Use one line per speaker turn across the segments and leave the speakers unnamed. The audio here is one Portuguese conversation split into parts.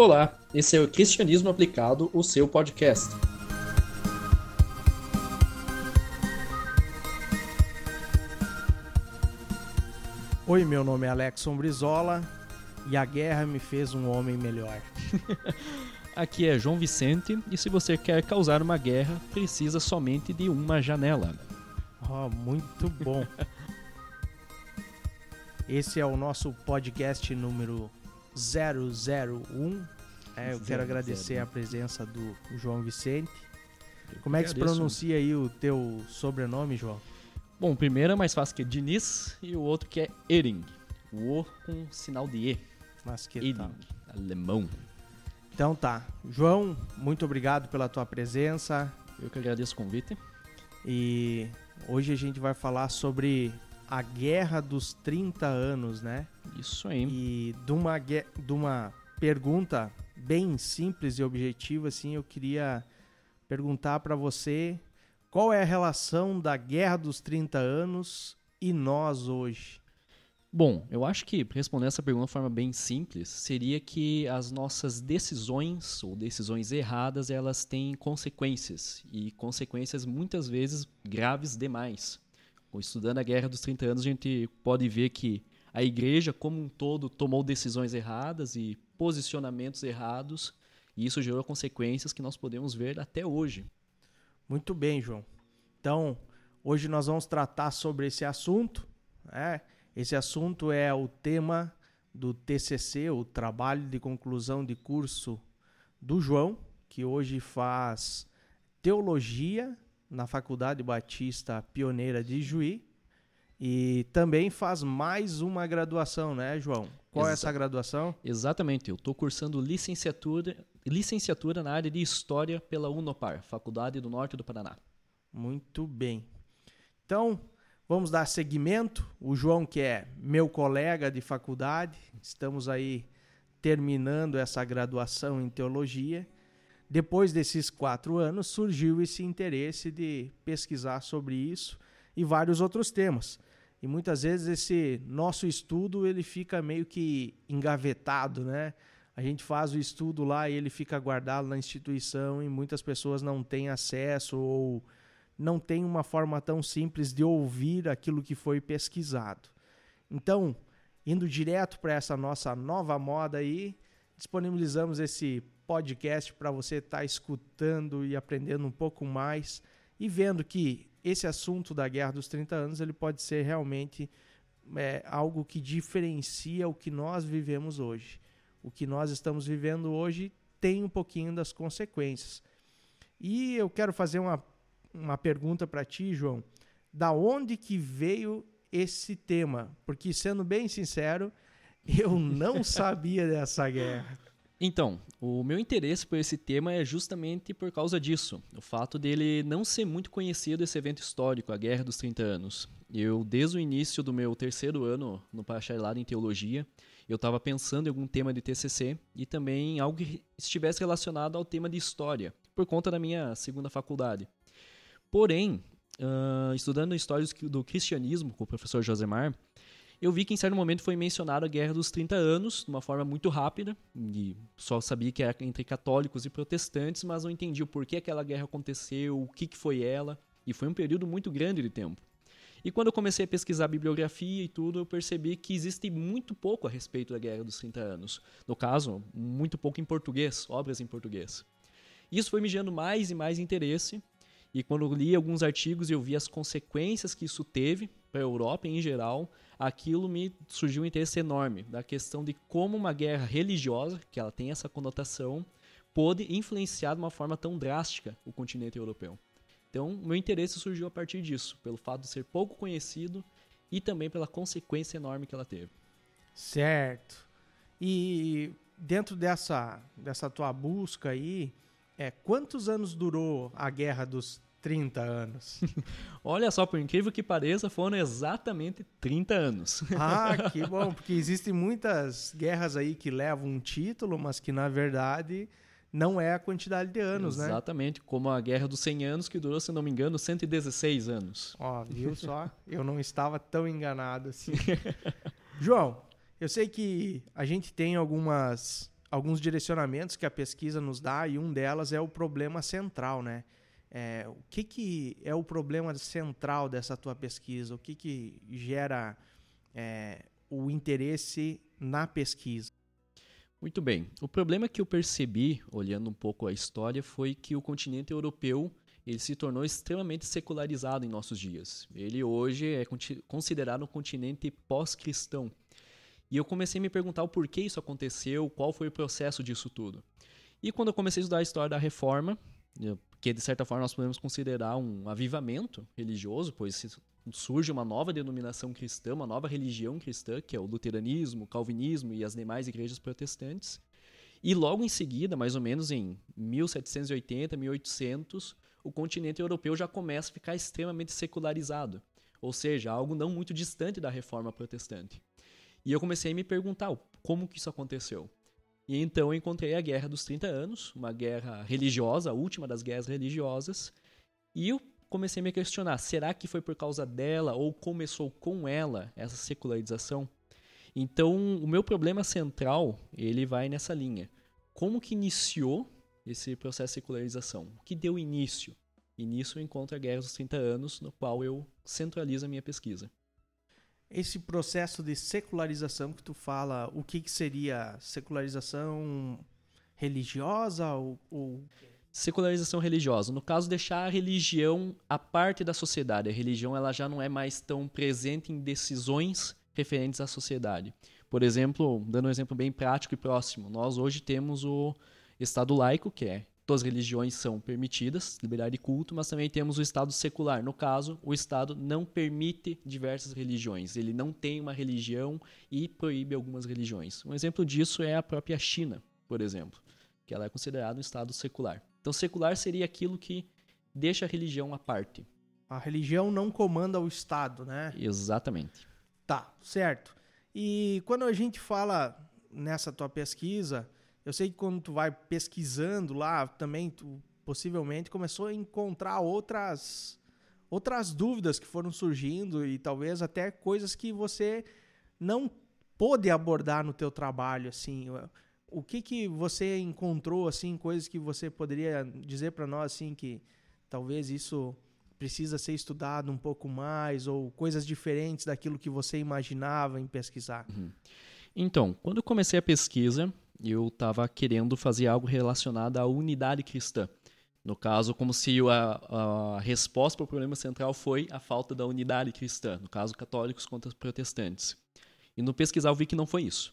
Olá, esse é o Cristianismo Aplicado, o seu podcast.
Oi, meu nome é Alex Brizola e a guerra me fez um homem melhor.
Aqui é João Vicente e se você quer causar uma guerra, precisa somente de uma janela.
Oh, muito bom. Esse é o nosso podcast número 001. É, eu quero agradecer a presença do João Vicente. Como é que se pronuncia aí o teu sobrenome, João?
Bom, o primeiro é mais fácil que é Diniz e o outro que é Ering. O O com sinal de E.
Mas que Ering, tal?
alemão.
Então tá. João, muito obrigado pela tua presença.
Eu que agradeço o convite.
E hoje a gente vai falar sobre a Guerra dos 30 Anos, né?
Isso aí.
E de uma, de uma pergunta bem simples e objetiva, assim, eu queria perguntar para você qual é a relação da Guerra dos 30 Anos e nós hoje?
Bom, eu acho que responder essa pergunta de forma bem simples seria que as nossas decisões ou decisões erradas elas têm consequências e consequências muitas vezes graves demais. Estudando a Guerra dos 30 Anos, a gente pode ver que a igreja como um todo tomou decisões erradas e posicionamentos errados, e isso gerou consequências que nós podemos ver até hoje.
Muito bem, João. Então, hoje nós vamos tratar sobre esse assunto. Né? Esse assunto é o tema do TCC, o trabalho de conclusão de curso do João, que hoje faz teologia na Faculdade Batista Pioneira de Juí e também faz mais uma graduação, né, João? Qual Exa é essa graduação?
Exatamente, eu estou cursando licenciatura, licenciatura na área de História pela Unopar, Faculdade do Norte do Paraná.
Muito bem. Então, vamos dar seguimento. O João, que é meu colega de faculdade, estamos aí terminando essa graduação em teologia. Depois desses quatro anos, surgiu esse interesse de pesquisar sobre isso e vários outros temas. E muitas vezes esse nosso estudo ele fica meio que engavetado, né? A gente faz o estudo lá e ele fica guardado na instituição e muitas pessoas não têm acesso ou não têm uma forma tão simples de ouvir aquilo que foi pesquisado. Então, indo direto para essa nossa nova moda aí, disponibilizamos esse podcast para você estar tá escutando e aprendendo um pouco mais e vendo que esse assunto da Guerra dos 30 Anos ele pode ser realmente é, algo que diferencia o que nós vivemos hoje. O que nós estamos vivendo hoje tem um pouquinho das consequências. E eu quero fazer uma, uma pergunta para ti, João. Da onde que veio esse tema? Porque, sendo bem sincero, eu não sabia dessa guerra.
Então, o meu interesse por esse tema é justamente por causa disso, o fato dele não ser muito conhecido esse evento histórico, a Guerra dos 30 Anos. Eu, desde o início do meu terceiro ano no bacharelado em Teologia, eu estava pensando em algum tema de TCC e também algo que estivesse relacionado ao tema de História, por conta da minha segunda faculdade. Porém, uh, estudando histórias do cristianismo com o professor Josemar, eu vi que em certo momento foi mencionado a Guerra dos 30 Anos, de uma forma muito rápida, e só sabia que era entre católicos e protestantes, mas não entendi o porquê aquela guerra aconteceu, o que, que foi ela, e foi um período muito grande de tempo. E quando eu comecei a pesquisar a bibliografia e tudo, eu percebi que existe muito pouco a respeito da Guerra dos 30 Anos. No caso, muito pouco em português, obras em português. Isso foi me gerando mais e mais interesse, e quando eu li alguns artigos e eu vi as consequências que isso teve para a Europa em geral, aquilo me surgiu um interesse enorme da questão de como uma guerra religiosa, que ela tem essa conotação, pôde influenciar de uma forma tão drástica o continente europeu. Então, meu interesse surgiu a partir disso, pelo fato de ser pouco conhecido e também pela consequência enorme que ela teve.
Certo. E dentro dessa, dessa tua busca aí, é, quantos anos durou a Guerra dos 30 anos.
Olha só, por incrível que pareça, foram exatamente 30 anos.
ah, que bom, porque existem muitas guerras aí que levam um título, mas que na verdade não é a quantidade de anos,
exatamente, né? Exatamente, como a Guerra dos 100 Anos, que durou, se não me engano, 116 anos.
Ó, viu só? Eu não estava tão enganado assim. João, eu sei que a gente tem algumas alguns direcionamentos que a pesquisa nos dá e um delas é o problema central, né? É, o que, que é o problema central dessa tua pesquisa? O que, que gera é, o interesse na pesquisa?
Muito bem. O problema que eu percebi, olhando um pouco a história, foi que o continente europeu ele se tornou extremamente secularizado em nossos dias. Ele hoje é considerado um continente pós-cristão. E eu comecei a me perguntar o porquê isso aconteceu, qual foi o processo disso tudo. E quando eu comecei a estudar a história da reforma, que de certa forma nós podemos considerar um avivamento religioso, pois surge uma nova denominação cristã, uma nova religião cristã, que é o luteranismo, o calvinismo e as demais igrejas protestantes. E logo em seguida, mais ou menos em 1780, 1800, o continente europeu já começa a ficar extremamente secularizado, ou seja, algo não muito distante da reforma protestante. E eu comecei a me perguntar como que isso aconteceu. E então eu encontrei a Guerra dos 30 Anos, uma guerra religiosa, a última das guerras religiosas, e eu comecei a me questionar, será que foi por causa dela ou começou com ela essa secularização? Então, o meu problema central, ele vai nessa linha. Como que iniciou esse processo de secularização? O que deu início? E nisso eu encontro a Guerra dos 30 Anos, no qual eu centralizo a minha pesquisa
esse processo de secularização que tu fala, o que, que seria secularização religiosa ou, ou,
Secularização religiosa. No caso, deixar a religião a parte da sociedade. A religião ela já não é mais tão presente em decisões referentes à sociedade. Por exemplo, dando um exemplo bem prático e próximo, nós hoje temos o Estado laico, que é todas as religiões são permitidas, liberdade de culto, mas também temos o Estado secular. No caso, o Estado não permite diversas religiões. Ele não tem uma religião e proíbe algumas religiões. Um exemplo disso é a própria China, por exemplo, que ela é considerada um Estado secular. Então, secular seria aquilo que deixa a religião à parte.
A religião não comanda o Estado, né?
Exatamente.
Tá, certo. E quando a gente fala nessa tua pesquisa, eu sei que quando tu vai pesquisando lá, também tu possivelmente começou a encontrar outras outras dúvidas que foram surgindo e talvez até coisas que você não pôde abordar no teu trabalho assim. O que que você encontrou assim, coisas que você poderia dizer para nós assim que talvez isso precisa ser estudado um pouco mais ou coisas diferentes daquilo que você imaginava em pesquisar?
Uhum. Então, quando eu comecei a pesquisa, eu estava querendo fazer algo relacionado à unidade cristã. No caso, como se a, a resposta para o problema central foi a falta da unidade cristã, no caso, católicos contra protestantes. E no pesquisar eu vi que não foi isso,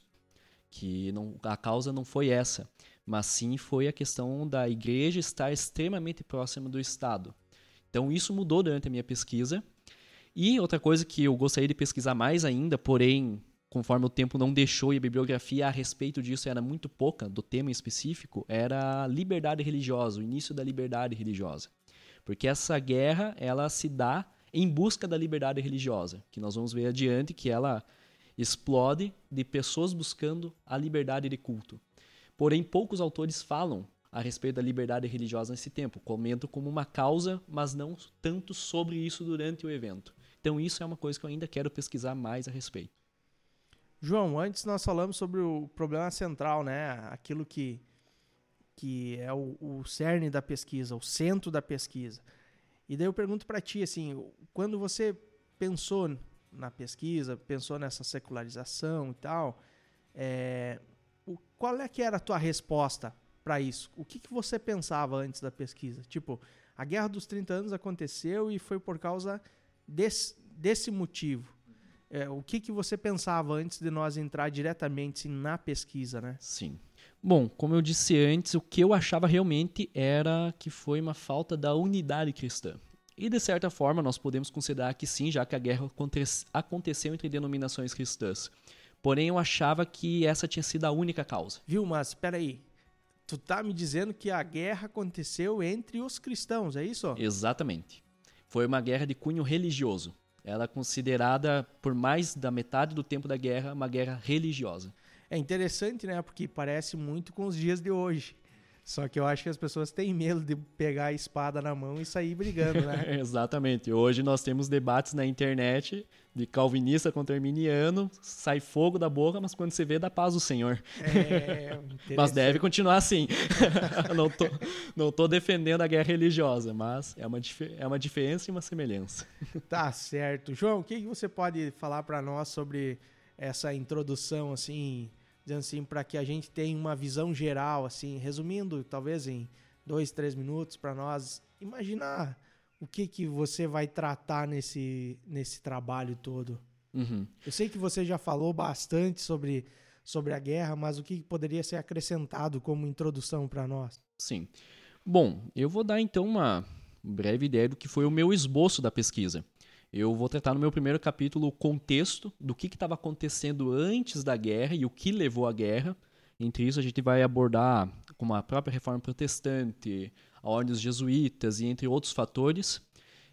que não, a causa não foi essa, mas sim foi a questão da igreja estar extremamente próxima do Estado. Então isso mudou durante a minha pesquisa. E outra coisa que eu gostaria de pesquisar mais ainda, porém conforme o tempo não deixou e a bibliografia a respeito disso era muito pouca, do tema em específico, era liberdade religiosa, o início da liberdade religiosa. Porque essa guerra, ela se dá em busca da liberdade religiosa, que nós vamos ver adiante que ela explode de pessoas buscando a liberdade de culto. Porém, poucos autores falam a respeito da liberdade religiosa nesse tempo, comentam como uma causa, mas não tanto sobre isso durante o evento. Então, isso é uma coisa que eu ainda quero pesquisar mais a respeito.
João, antes nós falamos sobre o problema central, né? Aquilo que, que é o, o cerne da pesquisa, o centro da pesquisa. E daí eu pergunto para ti, assim, quando você pensou na pesquisa, pensou nessa secularização e tal, é, o, qual é que era a tua resposta para isso? O que, que você pensava antes da pesquisa? Tipo, a Guerra dos 30 Anos aconteceu e foi por causa desse, desse motivo. É, o que, que você pensava antes de nós entrar diretamente na pesquisa, né?
Sim. Bom, como eu disse antes, o que eu achava realmente era que foi uma falta da unidade cristã. E de certa forma nós podemos considerar que sim, já que a guerra aconteceu entre denominações cristãs. Porém, eu achava que essa tinha sido a única causa.
Viu, mas espera aí. Tu tá me dizendo que a guerra aconteceu entre os cristãos, é isso?
Exatamente. Foi uma guerra de cunho religioso. Ela é considerada, por mais da metade do tempo da guerra, uma guerra religiosa.
É interessante, né? Porque parece muito com os dias de hoje. Só que eu acho que as pessoas têm medo de pegar a espada na mão e sair brigando, né?
Exatamente. Hoje nós temos debates na internet de calvinista contra arminiano, sai fogo da boca, mas quando você vê, dá paz o Senhor. É, mas deve continuar assim. não, tô, não tô defendendo a guerra religiosa, mas é uma, é uma diferença e uma semelhança.
Tá certo. João, o que você pode falar para nós sobre essa introdução, assim, dizendo assim, para que a gente tenha uma visão geral, assim, resumindo, talvez em dois, três minutos, para nós imaginar o que, que você vai tratar nesse, nesse trabalho todo. Uhum. Eu sei que você já falou bastante sobre, sobre a guerra, mas o que poderia ser acrescentado como introdução para nós?
Sim. Bom, eu vou dar então uma breve ideia do que foi o meu esboço da pesquisa. Eu vou tratar no meu primeiro capítulo o contexto do que estava acontecendo antes da guerra e o que levou à guerra. Entre isso, a gente vai abordar como a própria reforma protestante, a ordem dos jesuítas e entre outros fatores.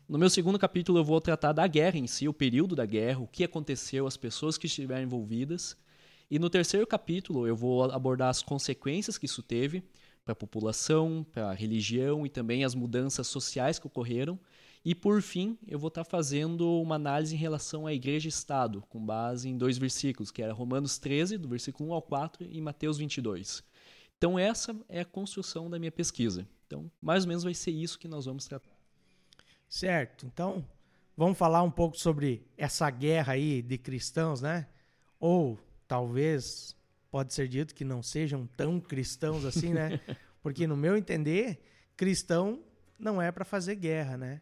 No meu segundo capítulo, eu vou tratar da guerra em si, o período da guerra, o que aconteceu, as pessoas que estiveram envolvidas. E no terceiro capítulo, eu vou abordar as consequências que isso teve para a população, para a religião e também as mudanças sociais que ocorreram e por fim, eu vou estar tá fazendo uma análise em relação à igreja e Estado, com base em dois versículos, que era Romanos 13, do versículo 1 ao 4, e Mateus 22. Então essa é a construção da minha pesquisa. Então, mais ou menos vai ser isso que nós vamos tratar.
Certo. Então, vamos falar um pouco sobre essa guerra aí de cristãos, né? Ou talvez pode ser dito que não sejam tão cristãos assim, né? Porque no meu entender, cristão não é para fazer guerra, né?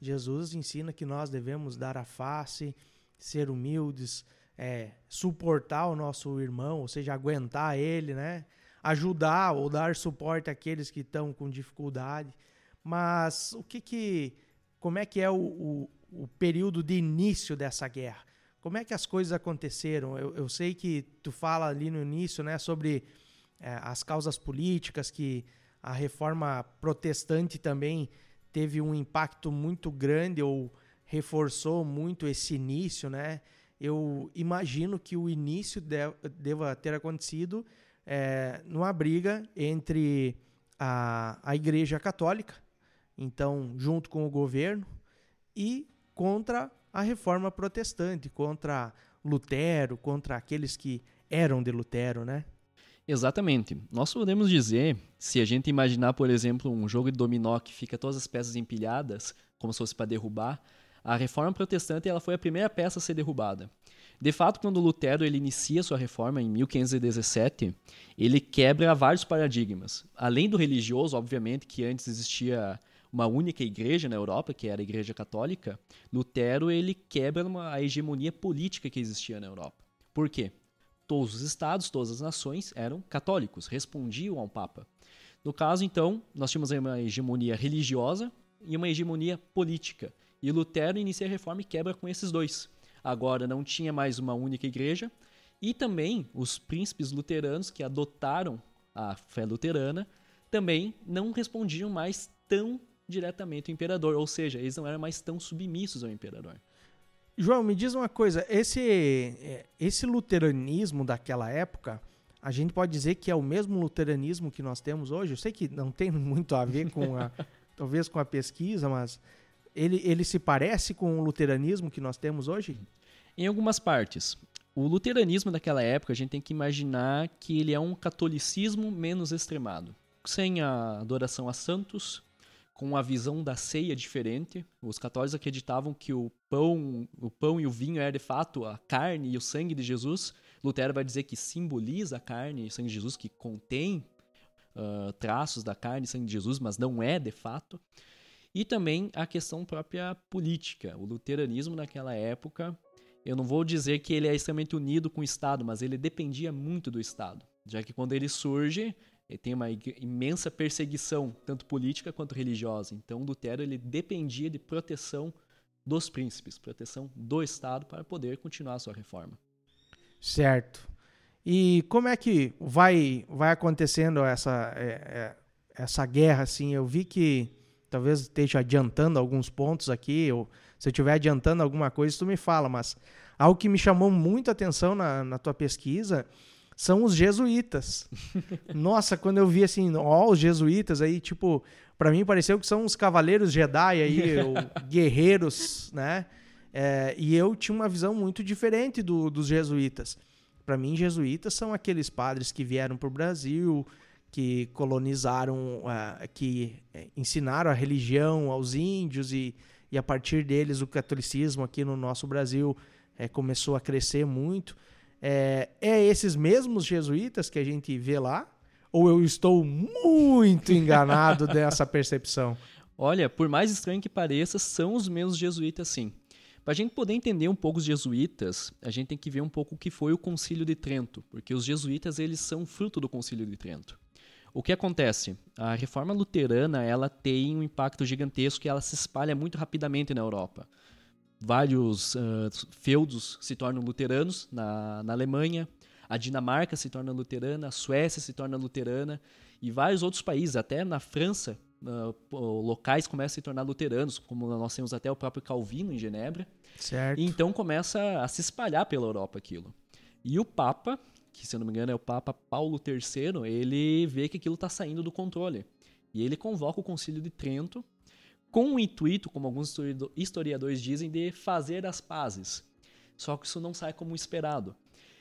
Jesus ensina que nós devemos dar a face, ser humildes, é, suportar o nosso irmão, ou seja, aguentar ele, né? Ajudar ou dar suporte àqueles que estão com dificuldade. Mas o que que, como é que é o, o, o período de início dessa guerra? Como é que as coisas aconteceram? Eu, eu sei que tu fala ali no início, né, sobre é, as causas políticas que a reforma protestante também teve um impacto muito grande ou reforçou muito esse início, né? Eu imagino que o início deva ter acontecido é, numa briga entre a, a Igreja Católica, então junto com o governo, e contra a Reforma Protestante, contra Lutero, contra aqueles que eram de Lutero, né?
Exatamente. Nós podemos dizer, se a gente imaginar, por exemplo, um jogo de dominó que fica todas as peças empilhadas, como se fosse para derrubar, a reforma protestante ela foi a primeira peça a ser derrubada. De fato, quando Lutero ele inicia sua reforma em 1517, ele quebra vários paradigmas. Além do religioso, obviamente, que antes existia uma única igreja na Europa, que era a Igreja Católica, Lutero ele quebra uma, a hegemonia política que existia na Europa. Por quê? Todos os estados, todas as nações eram católicos, respondiam ao Papa. No caso, então, nós tínhamos uma hegemonia religiosa e uma hegemonia política. E Lutero inicia a reforma e quebra com esses dois. Agora não tinha mais uma única igreja e também os príncipes luteranos que adotaram a fé luterana também não respondiam mais tão diretamente ao imperador, ou seja, eles não eram mais tão submissos ao imperador.
João, me diz uma coisa, esse, é, esse luteranismo daquela época, a gente pode dizer que é o mesmo luteranismo que nós temos hoje? Eu sei que não tem muito a ver com a, talvez com a pesquisa, mas ele, ele se parece com o luteranismo que nós temos hoje?
Em algumas partes. O luteranismo daquela época, a gente tem que imaginar que ele é um catolicismo menos extremado. Sem a adoração a santos, com a visão da ceia diferente. Os católicos acreditavam que o pão, o pão e o vinho é de fato a carne e o sangue de Jesus. Lutero vai dizer que simboliza a carne e o sangue de Jesus, que contém uh, traços da carne e sangue de Jesus, mas não é de fato. E também a questão própria política. O luteranismo naquela época, eu não vou dizer que ele é extremamente unido com o Estado, mas ele dependia muito do Estado. Já que quando ele surge, tem uma imensa perseguição, tanto política quanto religiosa. Então, Lutero ele dependia de proteção dos príncipes, proteção do Estado para poder continuar a sua reforma.
Certo. E como é que vai vai acontecendo essa é, é, essa guerra assim? Eu vi que talvez esteja adiantando alguns pontos aqui, ou se eu estiver adiantando alguma coisa, tu me fala, mas algo que me chamou muito atenção na, na tua pesquisa são os jesuítas. Nossa, quando eu vi assim, ó, os jesuítas aí, tipo, para mim pareceu que são os cavaleiros Jedi aí, ou guerreiros, né? É, e eu tinha uma visão muito diferente do, dos jesuítas. Para mim, jesuítas são aqueles padres que vieram para o Brasil, que colonizaram, uh, que é, ensinaram a religião aos índios e, e a partir deles o catolicismo aqui no nosso Brasil é, começou a crescer muito. É, é esses mesmos jesuítas que a gente vê lá? Ou eu estou muito enganado dessa percepção?
Olha, por mais estranho que pareça, são os mesmos jesuítas sim. Para a gente poder entender um pouco os jesuítas, a gente tem que ver um pouco o que foi o Concílio de Trento, porque os jesuítas eles são fruto do Concílio de Trento. O que acontece? A reforma luterana ela tem um impacto gigantesco e ela se espalha muito rapidamente na Europa vários uh, feudos se tornam luteranos na, na Alemanha, a Dinamarca se torna luterana, a Suécia se torna luterana e vários outros países, até na França, uh, locais começam a se tornar luteranos, como nós temos até o próprio Calvino em Genebra.
Certo.
E então começa a se espalhar pela Europa aquilo. E o Papa, que se eu não me engano é o Papa Paulo III, ele vê que aquilo está saindo do controle. E ele convoca o Concílio de Trento com o intuito, como alguns historiadores dizem, de fazer as pazes. Só que isso não sai como esperado.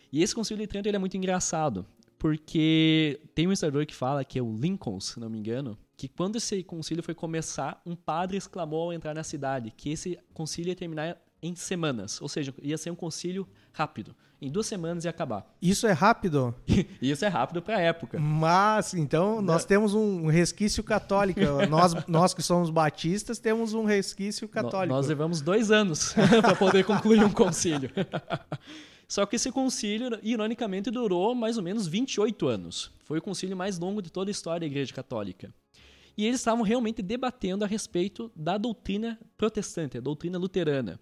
E esse concílio de Trento ele é muito engraçado, porque tem um historiador que fala, que é o Lincoln, se não me engano, que quando esse concílio foi começar, um padre exclamou ao entrar na cidade que esse concílio ia terminar em semanas, ou seja, ia ser um concílio rápido. Em duas semanas ia acabar.
Isso é rápido?
Isso é rápido para a época.
Mas, então, nós Não. temos um resquício católico. nós, nós que somos batistas temos um resquício católico.
nós levamos dois anos para poder concluir um concílio. Só que esse concílio, ironicamente, durou mais ou menos 28 anos. Foi o concílio mais longo de toda a história da Igreja Católica. E eles estavam realmente debatendo a respeito da doutrina protestante, a doutrina luterana.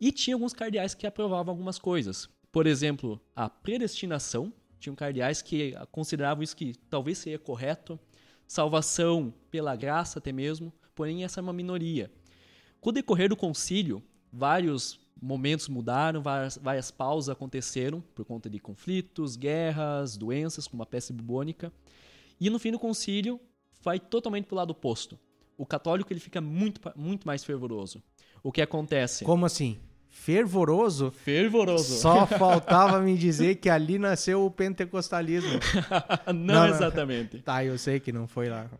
E tinha alguns cardeais que aprovavam algumas coisas. Por exemplo, a predestinação. Tinham cardeais que consideravam isso que talvez seria correto. Salvação pela graça até mesmo. Porém, essa é uma minoria. Com o decorrer do concílio, vários momentos mudaram, várias, várias pausas aconteceram por conta de conflitos, guerras, doenças, como a peste bubônica. E no fim do concílio, vai totalmente para o lado oposto. O católico ele fica muito, muito mais fervoroso o que acontece.
Como assim? Fervoroso?
Fervoroso.
Só faltava me dizer que ali nasceu o pentecostalismo.
não, não, exatamente.
Tá, eu sei que não foi lá.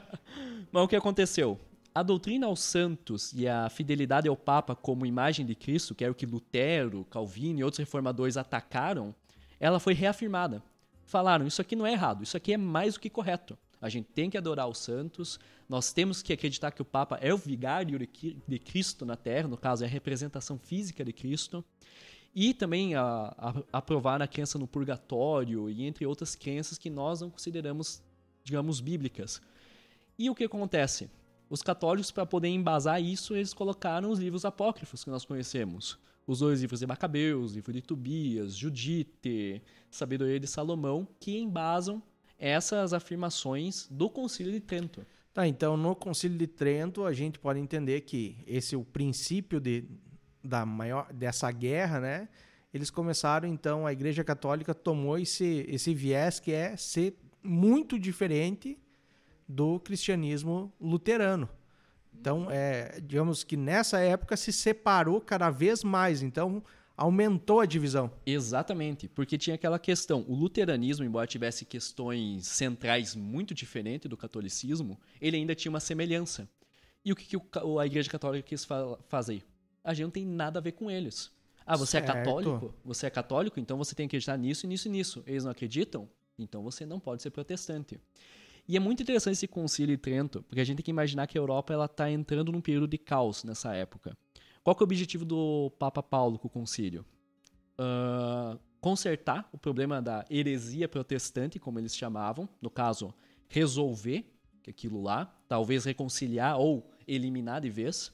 Mas o que aconteceu? A doutrina aos santos e a fidelidade ao Papa como imagem de Cristo, que era o que Lutero, Calvino e outros reformadores atacaram, ela foi reafirmada. Falaram, isso aqui não é errado, isso aqui é mais do que correto. A gente tem que adorar os santos, nós temos que acreditar que o Papa é o vigário de Cristo na Terra, no caso, é a representação física de Cristo, e também a, a, aprovar a crença no purgatório e entre outras crenças que nós não consideramos, digamos, bíblicas. E o que acontece? Os católicos, para poder embasar isso, eles colocaram os livros apócrifos que nós conhecemos. Os dois livros de Macabeus, livro de Tobias, Judite, Sabedoria de Salomão, que embasam essas afirmações do Concílio de Trento.
Tá, então no Concílio de Trento a gente pode entender que esse o princípio de, da maior dessa guerra, né? Eles começaram então a Igreja Católica tomou esse esse viés que é ser muito diferente do cristianismo luterano. Então, é, digamos que nessa época se separou cada vez mais. Então, aumentou a divisão.
Exatamente, porque tinha aquela questão. O luteranismo, embora tivesse questões centrais muito diferentes do catolicismo, ele ainda tinha uma semelhança. E o que, que a Igreja Católica quis fa fazer? A gente não tem nada a ver com eles. Ah, você é certo. é católico? Você é católico, então você tem que acreditar nisso, nisso e nisso. Eles não acreditam? Então você não pode ser protestante. E é muito interessante esse concílio de Trento, porque a gente tem que imaginar que a Europa está entrando num período de caos nessa época. Qual que é o objetivo do Papa Paulo com o concílio? Uh, consertar o problema da heresia protestante, como eles chamavam, no caso, resolver aquilo lá, talvez reconciliar ou eliminar de vez,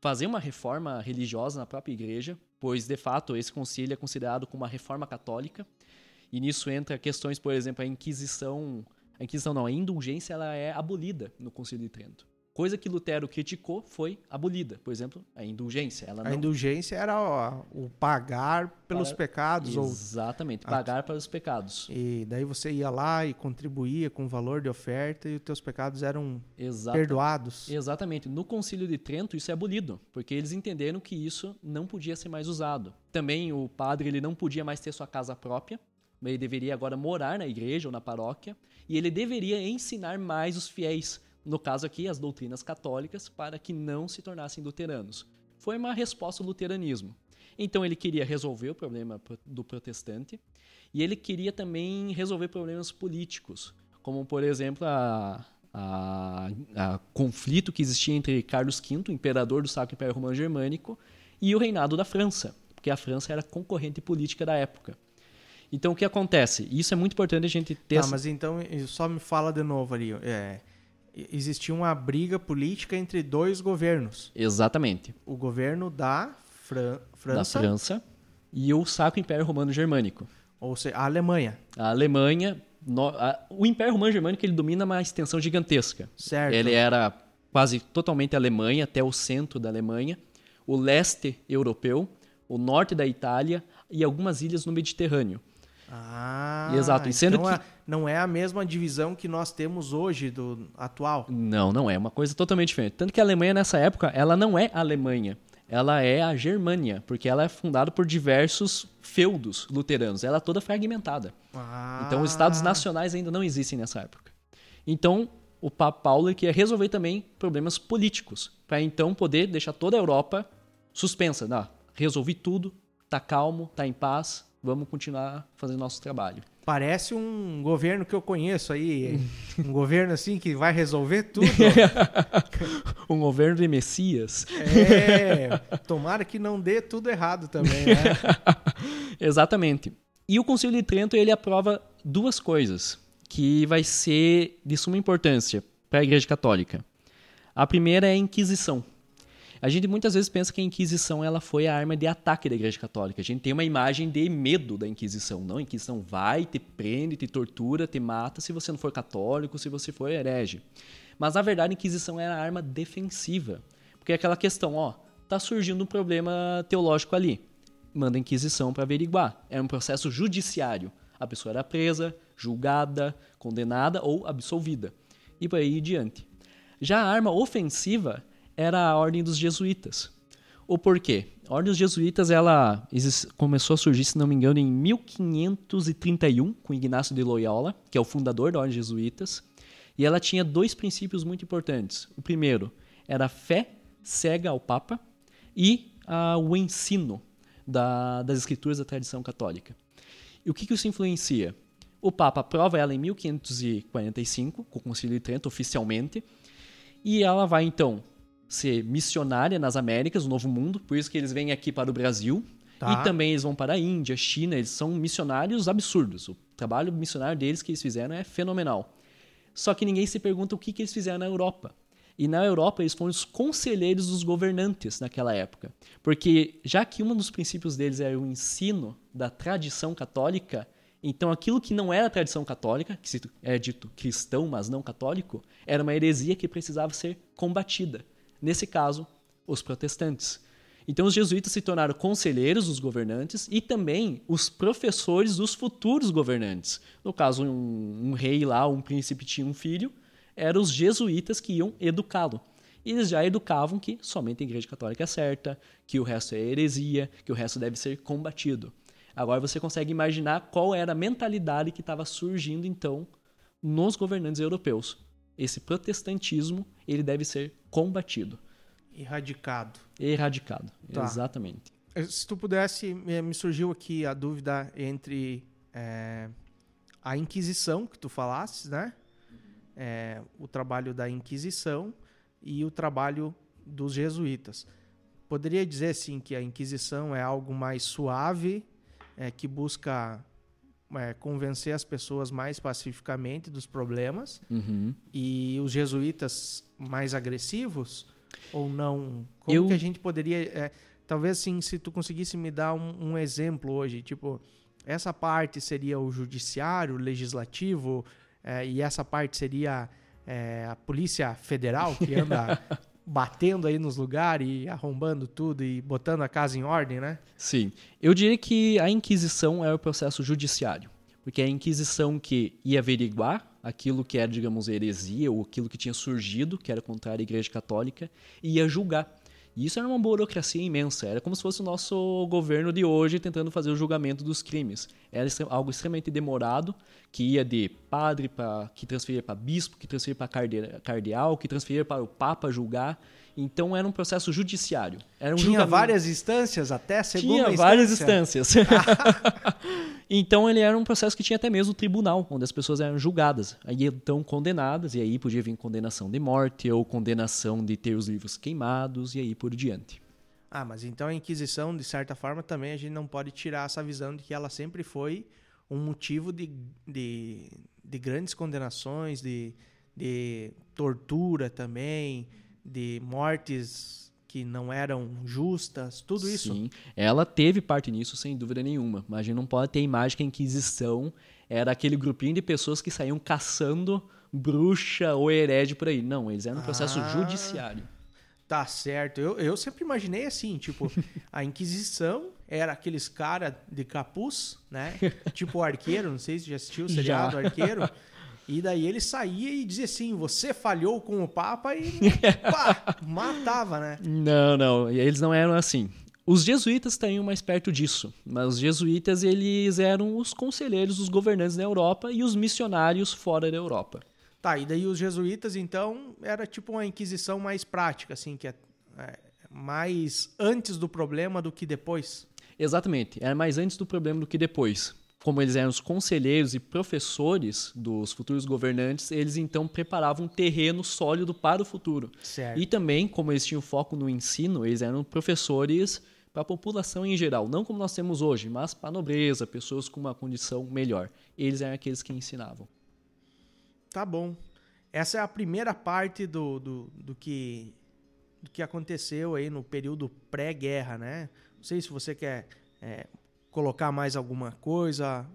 fazer uma reforma religiosa na própria igreja, pois de fato esse concílio é considerado como uma reforma católica, e nisso entra questões, por exemplo, a Inquisição, a Inquisição não, a indulgência ela é abolida no Concílio de Trento coisa que Lutero criticou foi abolida. Por exemplo, a indulgência. Ela
A
não...
indulgência era ó, o pagar pelos
Para-
pecados. Ou,
Exatamente,
Ah.
pagar para os pecados.
e daí você ia lá e contribuía com o valor de oferta e os teus pecados eram perdoados.
Exatamente. No Concílio de Trento isso é abolido, porque eles entenderam que isso não podia ser mais usado. Também o padre ele não podia mais ter sua casa própria, ele deveria agora morar na igreja ou na paróquia, e ele deveria ensinar mais os fiéis, no caso aqui as doutrinas católicas, para que não se tornassem luteranos. Foi uma resposta ao luteranismo. Então ele queria resolver o problema pro- do protestante e ele queria também resolver problemas políticos, como por exemplo a, a, a conflito que existia entre Carlos V, imperador do Sacro Império Romano Germânico, e o reinado da França, porque a França era concorrente política da época. Então o que acontece? Isso é muito importante a gente ter
Tá, mas então só me fala de novo ali. É, existia uma briga política entre dois governos.
Exatamente.
O governo da Fran- França,
Da França e o Sacro Império Romano Germânico.
ou seja, a Alemanha,
A Alemanha, no- a- o Império Romano Germânico ele domina uma extensão gigantesca.
certo?
Ele era quase totalmente Alemanha, até o centro da Alemanha, o leste europeu, o norte da Itália e algumas ilhas no Mediterrâneo.
Ah,
Exato, e sendo
então
que-
é- não é a mesma divisão que nós temos hoje do atual.
Não, não é uma coisa totalmente diferente. Tanto que a Alemanha nessa época, ela não é a Alemanha, ela é a Germânia, porque ela é fundada por diversos feudos luteranos. Ela é toda fragmentada.
Ah,
Então, os estados nacionais ainda não existem nessa época. Então, o Papa Paulo queria resolver também problemas políticos, para então poder deixar toda a Europa suspensa. Não, resolvi tudo, tá calmo, tá em paz, vamos continuar fazendo nosso trabalho.
Parece um governo que eu conheço aí, um governo assim que vai resolver tudo.
Um governo de Messias.
É, tomara que não dê tudo errado também, né?
Exatamente. E o Concílio de Trento ele aprova duas coisas que vai ser de suma importância para a Igreja Católica. A primeira é a Inquisição. A gente muitas vezes pensa que a Inquisição ela foi a arma de ataque da Igreja Católica. A gente tem uma imagem de medo da Inquisição. Não, a Inquisição vai, te prende, te tortura, te mata se você não for católico, se você for herege. Mas na verdade a Inquisição era a arma defensiva. Porque é aquela questão, ó, tá surgindo um problema teológico ali manda a Inquisição para averiguar. Era um processo judiciário. A pessoa era presa, julgada, condenada ou absolvida. E por aí diante. Já a arma ofensiva era a Ordem dos Jesuítas. O porquê? A Ordem dos Jesuítas ela começou a surgir, se não me engano, em 1531, com Ignacio de Loyola, que é o fundador da Ordem dos Jesuítas. E ela tinha dois princípios muito importantes. O primeiro era a fé cega ao Papa e ah, o ensino da- das escrituras da tradição católica. E o que, que isso influencia? O Papa aprova ela em 1545, com o Concílio de Trento, oficialmente, e ela vai então ser missionária nas Américas, no Novo Mundo, por isso que eles vêm aqui para o Brasil,
Tá.
e também eles vão para a Índia, China, eles são missionários absurdos. O trabalho missionário deles que eles fizeram é fenomenal. Só que ninguém se pergunta o que, que eles fizeram na Europa. E na Europa eles foram os conselheiros dos governantes naquela época. Porque já que um dos princípios deles era o ensino da tradição católica, então aquilo que não era tradição católica, que é dito cristão, mas não católico, era uma heresia que precisava ser combatida. Nesse caso, os protestantes. Então os jesuítas se tornaram conselheiros dos governantes e também os professores dos futuros governantes. No caso, um, um rei lá, um príncipe tinha um filho, eram os jesuítas que iam educá-lo. E eles já educavam que somente a Igreja Católica é certa, que o resto é heresia, que o resto deve ser combatido. Agora você consegue imaginar qual era a mentalidade que estava surgindo então nos governantes europeus. Esse protestantismo ele deve ser combatido,
Erradicado.
erradicado.
Tá.
Exatamente.
Eh, Se tu pudesse, me surgiu aqui a dúvida entre eh, a Inquisição, que tu falasses, né? Eh, o trabalho da Inquisição e o trabalho dos jesuítas. Poderia dizer, assim, que a Inquisição é algo mais suave, eh, que busca eh, convencer as pessoas mais pacificamente dos problemas,
Uhum.
e os jesuítas mais agressivos ou não? Como
Eu-
que a gente poderia, é, talvez assim, se tu conseguisse me dar um, um exemplo hoje, tipo essa parte seria o judiciário, o legislativo, é, e essa parte seria é, a Polícia Federal, que anda batendo aí nos lugares e arrombando tudo e botando a casa em ordem, né?
Sim. Eu diria que a Inquisição é o processo judiciário. Porque é a Inquisição que ia averiguar aquilo que era, digamos, heresia ou aquilo que tinha surgido, que era contra a Igreja Católica, e ia julgar. E isso era uma burocracia imensa. Era como se fosse o nosso governo de hoje tentando fazer o julgamento dos crimes. Era algo extremamente demorado, que ia de padre para que transferia para bispo, que transferia para cardeal, que transferia para o papa julgar. Então era um processo judiciário. Um
Tinha
julgamento.
várias instâncias até segunda
Tinha
instância.
várias instâncias. então ele era um processo que tinha até mesmo tribunal, onde as pessoas eram julgadas, aí então condenadas, e aí podia vir condenação de morte ou condenação de ter os livros queimados e aí por diante.
Ah, mas então a Inquisição, de certa forma, também a gente não pode tirar essa visão de que ela sempre foi um motivo de, de, de grandes condenações, de, de tortura também, de mortes que não eram justas, tudo isso.
Sim, ela teve parte nisso, sem dúvida nenhuma. Mas a gente não pode ter a imagem que a Inquisição era aquele grupinho de pessoas que saíam caçando bruxa ou herege por aí. Não, eles eram um processo
Ah.
judiciário.
Tá certo. Eu, eu sempre imaginei assim, tipo, a Inquisição era aqueles cara de capuz, né? Tipo o arqueiro, não sei se já assistiu o seriado
Já.
Arqueiro. E daí ele saía e dizia assim: você falhou com o Papa e pá, matava, né?
Não, não, e eles não eram assim. Os jesuítas estariam mais perto disso, mas os jesuítas eles eram os conselheiros, os governantes da Europa e os missionários fora da Europa.
Tá, e daí os jesuítas, então, era tipo uma inquisição mais prática, assim, que é, é mais antes do problema do que depois.
Exatamente, era mais antes do problema do que depois. Como eles eram os conselheiros e professores dos futuros governantes, eles então preparavam um terreno sólido para o futuro.
Certo.
E também, como eles tinham foco no ensino, eles eram professores para a população em geral, não como nós temos hoje, mas para a nobreza, pessoas com uma condição melhor. Eles eram aqueles que ensinavam.
Tá bom. Essa é a primeira parte do, do, do, que, do que aconteceu aí no período pré-guerra, né? Não sei se você quer é, colocar mais alguma coisa,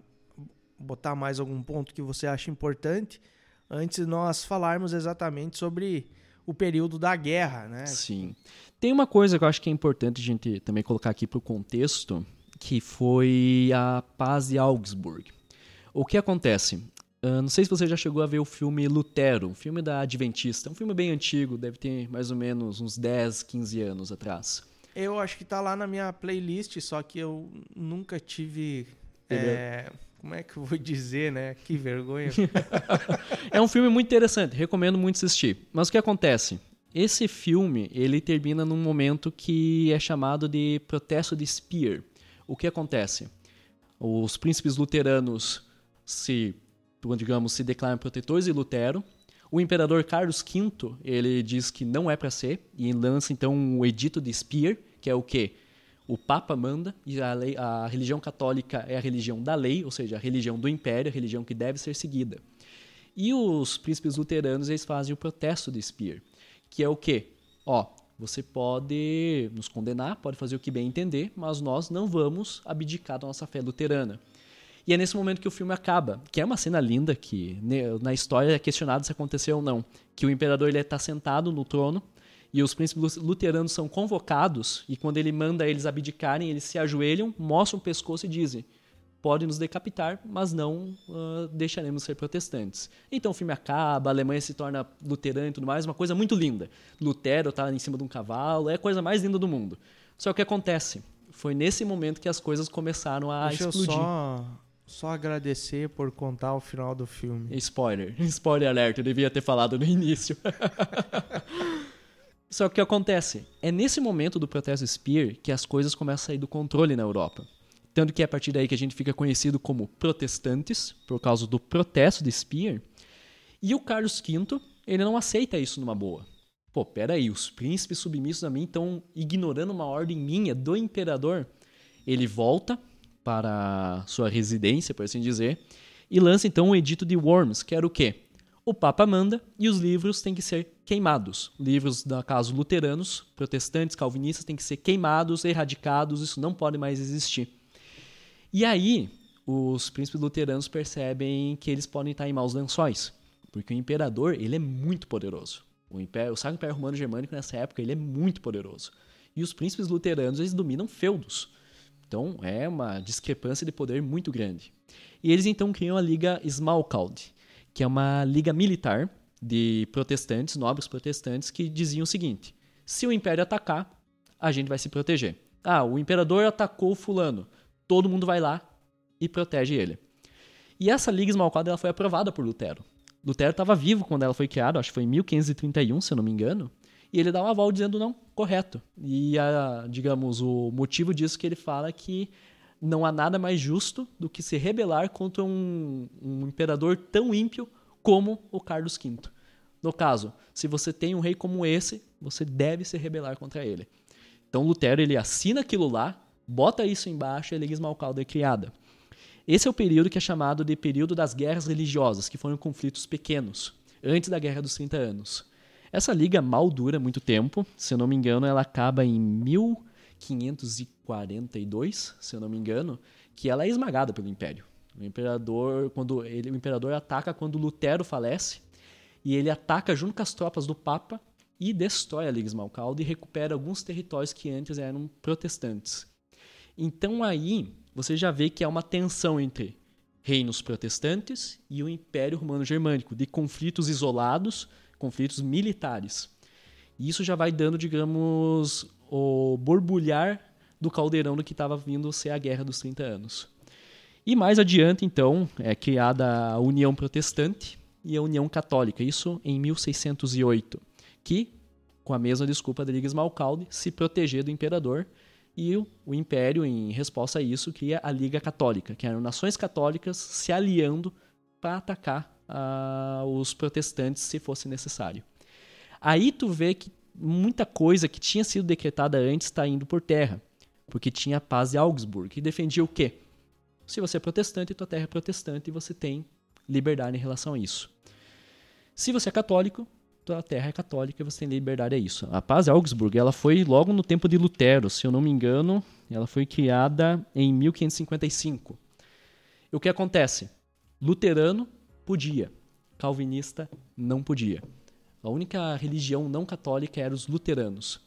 botar mais algum ponto que você acha importante, antes de nós falarmos exatamente sobre o período da guerra, né?
Sim. Tem uma coisa que eu acho que é importante a gente também colocar aqui para o contexto, que foi a paz de Augsburg. O que acontece? Uh, não sei se você já chegou a ver o filme Lutero, um filme da Adventista. Um filme bem antigo, deve ter mais ou menos uns 10, 15 anos atrás.
Eu acho que tá lá na minha playlist, só que eu nunca tive. É, como é que eu vou dizer, né? Que vergonha.
É um filme muito interessante, recomendo muito assistir. Mas o que acontece? Esse filme, ele termina num momento que é chamado de protesto de Speer. O que acontece? Os príncipes luteranos se, digamos, se declaram protetores de Lutero. O imperador Carlos V, ele diz que não é para ser e lança então o edito de Speer, que é o quê? O Papa manda e a, lei, a religião católica é a religião da lei, ou seja, a religião do império, a religião que deve ser seguida. E os príncipes luteranos eles fazem o protesto de Speer, que é o quê? Ó, você pode nos condenar, pode fazer o que bem entender, mas nós não vamos abdicar da nossa fé luterana. E é nesse momento que o filme acaba, que é uma cena linda que né, na história é questionado se aconteceu ou não, que o imperador ele está sentado no trono e os príncipes luteranos são convocados e quando ele manda eles abdicarem, eles se ajoelham, mostram o pescoço e dizem: pode nos decapitar, mas não uh, deixaremos ser protestantes. Então o filme acaba, a Alemanha se torna luterana e tudo mais, uma coisa muito linda. Lutero está em cima de um cavalo, é a coisa mais linda do mundo. Só que o que acontece? Foi nesse momento que as coisas começaram a
Deixa
explodir.
eu só, só agradecer por contar o final do filme.
Spoiler. Spoiler alert, eu devia ter falado no início. Só que o que acontece? É nesse momento do protesto Spear que as coisas começam a sair do controle na Europa. Tanto que é a partir daí que a gente fica conhecido como protestantes, por causa do protesto de Spear. E o Carlos V, ele não aceita isso numa boa. Pô, peraí, os príncipes submissos a mim estão ignorando uma ordem minha do imperador. Ele volta para sua residência, por assim dizer, e lança então um edito de Worms, que era o quê? O Papa manda e os livros têm que ser queimados. Livros, no caso, luteranos, protestantes, calvinistas, têm que ser queimados, erradicados, isso não pode mais existir. E aí, os príncipes luteranos percebem que eles podem estar em maus lençóis. Porque o imperador, ele é muito poderoso. O, império, o Sacro Império Romano Germânico, nessa época, ele é muito poderoso. E os príncipes luteranos, eles dominam feudos. Então, é uma discrepância de poder muito grande. E eles, então, criam a Liga Smalcald, que é uma liga militar de protestantes, nobres protestantes, que diziam o seguinte: se o império atacar, a gente vai se proteger. Ah, o imperador atacou fulano. Todo mundo vai lá e protege ele. E essa Liga Smalcald ela foi aprovada por Lutero. Lutero estava vivo quando ela foi criada, acho que foi em 1531, se eu não me engano, e ele dá um aval dizendo não, correto. E, a, digamos, o motivo disso que ele fala é que não há nada mais justo do que se rebelar contra um, um imperador tão ímpio como o Carlos V. No caso, se você tem um rei como esse, você deve se rebelar contra ele. Então Lutero ele assina aquilo lá, bota isso embaixo e a Liga Esmalcalda é criada. Esse é o período que é chamado de período das guerras religiosas, que foram conflitos pequenos, antes da Guerra dos 30 Anos. Essa liga mal dura muito tempo, se eu não me engano, ela acaba em 1542, se eu não me engano, que ela é esmagada pelo Império. O imperador, quando ele, o imperador ataca quando Lutero falece, e ele ataca junto com as tropas do Papa e destrói a Liga Esmalcalda e recupera alguns territórios que antes eram protestantes. Então aí você já vê que há uma tensão entre reinos protestantes e o Império Romano Germânico, de conflitos isolados, conflitos militares. E isso já vai dando, digamos, o borbulhar do caldeirão do que estava vindo ser a Guerra dos 30 Anos. E mais adiante, então, é criada a União Protestante e a União Católica, isso em 1608, que, com a mesma desculpa da Liga Esmalcalde, se proteger do imperador e o, o Império, em resposta a isso, cria a Liga Católica, que eram nações católicas se aliando para atacar uh, os protestantes se fosse necessário. Aí tu vê que muita coisa que tinha sido decretada antes está indo por terra, porque tinha a paz de Augsburg, que defendia o quê? Se você é protestante, tua terra é protestante e você tem liberdade em relação a isso. Se você é católico, a terra é católica e você tem liberdade a isso. A paz de Augsburg ela foi logo no tempo de Lutero, se eu não me engano, ela foi criada em 1555. E o que acontece? Luterano podia, calvinista não podia. A única religião não católica era os luteranos.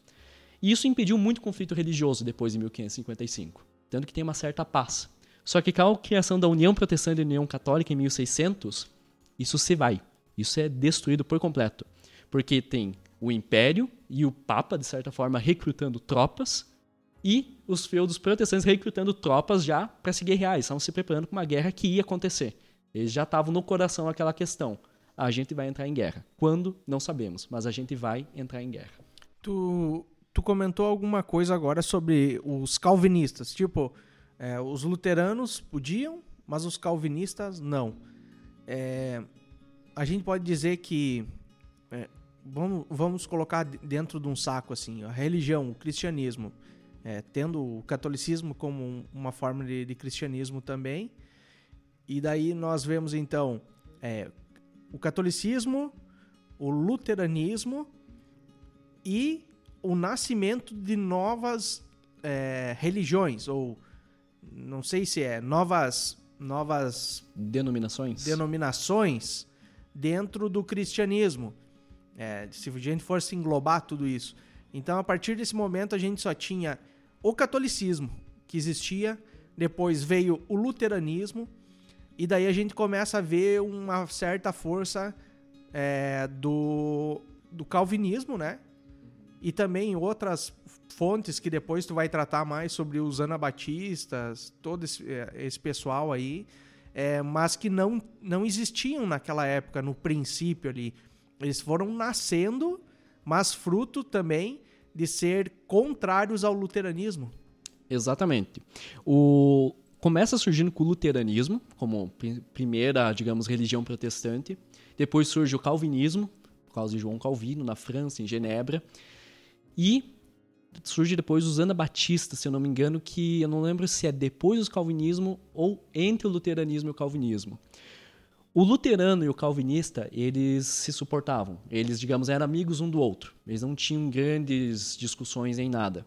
E isso impediu muito conflito religioso depois de 1555, tanto que tem uma certa paz. Só que com a criação da União Protestante e União Católica em 1600, isso se vai. Isso é destruído por completo porque tem o Império e o Papa, de certa forma, recrutando tropas, e os feudos protestantes recrutando tropas já para se guerrear. Estavam se preparando para uma guerra que ia acontecer. Eles já estavam no coração aquela questão. A gente vai entrar em guerra. Quando? Não sabemos, mas a gente vai entrar em guerra.
Tu, tu comentou alguma coisa agora sobre os calvinistas. Tipo, é, os luteranos podiam, mas os calvinistas não. É, a gente pode dizer que é, vamos, vamos colocar dentro de um saco assim, a religião, o cristianismo, é, tendo o catolicismo como um, uma forma de, de, cristianismo também. E daí nós vemos então é, o catolicismo, o luteranismo e o nascimento de novas é, religiões ou não sei se é novas novas
denominações
denominações dentro do cristianismo é, se a gente fosse englobar tudo isso. Então, a partir desse momento, a gente só tinha o catolicismo, que existia, depois veio o luteranismo, e daí a gente começa a ver uma certa força é, do, do calvinismo, né? E também outras fontes que depois tu vai tratar mais sobre os anabatistas, todo esse, é, esse pessoal aí, é, mas que não, não existiam naquela época, no princípio ali. Eles foram nascendo, mas fruto também de ser contrários ao luteranismo.
Exatamente. O começa surgindo com o luteranismo como primeira, digamos, religião protestante. Depois surge o calvinismo, por causa de João Calvino na França, em Genebra. E surge depois os anabatistas, se eu não me engano, que eu não lembro se é depois do calvinismo ou entre o luteranismo e o calvinismo. O luterano e o calvinista, eles se suportavam. Eles, digamos, eram amigos um do outro. Eles não tinham grandes discussões em nada.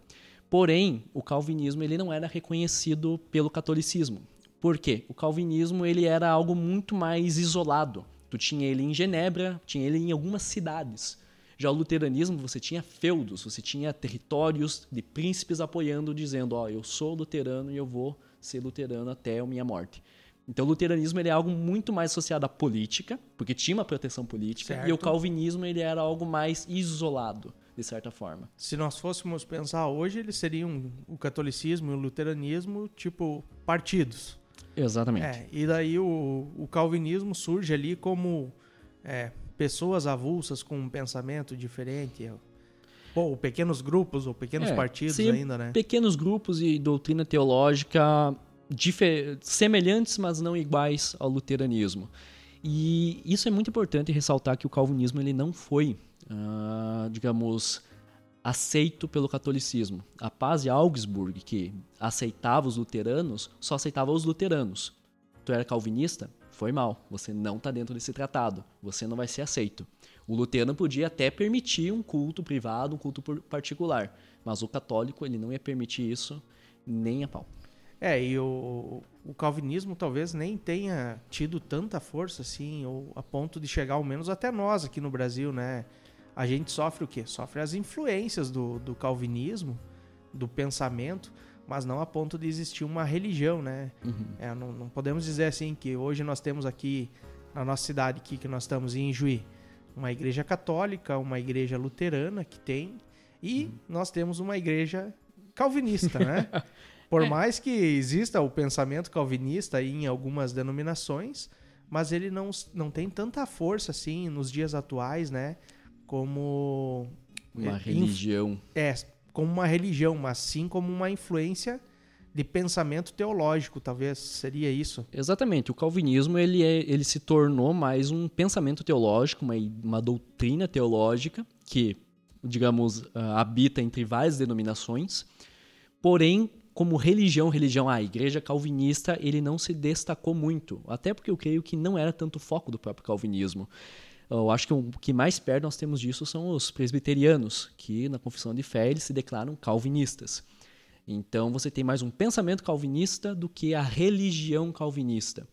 Porém, o calvinismo ele não era reconhecido pelo catolicismo. Por quê? O calvinismo ele era algo muito mais isolado. Tu tinha ele em Genebra, tinha ele em algumas cidades. Já o luteranismo, você tinha feudos, você tinha territórios de príncipes apoiando, dizendo: Ó, oh, eu sou luterano e eu vou ser luterano até a minha morte. Então, o luteranismo ele é algo muito mais associado à política, porque tinha uma proteção política, certo. e o calvinismo ele era algo mais isolado, de certa forma.
Se nós fôssemos pensar hoje, eles seriam o catolicismo e o luteranismo, tipo, partidos.
Exatamente.
É, e daí o, o calvinismo surge ali como é, pessoas avulsas com um pensamento diferente. Ou pequenos grupos, ou pequenos é, partidos ainda, né?
Pequenos grupos e doutrina teológica semelhantes, mas não iguais ao luteranismo. E isso é muito importante ressaltar que o calvinismo ele não foi, uh, digamos, aceito pelo catolicismo. A paz de Augsburg, que aceitava os luteranos, só aceitava os luteranos. Tu era calvinista? Foi mal. Você não está dentro desse tratado. Você não vai ser aceito. O luterano podia até permitir um culto privado, um culto particular, mas o católico ele não ia permitir isso nem a pau.
É, e o, o calvinismo talvez nem tenha tido tanta força assim, ou a ponto de chegar ao menos até nós aqui no Brasil, né? A gente sofre o quê? Sofre as influências do, do calvinismo, do pensamento, mas não a ponto de existir uma religião, né? Uhum. É, não, não, podemos dizer assim que hoje nós temos aqui na nossa cidade aqui que nós estamos em Juí, uma igreja católica, uma igreja luterana que tem e uhum. nós temos uma igreja calvinista, né? Por é. mais que exista o pensamento calvinista em algumas denominações, mas ele não, não tem tanta força assim nos dias atuais, né? Como.
Uma é, religião.
É, como uma religião, mas sim como uma influência de pensamento teológico, talvez seria isso.
Exatamente. O calvinismo ele, é, ele se tornou mais um pensamento teológico, uma, uma doutrina teológica que, digamos, uh, habita entre várias denominações, porém como religião, religião, a igreja calvinista, ele não se destacou muito. Até porque eu creio que não era tanto foco do próprio calvinismo. Eu acho que o que mais perto nós temos disso são os presbiterianos, que na confissão de fé eles se declaram calvinistas. Então você tem mais um pensamento calvinista do que a religião calvinista.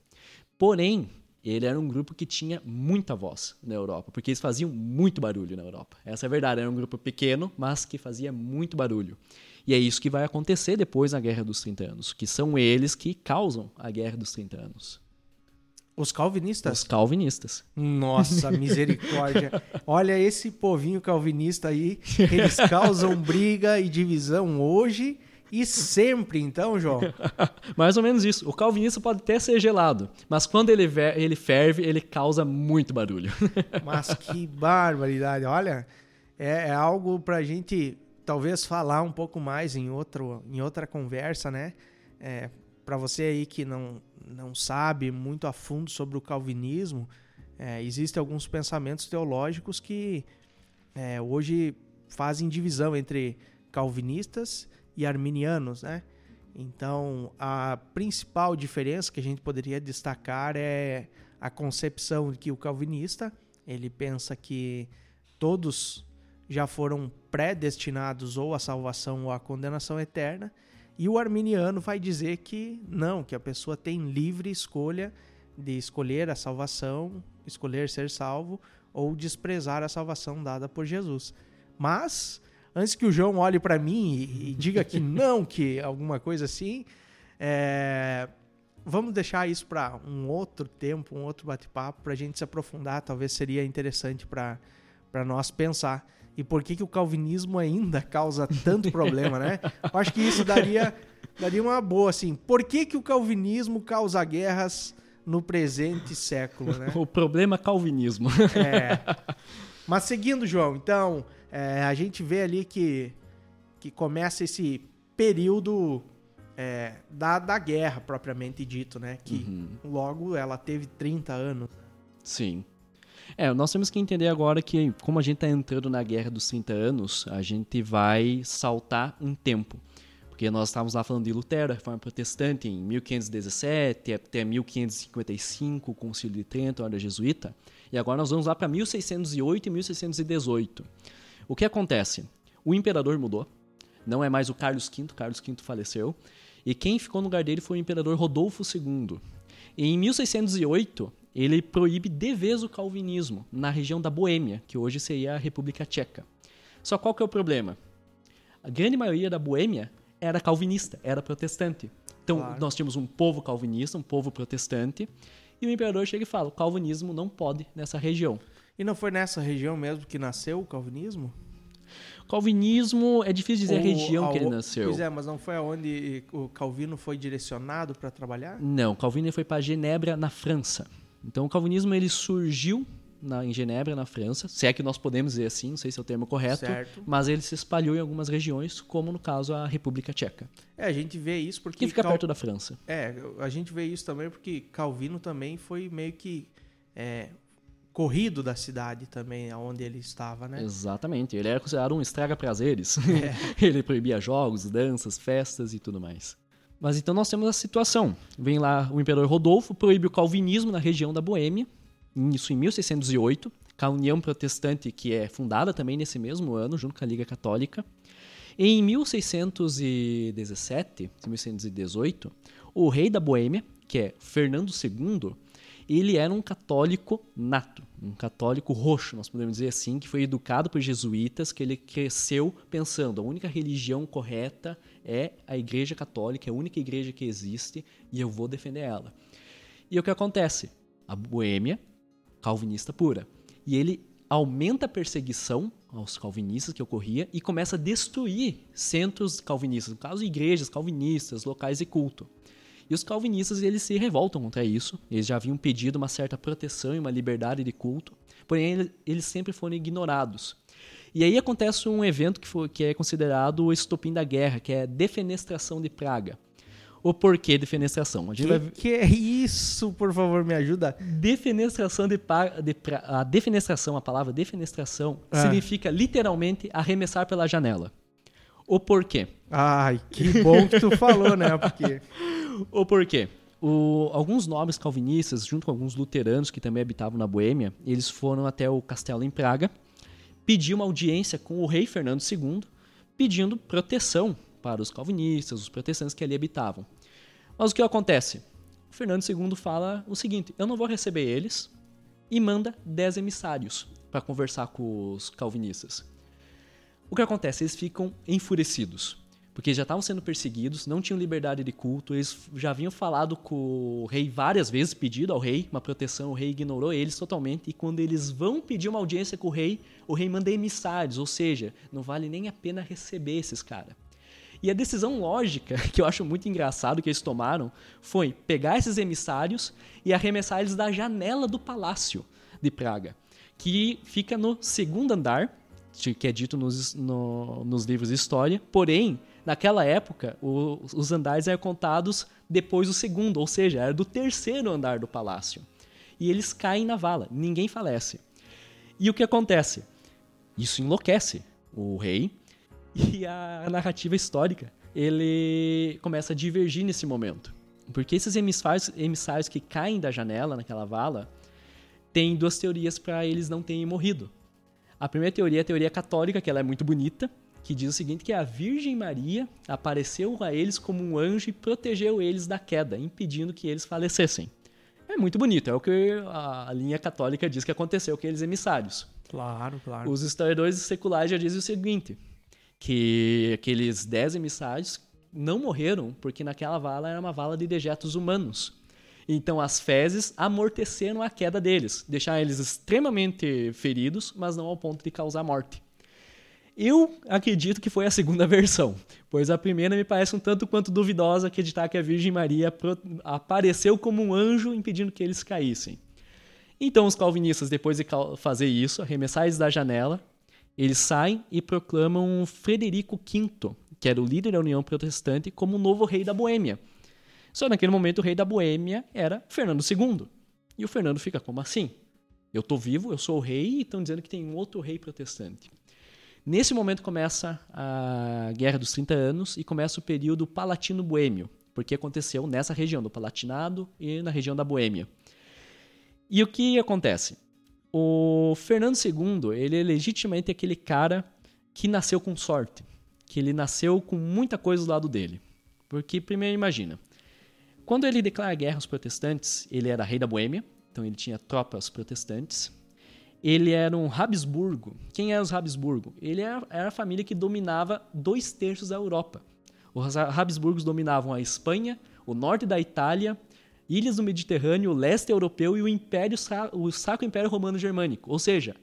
Porém, ele era um grupo que tinha muita voz na Europa, porque eles faziam muito barulho na Europa. Essa é a verdade, era um grupo pequeno, mas que fazia muito barulho. E é isso que vai acontecer depois na Guerra dos 30 Anos, que são eles que causam a Guerra dos 30 Anos.
Os calvinistas?
Os calvinistas.
Nossa, misericórdia. Olha esse povinho calvinista aí, eles causam briga e divisão hoje e sempre, então, João?
Mais ou menos isso. O calvinista pode até ser gelado, mas quando ele, ele ferve, ele causa muito barulho.
mas que barbaridade. Olha, é, é algo pra gente talvez falar um pouco mais em, outro, em outra conversa, né? É, para você aí que não, não sabe muito a fundo sobre o calvinismo, é, existem alguns pensamentos teológicos que é, hoje fazem divisão entre calvinistas e arminianos, né? Então, a principal diferença que a gente poderia destacar é a concepção de que o calvinista, ele pensa que todos já foram predestinados ou à salvação ou à condenação eterna, e o arminiano vai dizer que não, que a pessoa tem livre escolha de escolher a salvação, escolher ser salvo ou desprezar a salvação dada por Jesus. Mas antes que o João olhe para mim e, e, diga que não, que alguma coisa assim, é, vamos deixar isso para um outro tempo, um outro bate-papo, para a gente se aprofundar. Talvez seria interessante para nós pensar e por que, que o calvinismo ainda causa tanto problema, né? Eu acho que isso daria, daria uma boa, assim. Por que, que o calvinismo causa guerras no presente século, né?
O problema é calvinismo.
É. Mas seguindo, João, então, é, a gente vê ali que, que começa esse período é, da, da guerra, propriamente dito, né? Que uhum. logo ela teve 30 anos.
Sim. É, nós temos que entender agora que, como a gente está entrando na Guerra dos 30 Anos, a gente vai saltar um tempo. Porque nós estávamos lá falando de Lutero, a Reforma Protestante, em 1517 até 1555, o Concílio de Trento, a Ordem Jesuíta. E agora nós vamos lá para 1608 e 1618. O que acontece? O imperador mudou. Não é mais o Carlos V, Carlos V faleceu. E quem ficou no lugar dele foi o imperador Rodolfo II. E em 1608, ele proíbe de vez o calvinismo na região da Boêmia, que hoje seria a República Tcheca. Só qual que é o problema? A grande maioria da Boêmia era calvinista, era protestante. Então, claro. nós tínhamos um povo calvinista, um povo protestante, e o imperador chega e fala: o calvinismo não pode nessa região.
E não foi nessa região mesmo que nasceu o calvinismo?
Calvinismo é difícil dizer Ou, a região que ele nasceu.
Pois é, mas não foi aonde o Calvino foi direcionado para trabalhar?
Não, Calvino foi para Genebra, na França. Então o calvinismo ele surgiu na, em Genebra, na França, se é que nós podemos dizer assim, não sei se é o termo correto, certo. mas ele se espalhou em algumas regiões, como no caso a República Tcheca.
É, a gente vê isso porque...
Que fica Cal... perto da França.
É, a gente vê isso também porque Calvino também foi meio que é, corrido da cidade também, aonde ele estava, né?
Exatamente, ele era considerado um estraga-prazeres. É. ele proibia jogos, danças, festas e tudo mais. Mas então nós temos a situação. Vem lá o imperador Rodolfo, proíbe o calvinismo na região da Boêmia, isso em 1608, com a União Protestante, que é fundada também nesse mesmo ano, junto com a Liga Católica. Em 1617, 1618, o rei da Boêmia, que é Fernando II, ele era um católico nato, um católico roxo, nós podemos dizer assim, que foi educado por jesuítas, que ele cresceu pensando a única religião correta é a Igreja Católica, é a única igreja que existe e eu vou defender ela. E o que acontece? A Boêmia, calvinista pura. E ele aumenta a perseguição aos calvinistas que ocorria e começa a destruir centros calvinistas, no caso igrejas calvinistas, locais de culto. E os calvinistas eles se revoltam contra isso. Eles já haviam pedido uma certa proteção e uma liberdade de culto, porém eles sempre foram ignorados. E aí acontece um evento que, foi, que é considerado o estopim da guerra, que é a defenestração de Praga. O porquê defenestração?
A que, vai... que é isso? Por favor, me ajuda.
Defenestração de, pra... de pra... a defenestração, a palavra defenestração ah. significa literalmente arremessar pela janela. O porquê?
Ai, que bom que tu falou, né? Porque
o porquê? O, alguns nobres calvinistas, junto com alguns luteranos que também habitavam na Boêmia, eles foram até o castelo em Praga, pedir uma audiência com o rei Fernando II, pedindo proteção para os calvinistas, os protestantes que ali habitavam. Mas o que acontece? O Fernando II fala o seguinte: eu não vou receber eles e manda 10 emissários para conversar com os calvinistas. O que acontece? Eles ficam enfurecidos porque já estavam sendo perseguidos, não tinham liberdade de culto, eles já haviam falado com o rei várias vezes, pedido ao rei uma proteção, o rei ignorou eles totalmente, e quando eles vão pedir uma audiência com o rei, o rei manda emissários, ou seja, não vale nem a pena receber esses caras. E a decisão lógica, que eu acho muito engraçado que eles tomaram, foi pegar esses emissários e arremessar eles da janela do palácio de Praga, que fica no segundo andar, que é dito nos, no, nos livros de história, porém Naquela época, o, os andares eram contados depois do segundo, ou seja, era do terceiro andar do palácio. E eles caem na vala, ninguém falece. E o que acontece? Isso enlouquece o rei e a narrativa histórica ele começa a divergir nesse momento. Porque esses emissários, emissários que caem da janela naquela vala tem duas teorias para eles não terem morrido. A primeira teoria é a teoria católica, que ela é muito bonita, que diz o seguinte que a Virgem Maria apareceu a eles como um anjo e protegeu eles da queda, impedindo que eles falecessem. É muito bonito, é o que a linha católica diz que aconteceu com aqueles emissários.
Claro, claro.
Os historiadores seculares já dizem o seguinte, que aqueles dez emissários não morreram porque naquela vala era uma vala de dejetos humanos. Então as fezes amorteceram a queda deles, deixaram eles extremamente feridos, mas não ao ponto de causar morte. Eu acredito que foi a segunda versão, pois a primeira me parece um tanto quanto duvidosa acreditar que a Virgem Maria apareceu como um anjo impedindo que eles caíssem. Então os calvinistas, depois de fazer isso, arremessar eles da janela, eles saem e proclamam Frederico V, que era o líder da União Protestante, como o novo rei da Boêmia. Só naquele momento o rei da Boêmia era Fernando II. E o Fernando fica como assim? Eu estou vivo, eu sou o rei e estão dizendo que tem um outro rei protestante. Nesse momento começa a Guerra dos 30 Anos e começa o período Palatino-Boêmio, porque aconteceu nessa região do Palatinado e na região da Boêmia. E o que acontece? O Fernando II, ele é legitimamente aquele cara que nasceu com sorte, que ele nasceu com muita coisa do lado dele. Porque primeiro imagina, quando ele declara guerra aos protestantes, ele era rei da Boêmia, então ele tinha tropas protestantes. Ele era um Habsburgo. Quem eram os Habsburgo? Ele era, era a família que dominava dois terços da Europa. Os Habsburgos dominavam a Espanha, o norte da Itália, ilhas do Mediterrâneo, o leste europeu e o Império, o Sacro Império Romano Germânico. Ou seja,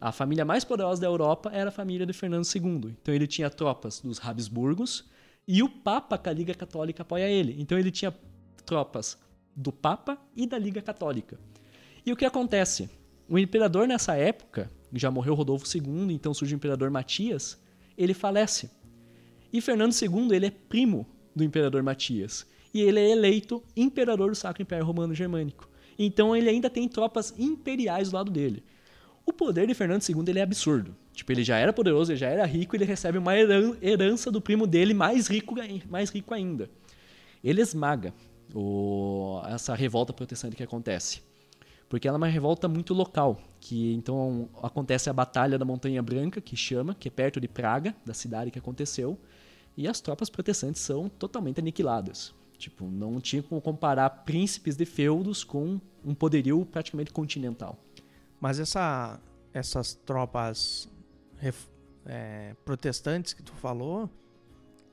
a família mais poderosa da Europa era a família de Fernando II. Então ele tinha tropas dos Habsburgos e o Papa com a Liga Católica apoia ele. Então ele tinha tropas do Papa e da Liga Católica. E o que acontece? O imperador nessa época, já morreu Rodolfo II, então surge o imperador Matias, ele falece. E Fernando II, ele é primo do imperador Matias. E ele é eleito imperador do Sacro Império Romano Germânico. Então ele ainda tem tropas imperiais do lado dele. O poder de Fernando II ele é absurdo. Tipo, ele já era poderoso, ele já era rico, ele recebe uma herança do primo dele mais rico, mais rico ainda. Ele esmaga o, essa revolta protestante que acontece porque ela é uma revolta muito local, que então acontece a Batalha da Montanha Branca, que chama, que é perto de Praga, da cidade que aconteceu, e as tropas protestantes são totalmente aniquiladas. Tipo, não tinha como comparar príncipes de feudos com um poderio praticamente continental.
Mas essa, essas tropas é, protestantes que tu falou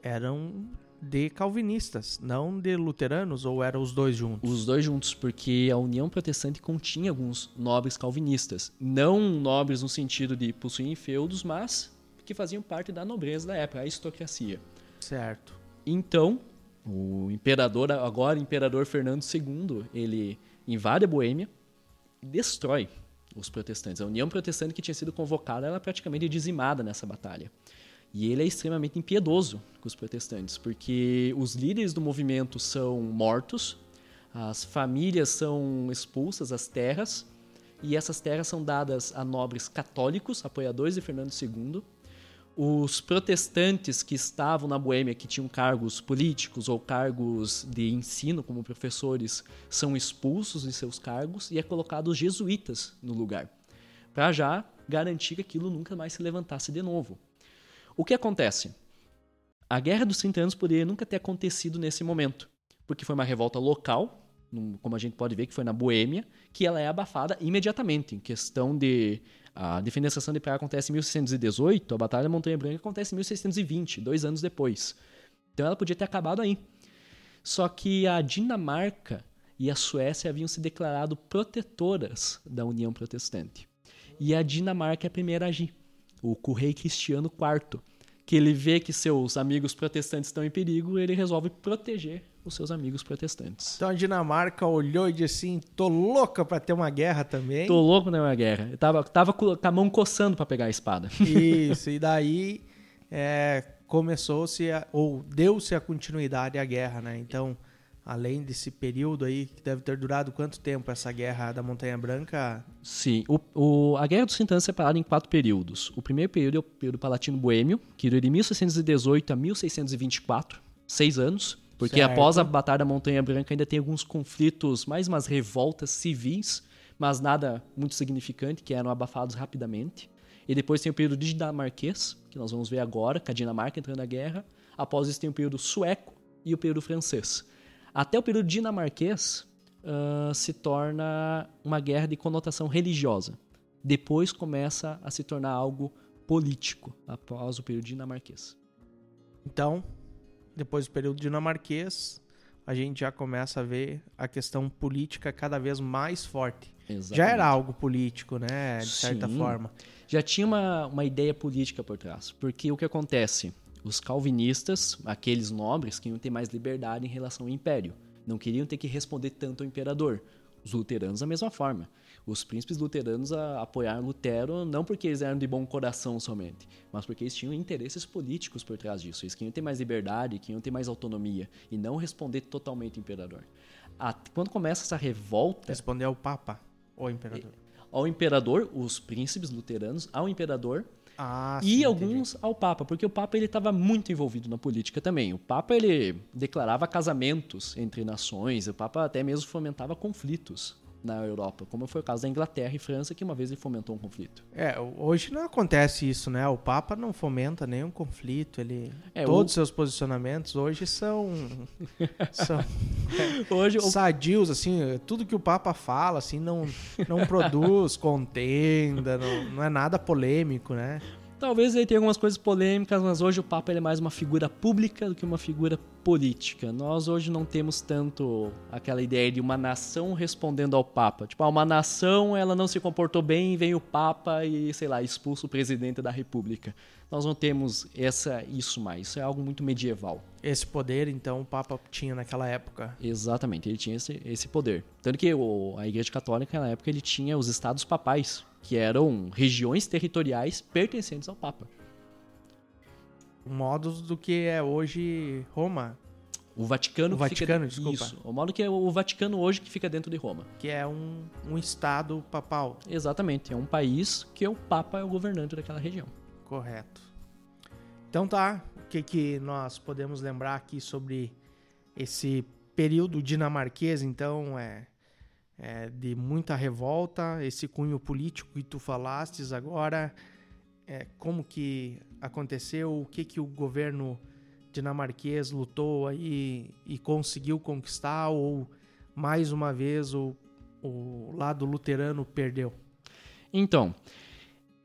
eram de calvinistas, não de luteranos, ou eram os dois juntos?
Os dois juntos, porque a União Protestante continha alguns nobres calvinistas. Não nobres no sentido de possuírem feudos, mas que faziam parte da nobreza da época, a aristocracia.
Certo.
Então, o imperador, agora imperador Fernando II, ele invade a Boêmia e destrói os protestantes. A União Protestante que tinha sido convocada, ela é praticamente dizimada nessa batalha. E ele é extremamente impiedoso com os protestantes, porque os líderes do movimento são mortos, as famílias são expulsas, as terras, e essas terras são dadas a nobres católicos, apoiadores de Fernando II. Os protestantes que estavam na Boêmia, que tinham cargos políticos ou cargos de ensino, como professores, são expulsos de seus cargos e é colocado os jesuítas no lugar, para já garantir que aquilo nunca mais se levantasse de novo. O que acontece? A Guerra dos 30 Anos poderia nunca ter acontecido nesse momento, porque foi uma revolta local, como a gente pode ver que foi na Boêmia, que ela é abafada imediatamente. Em questão de. A defenestração de Praga acontece em 1618, a Batalha da Montanha Branca acontece em 1620, dois anos depois. Então ela podia ter acabado aí. Só que a Dinamarca e a Suécia haviam se declarado protetoras da União Protestante. E a Dinamarca é a primeira a agir o rei Cristiano IV, que ele vê que seus amigos protestantes estão em perigo, ele resolve proteger os seus amigos protestantes.
Então a Dinamarca olhou e disse assim: tô louca para ter uma guerra também.
Tô louco pra ter uma guerra. Eu tava, tava com a mão coçando para pegar a espada.
Isso, e daí é, começou-se, ou deu-se a continuidade à guerra, né? Então além desse período aí, que deve ter durado quanto tempo essa guerra da Montanha Branca?
Sim, o, o, a Guerra dos 30 Anos é separada em quatro períodos. O primeiro período é o período palatino-boêmio, que dura de 1618 a 1624, seis anos, porque certo. após a Batalha da Montanha Branca ainda tem alguns conflitos, mais umas revoltas civis, mas nada muito significante, que eram abafados rapidamente. E depois tem o período dinamarquês, que nós vamos ver agora, com a Dinamarca entrando na guerra. Após isso tem o período sueco e o período francês. Até o período dinamarquês uh, se torna uma guerra de conotação religiosa. Depois começa a se tornar algo político, após o período dinamarquês.
Então, depois do período dinamarquês, a gente já começa a ver a questão política cada vez mais forte. Exatamente. Já era algo político, né? De certa Sim. forma.
Já tinha uma, uma ideia política por trás. Porque o que acontece? Os calvinistas, aqueles nobres, queriam ter mais liberdade em relação ao império. Não queriam ter que responder tanto ao imperador. Os luteranos, da mesma forma. Os príncipes luteranos apoiaram Lutero não porque eles eram de bom coração somente, mas porque eles tinham interesses políticos por trás disso. Eles queriam ter mais liberdade, queriam ter mais autonomia e não responder totalmente ao imperador. Quando começa essa revolta.
Responder ao Papa ou ao imperador?
Ao imperador, os príncipes luteranos, ao imperador
ah,
e sim, alguns entendi. ao Papa, porque o Papa ele estava muito envolvido na política também. O Papa ele declarava casamentos entre nações, o Papa até mesmo fomentava conflitos na Europa, como foi o caso da Inglaterra e França, que uma vez ele fomentou um conflito.
É, hoje não acontece isso, né? O Papa não fomenta nenhum conflito, ele
É,
todos os
o-
seus posicionamentos hoje são, são
Hoje, o-
sadios, assim, tudo que o Papa fala, assim, não, não produz contenda, não, não é nada polêmico, né?
Talvez ele tenha algumas coisas polêmicas, mas hoje o Papa é mais uma figura pública do que uma figura política. Nós hoje não temos tanto aquela ideia de uma nação respondendo ao Papa. Tipo, ah, uma nação ela não se comportou bem, vem o Papa e, sei lá, expulsa o presidente da República. Nós não temos essa isso mais. Isso é algo muito medieval.
Esse poder, então, o Papa tinha naquela época.
Exatamente, ele tinha esse, esse poder. Tanto que o- a Igreja Católica, na época, ele tinha os estados papais, que eram regiões territoriais pertencentes ao Papa.
Modos do que é hoje Roma,
O Vaticano
O Vaticano,
fica...
desculpa.
Isso, o modo que é o Vaticano hoje que fica dentro de Roma.
que é um, um estado papal.
Exatamente, é um país que o Papa é o governante daquela região.
Correto. Então tá, o que, que nós podemos lembrar aqui sobre esse período dinamarquês, então, é, é de muita revolta, esse cunho político que tu falastes agora, é, como que aconteceu, o que que o governo dinamarquês lutou aí e conseguiu conquistar, ou mais uma vez o, o lado luterano perdeu?
Então,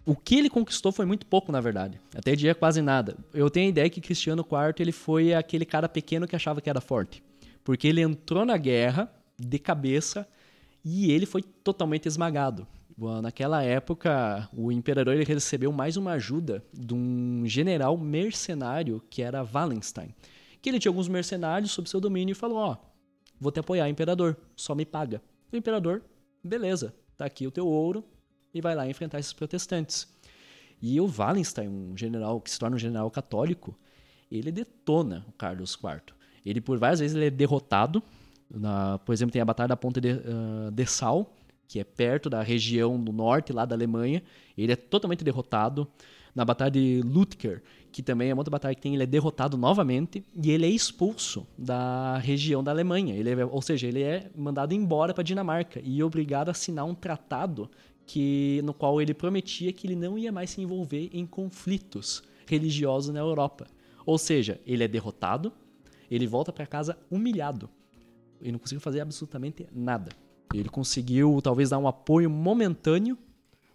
o que ele conquistou foi muito pouco, na verdade. Até diria quase nada. Eu tenho a ideia que Cristiano IV ele foi aquele cara pequeno que achava que era forte. Porque ele entrou na guerra de cabeça e ele foi totalmente esmagado. Naquela época, o imperador recebeu mais uma ajuda de um general mercenário que era Wallenstein. Que ele tinha alguns mercenários sob seu domínio e falou: Ó, vou te apoiar, imperador, só me paga. O imperador, beleza, tá aqui o teu ouro e vai lá enfrentar esses protestantes. E o Wallenstein, um general que se torna um general católico, ele detona o Carlos IV. Ele, por várias vezes, ele é derrotado. Na, por exemplo, tem a Batalha da Ponte de ah, Dessau, que é perto da região do norte, lá da Alemanha. Ele é totalmente derrotado. Na Batalha de Lutker, que também é uma outra batalha que tem, ele é derrotado novamente e ele é expulso da região da Alemanha. Ele é- ou seja, ele é mandado embora para Dinamarca e obrigado a assinar um tratado que no qual ele prometia que ele não ia mais se envolver em conflitos religiosos na Europa. Ou seja, ele é derrotado, ele volta para casa humilhado. Ele não conseguiu fazer absolutamente nada. Ele conseguiu talvez dar um apoio momentâneo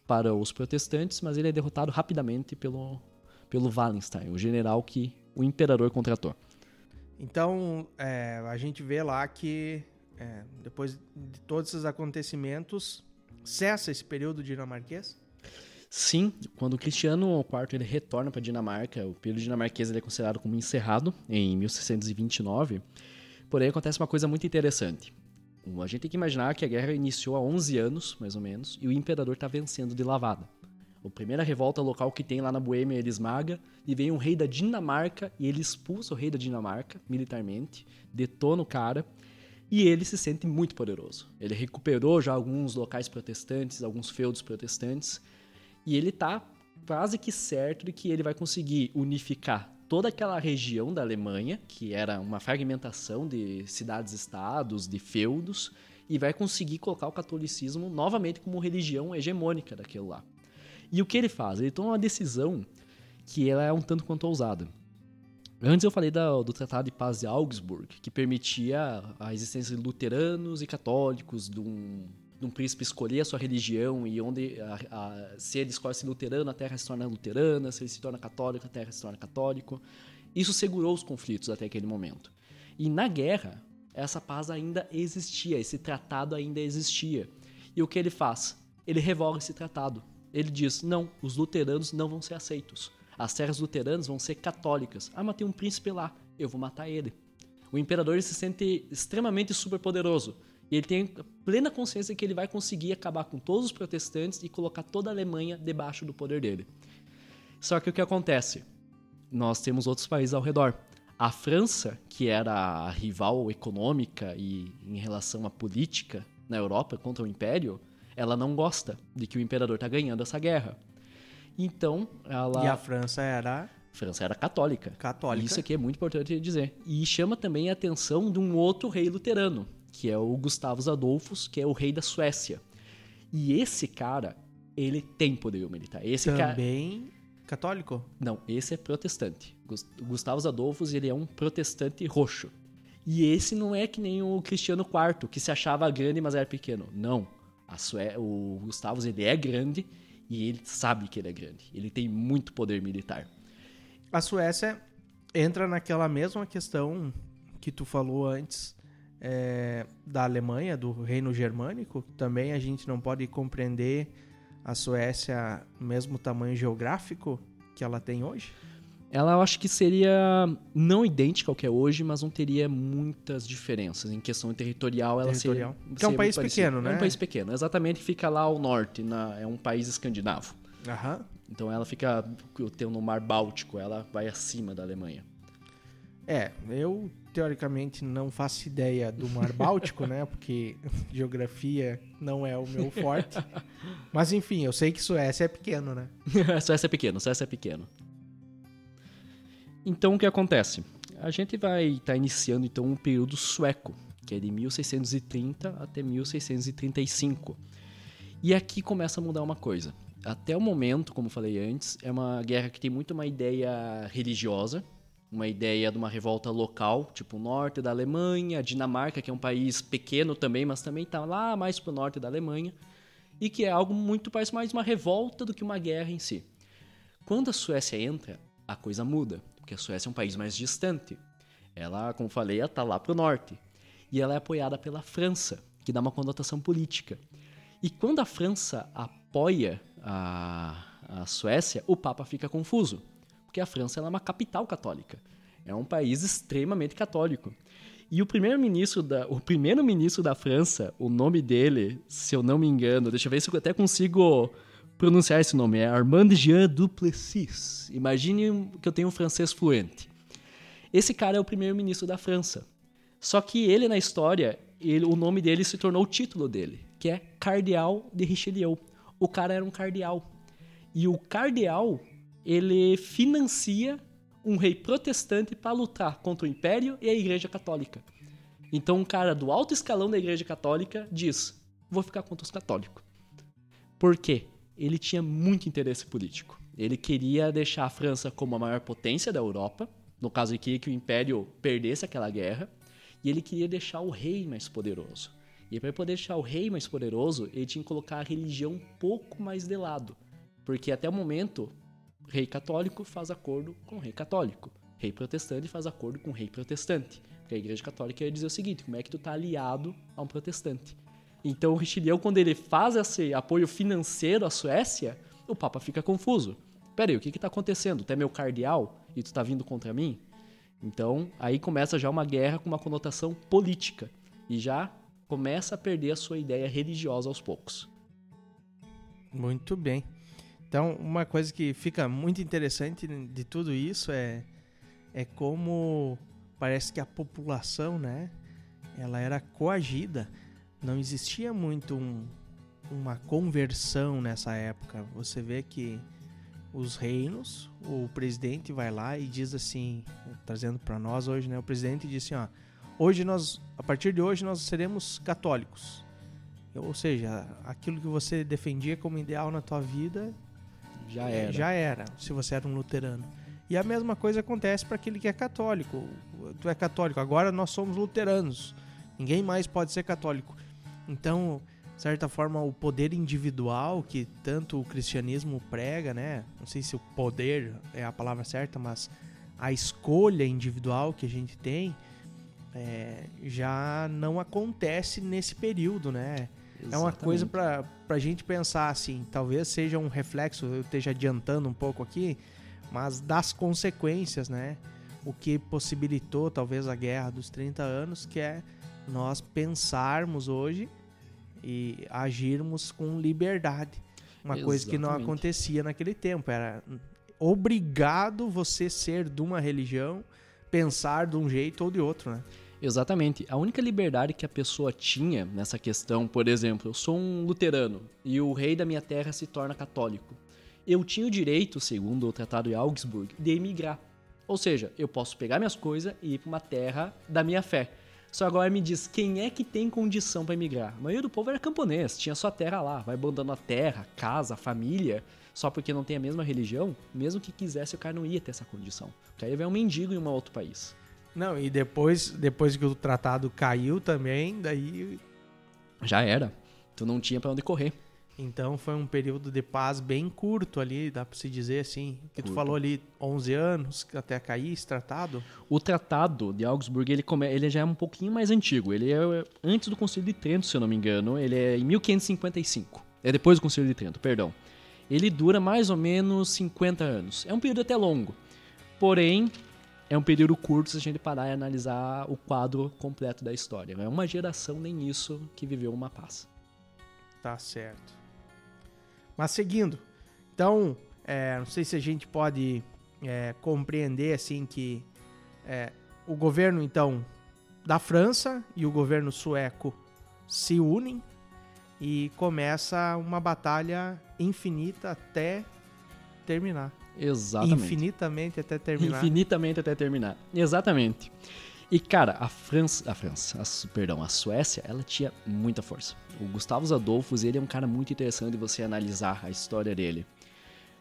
para os protestantes, mas ele é derrotado rapidamente pelo, pelo Wallenstein, o general que o imperador contratou.
Então, é, a gente vê lá que é, depois de todos esses acontecimentos, cessa esse período dinamarquês?
Sim, quando o Cristiano IV ele retorna para a Dinamarca, o período dinamarquês ele é considerado como encerrado em 1629. Porém, acontece uma coisa muito interessante. A gente tem que imaginar que a guerra iniciou há 11 anos, mais ou menos, e o imperador está vencendo de lavada. A primeira revolta local que tem lá na Boêmia ele esmaga, e vem um rei da Dinamarca e ele expulsa o rei da Dinamarca militarmente, detona o cara, e ele se sente muito poderoso. Ele recuperou já alguns locais protestantes, alguns feudos protestantes, e ele tá quase que certo de que ele vai conseguir unificar toda aquela região da Alemanha, que era uma fragmentação de cidades-estados, de feudos, e vai conseguir colocar o catolicismo novamente como religião hegemônica daquilo lá. E o que ele faz? Ele toma uma decisão que ela é um tanto quanto ousada. Antes eu falei da- do Tratado de Paz de Augsburg, que permitia a existência de luteranos e católicos, de um, de um príncipe escolher a sua religião e onde a- a- se ele escolhe ser luterano, a terra se torna luterana, se ele se torna católico, a terra se torna católico. Isso segurou os conflitos até aquele momento. E na guerra, essa paz ainda existia, esse tratado ainda existia. E o que ele faz? Ele revoga esse tratado. Ele diz: não, os luteranos não vão ser aceitos. As terras luteranas vão ser católicas. Ah, mas tem um príncipe lá, eu vou matar ele. O imperador se sente extremamente superpoderoso. E ele tem plena consciência que ele vai conseguir acabar com todos os protestantes e colocar toda a Alemanha debaixo do poder dele. Só que o que acontece? Nós temos outros países ao redor. A França, que era a rival econômica e em relação à política na Europa contra o Império, ela não gosta de que o imperador está ganhando essa guerra. Então, ela.
E a França era
França era católica.
católica.
Isso aqui é muito importante dizer. E chama também a atenção de um outro rei luterano, que é o Gustavus Adolphus, que é o rei da Suécia. E esse cara, ele tem poderio militar. Esse
Também cara... católico?
Não, esse é protestante. Gustavus Adolphus, ele é um protestante roxo. E esse não é que nem o Cristiano IV, que se achava grande, mas era pequeno. Não. Sué... O Gustavus, ele é grande e ele sabe que ele é grande. Ele tem muito poder militar.
A Suécia entra naquela mesma questão que tu falou antes é, da Alemanha, do Reino Germânico. Também a gente não pode compreender a Suécia mesmo tamanho geográfico que ela tem hoje?
Ela eu acho que seria não idêntica ao que é hoje, mas não teria muitas diferenças. Em questão territorial, ela territorial. seria.
Porque é um país pequeno, né?
É um país pequeno, exatamente fica lá ao norte, na, é um país escandinavo.
Aham.
Então ela fica tem no Mar Báltico, ela vai acima da Alemanha.
É, eu teoricamente não faço ideia do Mar Báltico, né? Porque geografia não é o meu forte. Mas enfim, eu sei que Suécia é pequeno, né?
Suécia é pequeno, Suécia é pequeno. Então o que acontece? A gente vai estar tá iniciando então um período sueco, que é de 1630 até 1635. E aqui começa a mudar uma coisa. Até o momento, como falei antes, é uma guerra que tem muito uma ideia religiosa, uma ideia de uma revolta local, tipo o norte da Alemanha, Dinamarca, que é um país pequeno também, mas também está lá mais para o norte da Alemanha, e que é algo muito parece mais uma revolta do que uma guerra em si. Quando a Suécia entra, a coisa muda porque a Suécia é um país mais distante. Ela, como falei, está lá para o norte. E ela é apoiada pela França, que dá uma conotação política. E quando a França apoia a, a Suécia, o Papa fica confuso, porque a França é uma capital católica. É um país extremamente católico. E o primeiro-ministro da, o primeiro-ministro da França, o nome dele, se eu não me engano, deixa eu ver se eu até consigo pronunciar esse nome, é Armand Jean Duplessis. Imagine que eu tenho um francês fluente. Esse cara é o primeiro-ministro da França. Só que ele, na história, ele, o nome dele se tornou o título dele, que é Cardeal de Richelieu. O cara era um cardeal. E o cardeal, ele financia um rei protestante para lutar contra o império e a igreja católica. Então, um cara do alto escalão da igreja católica diz: vou ficar contra os católicos. Por quê? ele tinha muito interesse político. Ele queria deixar a França como a maior potência da Europa, no caso, ele queria que o Império perdesse aquela guerra, e ele queria deixar o rei mais poderoso. E para poder deixar o rei mais poderoso, ele tinha que colocar a religião um pouco mais de lado, porque até o momento, rei católico faz acordo com o rei católico, rei protestante faz acordo com o rei protestante. Porque a igreja católica ia dizer o seguinte: como é que tu tá aliado a um protestante? Então o Richelieu, quando ele faz esse apoio financeiro à Suécia, o Papa fica confuso. Peraí, o que está acontecendo? Tu é meu cardeal e tu está vindo contra mim? Então aí começa já uma guerra com uma conotação política e já começa a perder a sua ideia religiosa aos poucos.
Muito bem. Então, uma coisa que fica muito interessante de tudo isso é, é como parece que a população, né, ela era coagida não existia muito um, uma conversão nessa época. Você vê que os reinos, o presidente vai lá e diz assim, trazendo para nós hoje, né? O presidente disse assim, ó, hoje nós, a partir de hoje nós seremos católicos. Ou seja, aquilo que você defendia como ideal na tua vida
já era.
Já era, se você era um luterano. E a mesma coisa acontece para aquele que é católico. Tu é católico, agora nós somos luteranos. Ninguém mais pode ser católico. Então, de certa forma, o poder individual que tanto o cristianismo prega, né? Não sei se o poder é a palavra certa, mas a escolha individual que a gente tem é, já não acontece nesse período, né? Exatamente. É uma coisa para a gente pensar assim, talvez seja um reflexo, eu esteja adiantando um pouco aqui, mas das consequências, né? O que possibilitou talvez a guerra dos 30 anos, que é nós pensarmos hoje e agirmos com liberdade. Uma Exatamente. coisa que não acontecia naquele tempo. Era obrigado você ser de uma religião, pensar de um jeito ou de outro, né?
Exatamente. A única liberdade que a pessoa tinha nessa questão, por exemplo, eu sou um luterano e o rei da minha terra se torna católico. Eu tinha o direito, segundo o Tratado de Augsburg, de emigrar. Ou seja, eu posso pegar minhas coisas e ir para uma terra da minha fé. Só agora me diz, quem é que tem condição para emigrar? A maioria do povo era camponês, tinha sua terra lá, vai abandonando a terra, casa, família, só porque não tem a mesma religião, mesmo que quisesse, o cara não ia ter essa condição. Porque aí vai um mendigo em um outro país.
Não, e depois, depois que o tratado caiu também, daí.
Já era. Tu não tinha para onde correr.
Então foi um período de paz bem curto ali, dá para se dizer assim. Que tu falou ali 11 anos até cair esse tratado.
O tratado de Augsburg, ele, come... ele já é um pouquinho mais antigo. Ele é antes do Concílio de Trento, se eu não me engano. Ele é em 1555. É depois do Concílio de Trento, perdão. Ele dura mais ou menos 50 anos. É um período até longo. Porém, é um período curto se a gente parar e analisar o quadro completo da história. É uma geração nem isso que viveu uma paz.
Tá certo. Mas seguindo, então, é, não sei se a gente pode é, compreender assim que é, o governo então da França e o governo sueco se unem e começa uma batalha infinita até terminar.
Exatamente.
Infinitamente até terminar.
Infinitamente até terminar. Exatamente. E cara, a França, a França, a, perdão, a Suécia, ela tinha muita força. O Gustavo Adolfos, ele é um cara muito interessante de você analisar a história dele.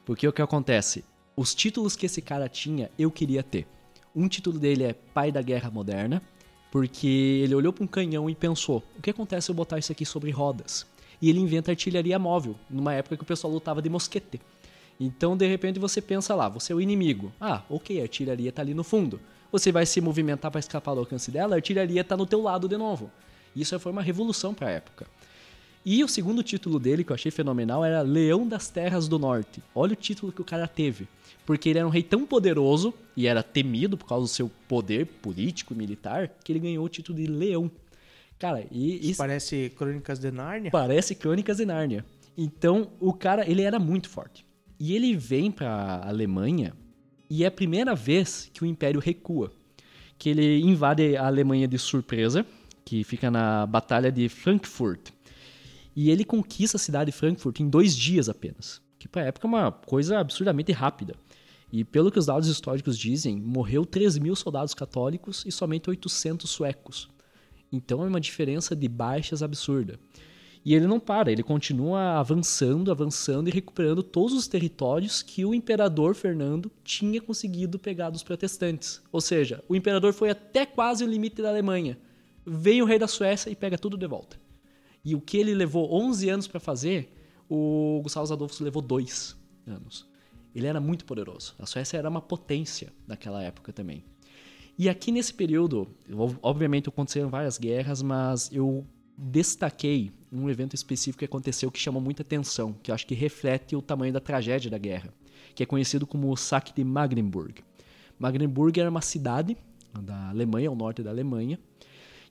Porque o que acontece? Os títulos que esse cara tinha, eu queria ter. Um título dele é Pai da Guerra Moderna, porque ele olhou para um canhão e pensou: o que acontece se eu botar isso aqui sobre rodas? E ele inventa artilharia móvel, numa época que o pessoal lutava de mosquete. Então, de repente, você pensa lá, você é o inimigo. Ah, ok, a artilharia está ali no fundo você vai se movimentar para escapar do alcance dela, a artilharia está no teu lado de novo. Isso foi uma revolução para a época. E o segundo título dele, que eu achei fenomenal, era Leão das Terras do Norte. Olha o título que o cara teve. Porque ele era um rei tão poderoso e era temido por causa do seu poder político e militar, que ele ganhou o título de Leão. Cara, e
isso parece Crônicas de Nárnia?
Parece Crônicas de Nárnia. Então, o cara, ele era muito forte. E ele vem para a Alemanha e é a primeira vez que o Império recua. Que ele invade a Alemanha de surpresa, que fica na Batalha de Frankfurt. E ele conquista a cidade de Frankfurt em dois dias apenas. Que para a época é uma coisa absurdamente rápida. E pelo que os dados históricos dizem, morreu 3 mil soldados católicos e somente 800 suecos. Então é uma diferença de baixas absurda. E ele não para, ele continua avançando, avançando e recuperando todos os territórios que o imperador Fernando tinha conseguido pegar dos protestantes. Ou seja, o imperador foi até quase o limite da Alemanha. Vem o rei da Suécia e pega tudo de volta. E o que ele levou 11 anos para fazer, o Gustavo Adolfo levou 2 anos. Ele era muito poderoso. A Suécia era uma potência naquela época também. E aqui nesse período, obviamente aconteceram várias guerras, mas eu destaquei um evento específico que aconteceu que chamou muita atenção, que eu acho que reflete o tamanho da tragédia da guerra, que é conhecido como o saque de Magdeburg. Magdeburg era uma cidade da Alemanha, ao norte da Alemanha,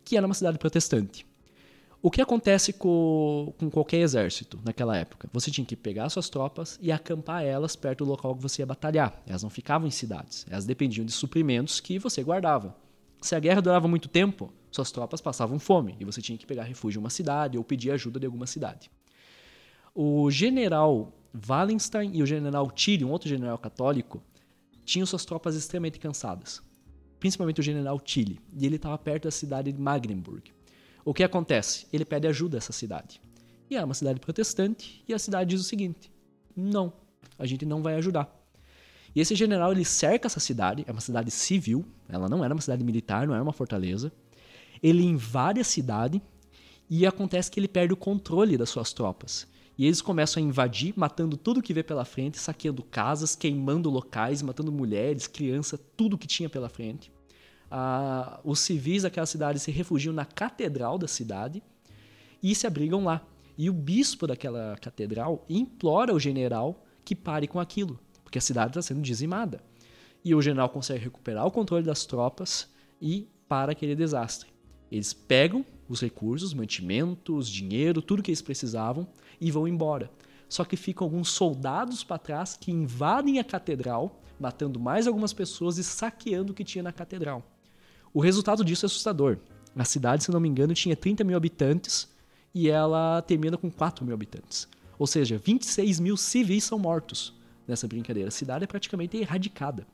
que era uma cidade protestante. O que acontece com, com qualquer exército naquela época? Você tinha que pegar suas tropas e acampar elas perto do local que você ia batalhar. Elas não ficavam em cidades, elas dependiam de suprimentos que você guardava. Se a guerra durava muito tempo, suas tropas passavam fome e você tinha que pegar refúgio em uma cidade ou pedir ajuda de alguma cidade. O general Wallenstein e o general Tilly, um outro general católico, tinham suas tropas extremamente cansadas. Principalmente o general Tilly, e ele estava perto da cidade de Magdeburg. O que acontece? Ele pede ajuda a essa cidade. E é uma cidade protestante, e a cidade diz o seguinte: não, a gente não vai ajudar. E esse general ele cerca essa cidade, é uma cidade civil, ela não era uma cidade militar, não era uma fortaleza ele invade a cidade e acontece que ele perde o controle das suas tropas. E eles começam a invadir, matando tudo que vê pela frente, saqueando casas, queimando locais, matando mulheres, crianças, tudo que tinha pela frente. Ah, os civis daquela cidade se refugiam na catedral da cidade e se abrigam lá. E o bispo daquela catedral implora ao general que pare com aquilo, porque a cidade está sendo dizimada. E o general consegue recuperar o controle das tropas e para aquele desastre. Eles pegam os recursos, mantimentos, dinheiro, tudo que eles precisavam e vão embora. Só que ficam alguns soldados para trás que invadem a catedral, matando mais algumas pessoas e saqueando o que tinha na catedral. O resultado disso é assustador. A cidade, se não me engano, tinha 30 mil habitantes e ela termina com 4 mil habitantes. Ou seja, 26 mil civis são mortos nessa brincadeira. A cidade é praticamente erradicada.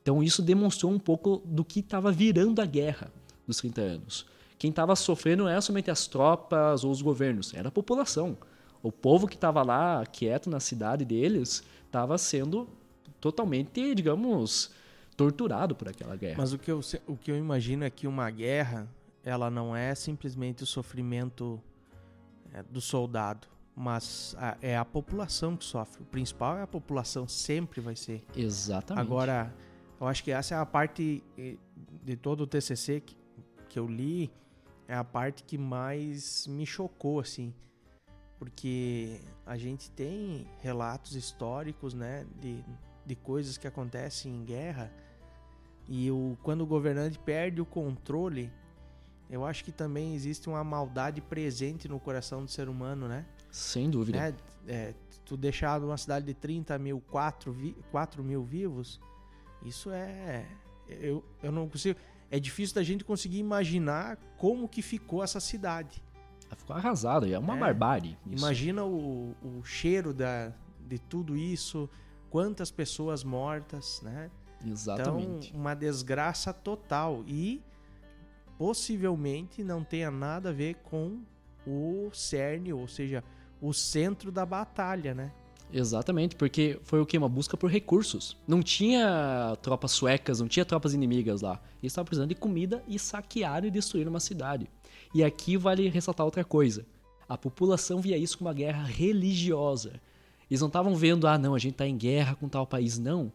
Então isso demonstrou um pouco do que estava virando a guerra dos 30 anos. Quem estava sofrendo não era somente as tropas ou os governos, era a população. O povo que estava lá, quieto na cidade deles, estava sendo totalmente, digamos, torturado por aquela guerra.
Mas o que, eu, o que eu imagino é que uma guerra, ela não é simplesmente o sofrimento é, do soldado, mas a, é a população que sofre. O principal é a população, sempre vai ser.
Exatamente.
Agora, eu acho que essa é a parte eh, de todo o TCC que, que eu li, é a parte que mais me chocou, assim. Porque a gente tem relatos históricos, né, de, de coisas que acontecem em guerra. E o, quando o governante perde o controle, eu acho que também existe uma maldade presente no coração do ser humano, né?
Sem dúvida.
Né? É, tu deixar uma cidade de 30 mil, 4, vi, 4 mil vivos, isso é. Eu, eu não consigo. É difícil da gente conseguir imaginar como que ficou essa cidade.
Ela ficou arrasada, é uma é, barbárie.
Isso. Imagina o, o cheiro da, de tudo isso, quantas pessoas mortas, né?
Exatamente.
Então, uma desgraça total. E possivelmente não tenha nada a ver com o cerne, ou seja, o centro da batalha, né?
Exatamente, porque foi o que? Uma busca por recursos. Não tinha tropas suecas, não tinha tropas inimigas lá. Eles estavam precisando de comida e saquear e destruir uma cidade. E aqui vale ressaltar outra coisa. A população via isso como uma guerra religiosa. Eles não estavam vendo, ah, não, a gente está em guerra com tal país. Não.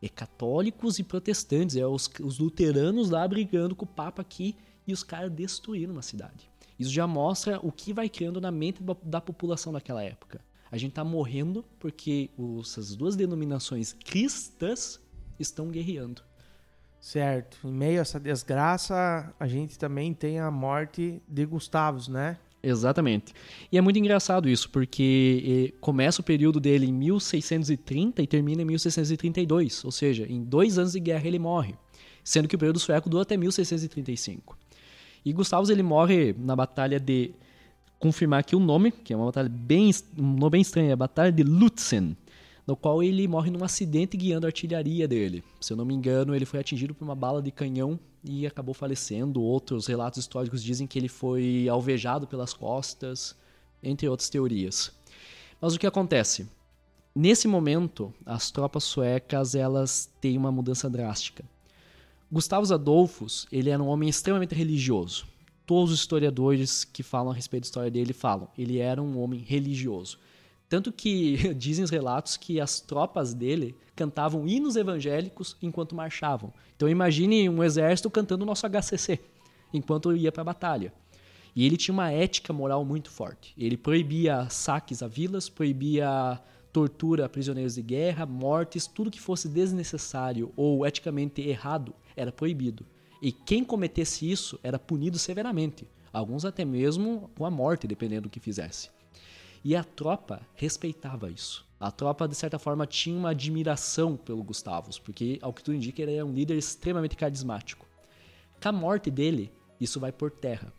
É católicos e protestantes, é os, os luteranos lá brigando com o Papa aqui e os caras destruíram uma cidade. Isso já mostra o que vai criando na mente da população naquela época. A gente está morrendo porque essas duas denominações cristãs estão guerreando.
Certo. Em meio a essa desgraça, a gente também tem a morte de Gustavos, né?
Exatamente. E é muito engraçado isso, porque eh, começa o período dele em 1630 e termina em 1632, ou seja, em dois anos de guerra ele morre, sendo que o período sueco dura até 1635. E Gustavus ele morre na batalha de confirmar aqui o nome, que é uma batalha bem um nome bem estranho, é a batalha de Lutzen, no qual ele morre num acidente guiando a artilharia dele. Se eu não me engano, ele foi atingido por uma bala de canhão e acabou falecendo. Outros relatos históricos dizem que ele foi alvejado pelas costas, entre outras teorias. Mas o que acontece? Nesse momento, as tropas suecas elas têm uma mudança drástica. Gustavus Adolphus, ele era um homem extremamente religioso. Todos os historiadores que falam a respeito da história dele falam, ele era um homem religioso. Tanto que dizem os relatos que as tropas dele cantavam hinos evangélicos enquanto marchavam. Então imagine um exército cantando o nosso HCC enquanto ia para a batalha. E ele tinha uma ética moral muito forte. Ele proibia saques a vilas, proibia tortura a prisioneiros de guerra, mortes, tudo que fosse desnecessário ou eticamente errado era proibido. E quem cometesse isso era punido severamente, alguns até mesmo com a morte, dependendo do que fizesse. E a tropa respeitava isso. A tropa, de certa forma, tinha uma admiração pelo Gustavus, porque, ao que tudo indica, ele é um líder extremamente carismático. Com a morte dele, isso vai por terra.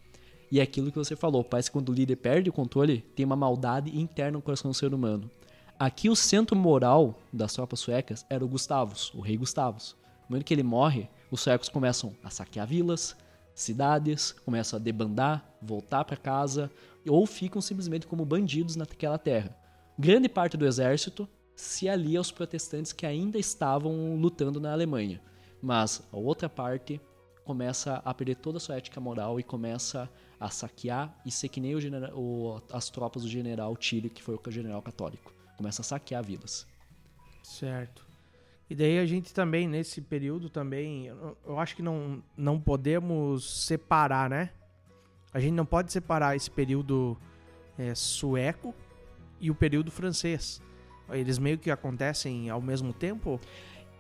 E é aquilo que você falou, parece que quando o líder perde o controle, tem uma maldade interna no coração do ser humano. Aqui o centro moral das tropas suecas era o Gustavus, o rei Gustavus. No momento que ele morre, os suecos começam a saquear vilas, cidades, começam a debandar, voltar para casa, ou ficam simplesmente como bandidos naquela terra. Grande parte do exército se alia aos protestantes que ainda estavam lutando na Alemanha, mas a outra parte começa a perder toda a sua ética moral e começa a saquear e ser que nem o o, as tropas do general Tilly, que foi o general católico. Começa a saquear vilas.
Certo. E daí a gente também, nesse período também, eu acho que não, não podemos separar, né? A gente não pode separar esse período é, sueco e o período francês. Eles meio que acontecem ao mesmo tempo?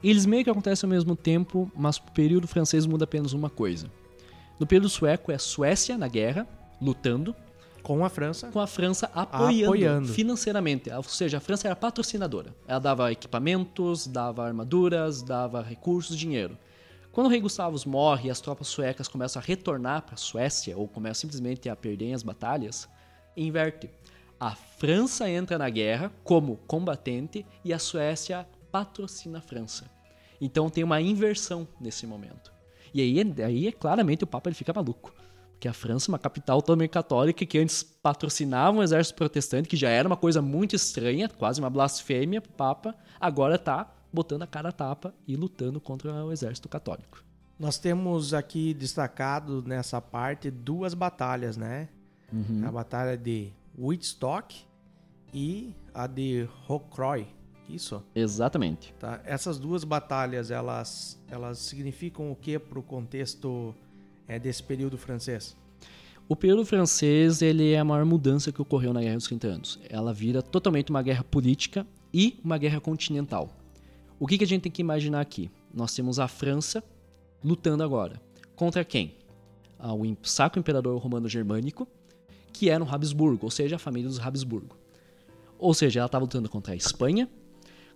Eles meio que acontecem ao mesmo tempo, mas o período francês muda apenas uma coisa. No período sueco é Suécia na guerra, lutando.
Com a França?
Com a França apoiando, apoiando, financeiramente. Ou seja, a França era patrocinadora. Ela dava equipamentos, dava armaduras, dava recursos, dinheiro. Quando o rei Gustavus morre e as tropas suecas começam a retornar para a Suécia, ou começam simplesmente a perder as batalhas, inverte. A França entra na guerra como combatente e a Suécia patrocina a França. Então tem uma inversão nesse momento. E aí, aí é claramente o Papa ele fica maluco. Porque a França é uma capital também católica que antes patrocinava um exército protestante, que já era uma coisa muito estranha, quase uma blasfêmia pro Papa, agora tá botando a cara a tapa e lutando contra o exército católico.
Nós temos aqui destacado nessa parte duas batalhas, né? Uhum. A batalha de Woodstock e a de Rocroi. Isso?
Exatamente.
Tá. Essas duas batalhas, elas, elas significam o que para o contexto é, desse período francês?
O período francês ele é a maior mudança que ocorreu na Guerra dos 30 Anos. Ela vira totalmente uma guerra política e uma guerra continental. O que, que a gente tem que imaginar aqui? Nós temos a França lutando agora. Contra quem? Ah, o Sacro Imperador Romano Germânico, que era um Habsburgo, ou seja, a família dos Habsburgo. Ou seja, ela estava lutando contra a Espanha,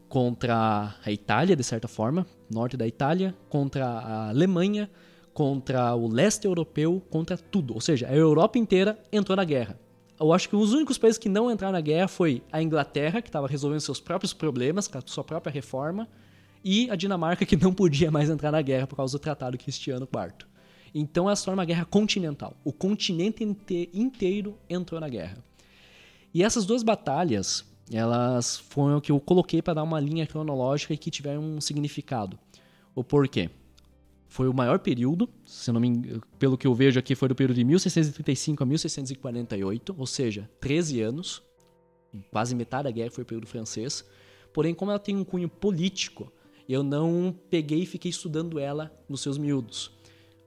contra a Itália, de certa forma, norte da Itália, contra a Alemanha, contra o leste europeu, contra tudo. Ou seja, a Europa inteira entrou na guerra. Eu acho que os únicos países que não entraram na guerra foi a Inglaterra, que estava resolvendo seus próprios problemas, com a sua própria reforma, e a Dinamarca, que não podia mais entrar na guerra por causa do Tratado Cristiano IV. Então se torna uma guerra continental. O continente inteiro entrou na guerra. E essas duas batalhas, elas foram o que eu coloquei para dar uma linha cronológica e que tiveram um significado. O porquê? Foi o maior período, se não me, pelo que eu vejo aqui, foi do período de 1635 a 1648, ou seja, 13 anos. Quase metade da guerra foi o período francês. Porém, como ela tem um cunho político, eu não peguei e fiquei estudando ela nos seus miúdos.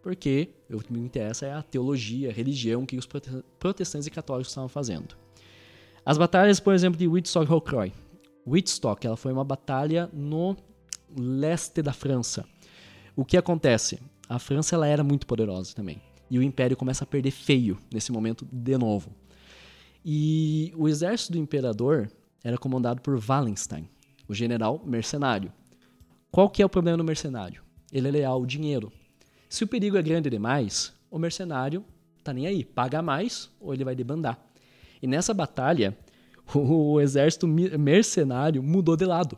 Porque o que me interessa é a teologia, a religião que os protestantes e católicos estavam fazendo. As batalhas, por exemplo, de Woodstock e Rocroi. Woodstock ela foi uma batalha no leste da França. O que acontece? A França ela era muito poderosa também. E o Império começa a perder feio nesse momento de novo. E o exército do imperador era comandado por Wallenstein, o general mercenário. Qual que é o problema do mercenário? Ele é leal ao dinheiro. Se o perigo é grande demais, o mercenário tá nem aí, paga mais ou ele vai debandar. E nessa batalha, o exército mercenário mudou de lado.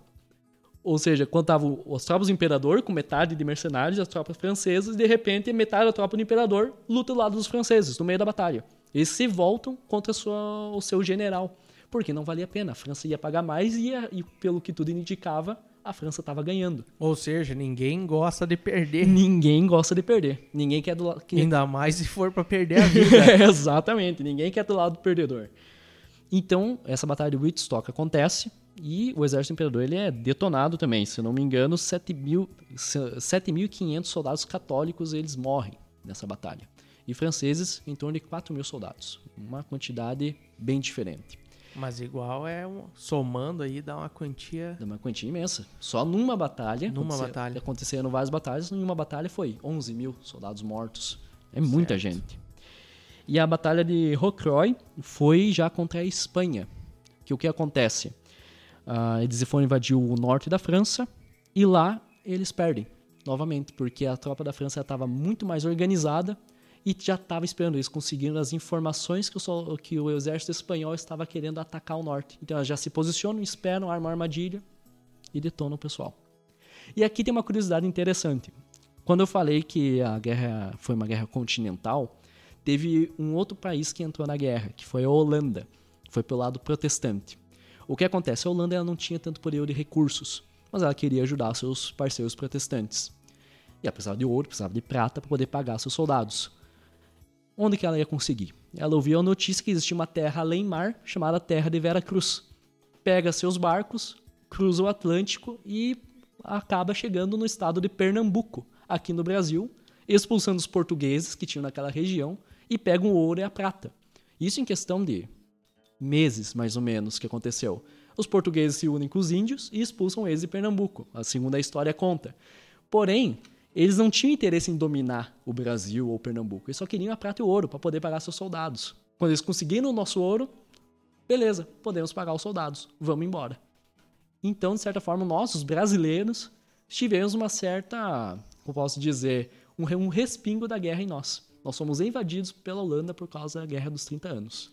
Ou seja, quando estavam as tropas do imperador com metade de mercenários e as tropas francesas, de repente metade da tropa do imperador luta do lado dos franceses, no meio da batalha. Eles se voltam contra sua, o seu general, porque não valia a pena. A França ia pagar mais e, ia, e pelo que tudo indicava, a França estava ganhando.
Ou seja, ninguém gosta de perder.
Ninguém gosta de perder. Ninguém quer do lado.
Ainda mais se for para perder a vida.
Exatamente. Ninguém quer do lado do perdedor. Então, essa batalha de Wittstock acontece e o exército imperador ele é detonado também. Se não me engano, 7.500 soldados católicos eles morrem nessa batalha. E franceses, em torno de 4 mil soldados. Uma quantidade bem diferente.
Mas igual é um, somando aí dá uma quantia.
Dá uma quantia imensa. Só numa batalha.
Numa batalha.
Aconteceram várias batalhas, numa batalha foi 11 mil soldados mortos. É certo. muita gente. E a batalha de Rocroi foi já contra a Espanha. Que o que acontece? Uh, eles foram invadir o norte da França e lá eles perdem novamente, porque a tropa da França estava muito mais organizada e já estava esperando. Eles conseguiram as informações que o, que o exército espanhol estava querendo atacar o norte. Então elas já se posicionam, esperam, armam a armadilha e detonam o pessoal. E aqui tem uma curiosidade interessante. Quando eu falei que a guerra foi uma guerra continental, teve um outro país que entrou na guerra, que foi a Holanda. Foi pelo lado protestante. O que acontece? A Holanda ela não tinha tanto poder de recursos, mas ela queria ajudar seus parceiros protestantes. E ela precisava de ouro, precisava de prata para poder pagar seus soldados. Onde que ela ia conseguir? Ela ouviu a notícia que existia uma terra além mar chamada Terra de Vera Cruz. Pega seus barcos, cruza o Atlântico e acaba chegando no estado de Pernambuco, aqui no Brasil, expulsando os portugueses que tinham naquela região e pega o ouro e a prata. Isso em questão de meses, mais ou menos, que aconteceu. Os portugueses se unem com os índios e expulsam eles de Pernambuco, a segunda história conta. Porém, eles não tinham interesse em dominar o Brasil ou Pernambuco. Eles só queriam a prata e o ouro para poder pagar seus soldados. Quando eles conseguiram o nosso ouro, beleza, podemos pagar os soldados, vamos embora. Então, de certa forma, nós, os brasileiros, tivemos uma certa, como posso dizer, um, respingo da guerra em nós. Nós fomos invadidos pela Holanda por causa da Guerra dos 30 Anos.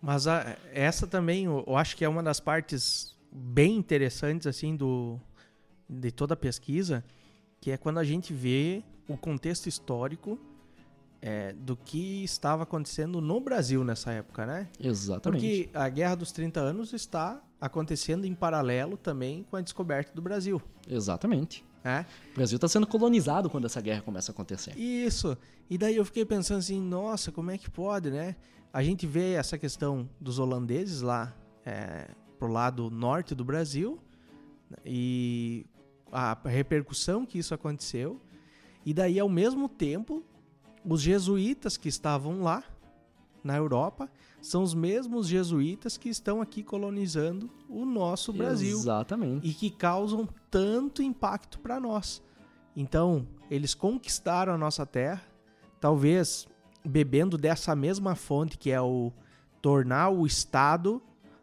Mas a, essa também, eu acho que é uma das partes bem interessantes assim do de toda a pesquisa, que é quando a gente vê o contexto histórico é, do que estava acontecendo no Brasil nessa época, né?
Exatamente.
Porque a Guerra dos 30 Anos está acontecendo em paralelo também com a descoberta do Brasil.
Exatamente.
É?
O Brasil está sendo colonizado quando essa guerra começa a acontecer.
Isso. E daí eu fiquei pensando assim, nossa, como é que pode, né? A gente vê essa questão dos holandeses lá é, pro lado norte do Brasil e a repercussão que isso aconteceu. E daí, ao mesmo tempo, os jesuítas que estavam lá na Europa são os mesmos jesuítas que estão aqui colonizando o nosso Brasil.
Exatamente.
E que causam tanto impacto para nós. Então, eles conquistaram a nossa terra, talvez bebendo dessa mesma fonte que é o tornar o Estado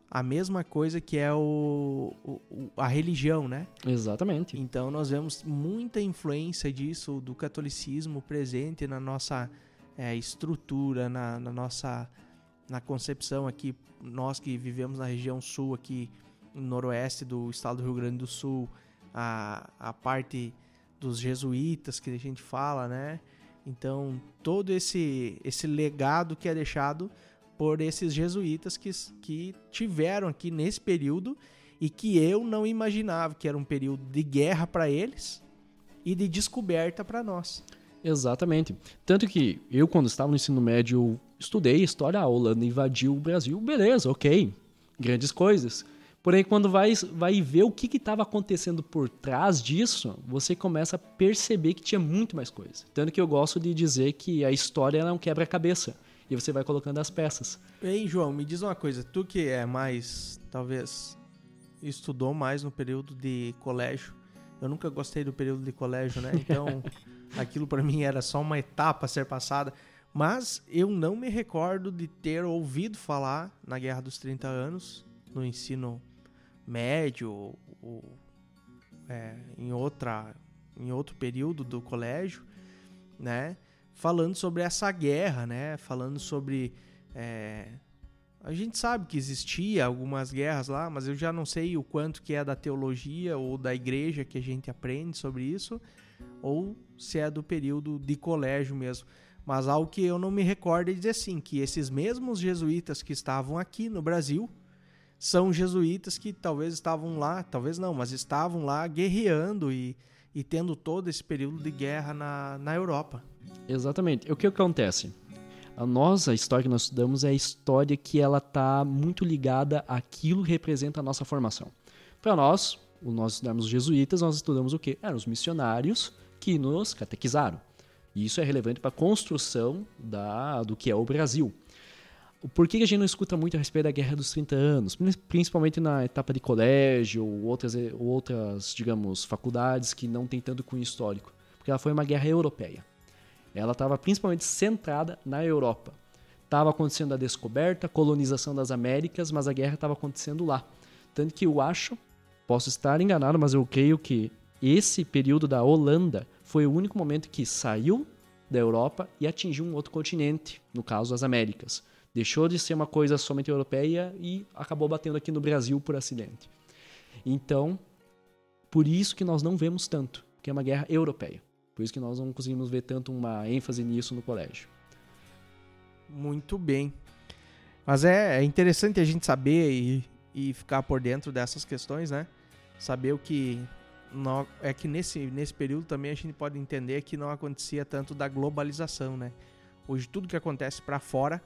a mesma coisa que é o, o, a religião, né?
Exatamente.
Então nós vemos muita influência disso, do catolicismo presente na nossa é, estrutura, na, na, nossa na concepção aqui, nós que vivemos na região sul aqui, no noroeste do estado do Rio Grande do Sul, a, a parte dos jesuítas que a gente fala, né? Então todo esse, esse legado que é deixado por esses jesuítas que, que tiveram aqui nesse período e que eu não imaginava que era um período de guerra para eles e de descoberta para nós.
Exatamente. Tanto que eu, quando estava no ensino médio, estudei história. A Holanda invadiu o Brasil, beleza, ok. Grandes coisas. Porém, quando vai, vai ver o que estava acontecendo por trás disso, você começa a perceber que tinha muito mais coisa. Tanto que eu gosto de dizer que a história é um quebra-cabeça e você vai colocando as peças.
Ei, João, me diz uma coisa, tu que é mais, talvez, estudou mais no período de colégio. Eu nunca gostei do período de colégio, né? Então, aquilo para mim era só uma etapa a ser passada. Mas eu não me recordo de ter ouvido falar na Guerra dos 30 Anos, no ensino médio ou é, em, outra, em outro período do colégio, né? falando sobre essa guerra, né? Falando sobre. É... A gente sabe que existia algumas guerras lá, mas eu já não sei o quanto que é da teologia ou da igreja que a gente aprende sobre isso, ou se é do período de colégio mesmo. Mas algo que eu não me recordo é dizer assim, que esses mesmos jesuítas que estavam aqui no Brasil são jesuítas que talvez estavam lá, talvez não, mas estavam lá guerreando e, e tendo todo esse período de guerra na, na Europa.
Exatamente. O que acontece? A nossa história que nós estudamos é a história que ela está muito ligada àquilo que representa a nossa formação. Para nós, nós estudamos os jesuítas, nós estudamos o quê? Eram os missionários que nos catequizaram. E isso é relevante para a construção da, do que é o Brasil. Por que a gente não escuta muito a respeito da Guerra dos 30 Anos? Principalmente na etapa de colégio ou outras, outras digamos, faculdades que não tem tanto cunho histórico. Porque ela foi uma guerra europeia. Ela estava principalmente centrada na Europa. Estava acontecendo a descoberta, a colonização das Américas, mas a guerra estava acontecendo lá. Tanto que eu acho, posso estar enganado, mas eu creio que esse período da Holanda foi o único momento que saiu da Europa e atingiu um outro continente, no caso as Américas. Deixou de ser uma coisa somente europeia e acabou batendo aqui no Brasil por acidente. Então, por isso que nós não vemos tanto, que é uma guerra europeia. Por isso que nós não conseguimos ver tanto uma ênfase nisso no colégio.
Muito bem. Mas é, é interessante a gente saber e, e ficar por dentro dessas questões, né? Saber o que. Não, é que nesse, nesse período também a gente pode entender que não acontecia tanto da globalização, né? Hoje tudo que acontece para fora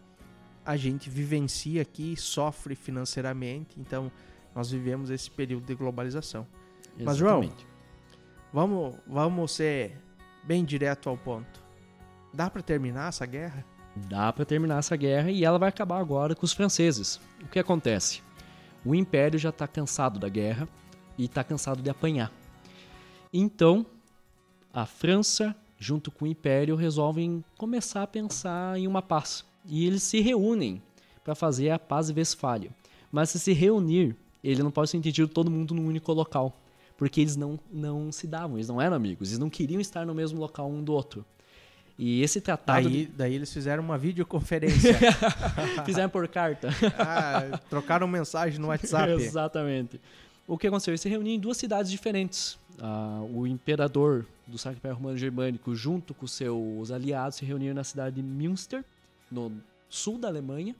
a gente vivencia aqui, sofre financeiramente, então nós vivemos esse período de globalização. Exatamente. Mas João, vamos, vamos ser bem direto ao ponto. Dá para terminar essa guerra?
Dá para terminar essa guerra e ela vai acabar agora com os franceses. O que acontece? O Império já está cansado da guerra e está cansado de apanhar. Então, a França, junto com o Império, resolvem começar a pensar em uma paz. E eles se reúnem para fazer a paz Westfália. Mas se se reunir, ele não pode ser entendido todo mundo num único local porque eles não, não se davam, eles não eram amigos, eles não queriam estar no mesmo local um do outro. E esse tratado.
Daí, daí eles fizeram uma videoconferência.
fizeram por carta.
ah, trocaram mensagem no WhatsApp.
Exatamente. O que aconteceu? Eles se reuniram em duas cidades diferentes. o imperador do Sacro Império Romano Germânico, junto com seus aliados, se reuniram na cidade de Münster, no sul da Alemanha,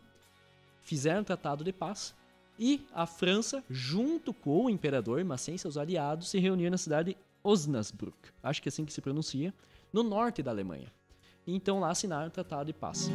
fizeram um tratado de paz e a França, junto com o imperador, mas sem seus aliados, se reuniram na cidade de Osnabrück, acho que é assim que se pronuncia, no norte da Alemanha. Então lá assinaram o tratado de paz.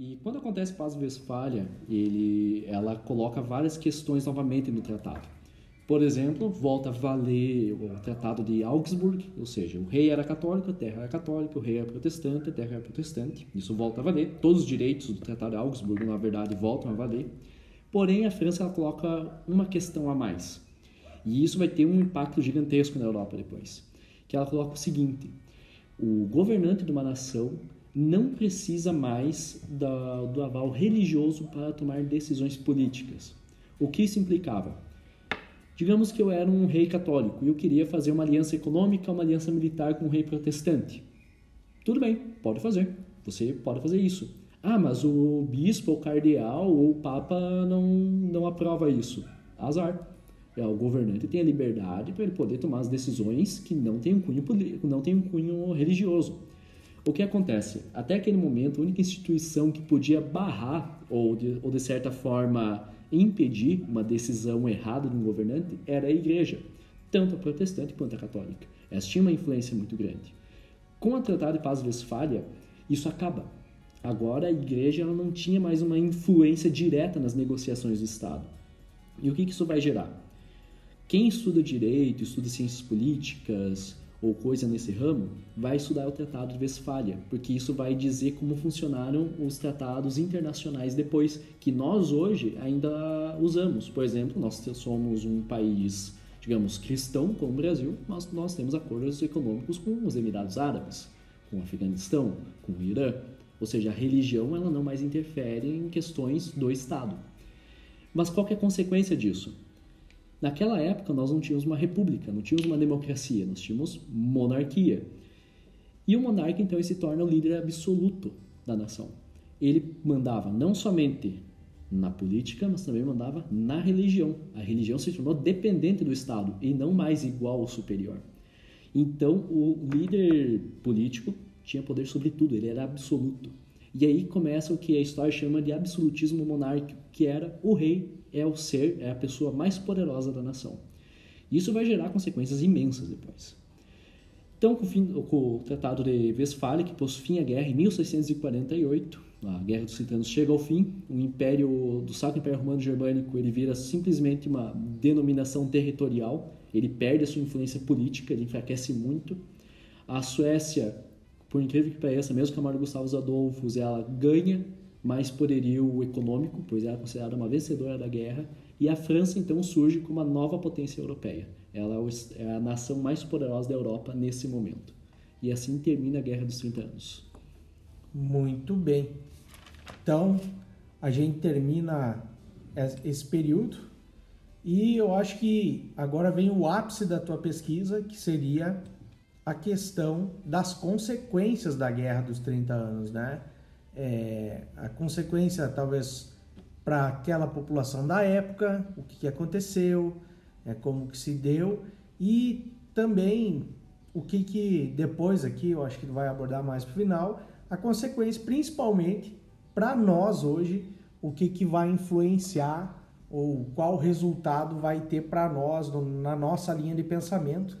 E quando acontece Paz Westfália, ele, ela coloca várias questões novamente no tratado. Por exemplo, volta a valer o Tratado de Augsburg, ou seja, o rei era católico, a terra era católica, o rei era protestante, a terra era protestante. Isso volta a valer. Todos os direitos do Tratado de Augsburg, na verdade, voltam a valer. Porém, a França ela coloca uma questão a mais. E isso vai ter um impacto gigantesco na Europa depois. Que ela coloca o seguinte: o governante de uma nação não precisa mais da, do aval religioso para tomar decisões políticas. O que isso implicava? Digamos que eu era um rei católico e eu queria fazer uma aliança econômica, uma aliança militar com um rei protestante. Tudo bem, pode fazer. Você pode fazer isso. Ah, mas o bispo, o cardeal ou o papa não, não aprova isso. Azar. É, o governante tem a liberdade para ele poder tomar as decisões que não têm um cunho, não tem um cunho religioso. O que acontece? Até aquele momento, a única instituição que podia barrar ou de, ou de certa forma impedir uma decisão errada de um governante era a igreja, tanto a protestante quanto a católica. Essa tinha uma influência muito grande. Com o Tratado de Paz de Westfália, isso acaba. Agora a igreja ela não tinha mais uma influência direta nas negociações do Estado. E o que, que isso vai gerar? Quem estuda direito, estuda ciências políticas, ou coisa nesse ramo, vai estudar o Tratado de Westfália, porque isso vai dizer como funcionaram os tratados internacionais depois, que nós hoje ainda usamos. Por exemplo, nós somos um país, digamos, cristão como o Brasil, mas nós temos acordos econômicos com os Emirados Árabes, com o Afeganistão, com o Irã. Ou seja, a religião ela não mais interfere em questões do Estado. Mas qual é a consequência disso? Naquela época, nós não tínhamos uma república, não tínhamos uma democracia, nós tínhamos monarquia. E o monarca, então, se torna o líder absoluto da nação. Ele mandava não somente na política, mas também mandava na religião. A religião se tornou dependente do Estado e não mais igual ou superior. Então, o líder político tinha poder sobre tudo, ele era absoluto. E aí começa o que a história chama de absolutismo monárquico, que era o rei é o ser, é a pessoa mais poderosa da nação. Isso vai gerar consequências imensas depois. Então, com o, fim, com o Tratado de Westfália, que pôs fim à guerra em 1648, a Guerra dos Trinta Anos chega ao fim, o Império do Sacro Império Romano Germânico ele vira simplesmente uma denominação territorial, ele perde a sua influência política, ele enfraquece muito. A Suécia, por incrível que pareça, mesmo com a Maria Gustavo Adolfos, ela ganha mais poderio econômico, pois era considerada uma vencedora da guerra, e a França então surge como uma nova potência europeia. Ela é, é a nação mais poderosa da Europa nesse momento. E assim termina a Guerra dos 30 Anos.
Muito bem. Então, a gente termina esse período e eu acho que agora vem o ápice da tua pesquisa, que seria a questão das consequências da Guerra dos 30 Anos, né? É, a consequência talvez para aquela população da época, o que, que aconteceu, é, como que se deu e também o que, que depois aqui eu acho que vai abordar mais para o final, a consequência principalmente para nós hoje, o que, que vai influenciar ou qual resultado vai ter para nós na nossa linha de pensamento,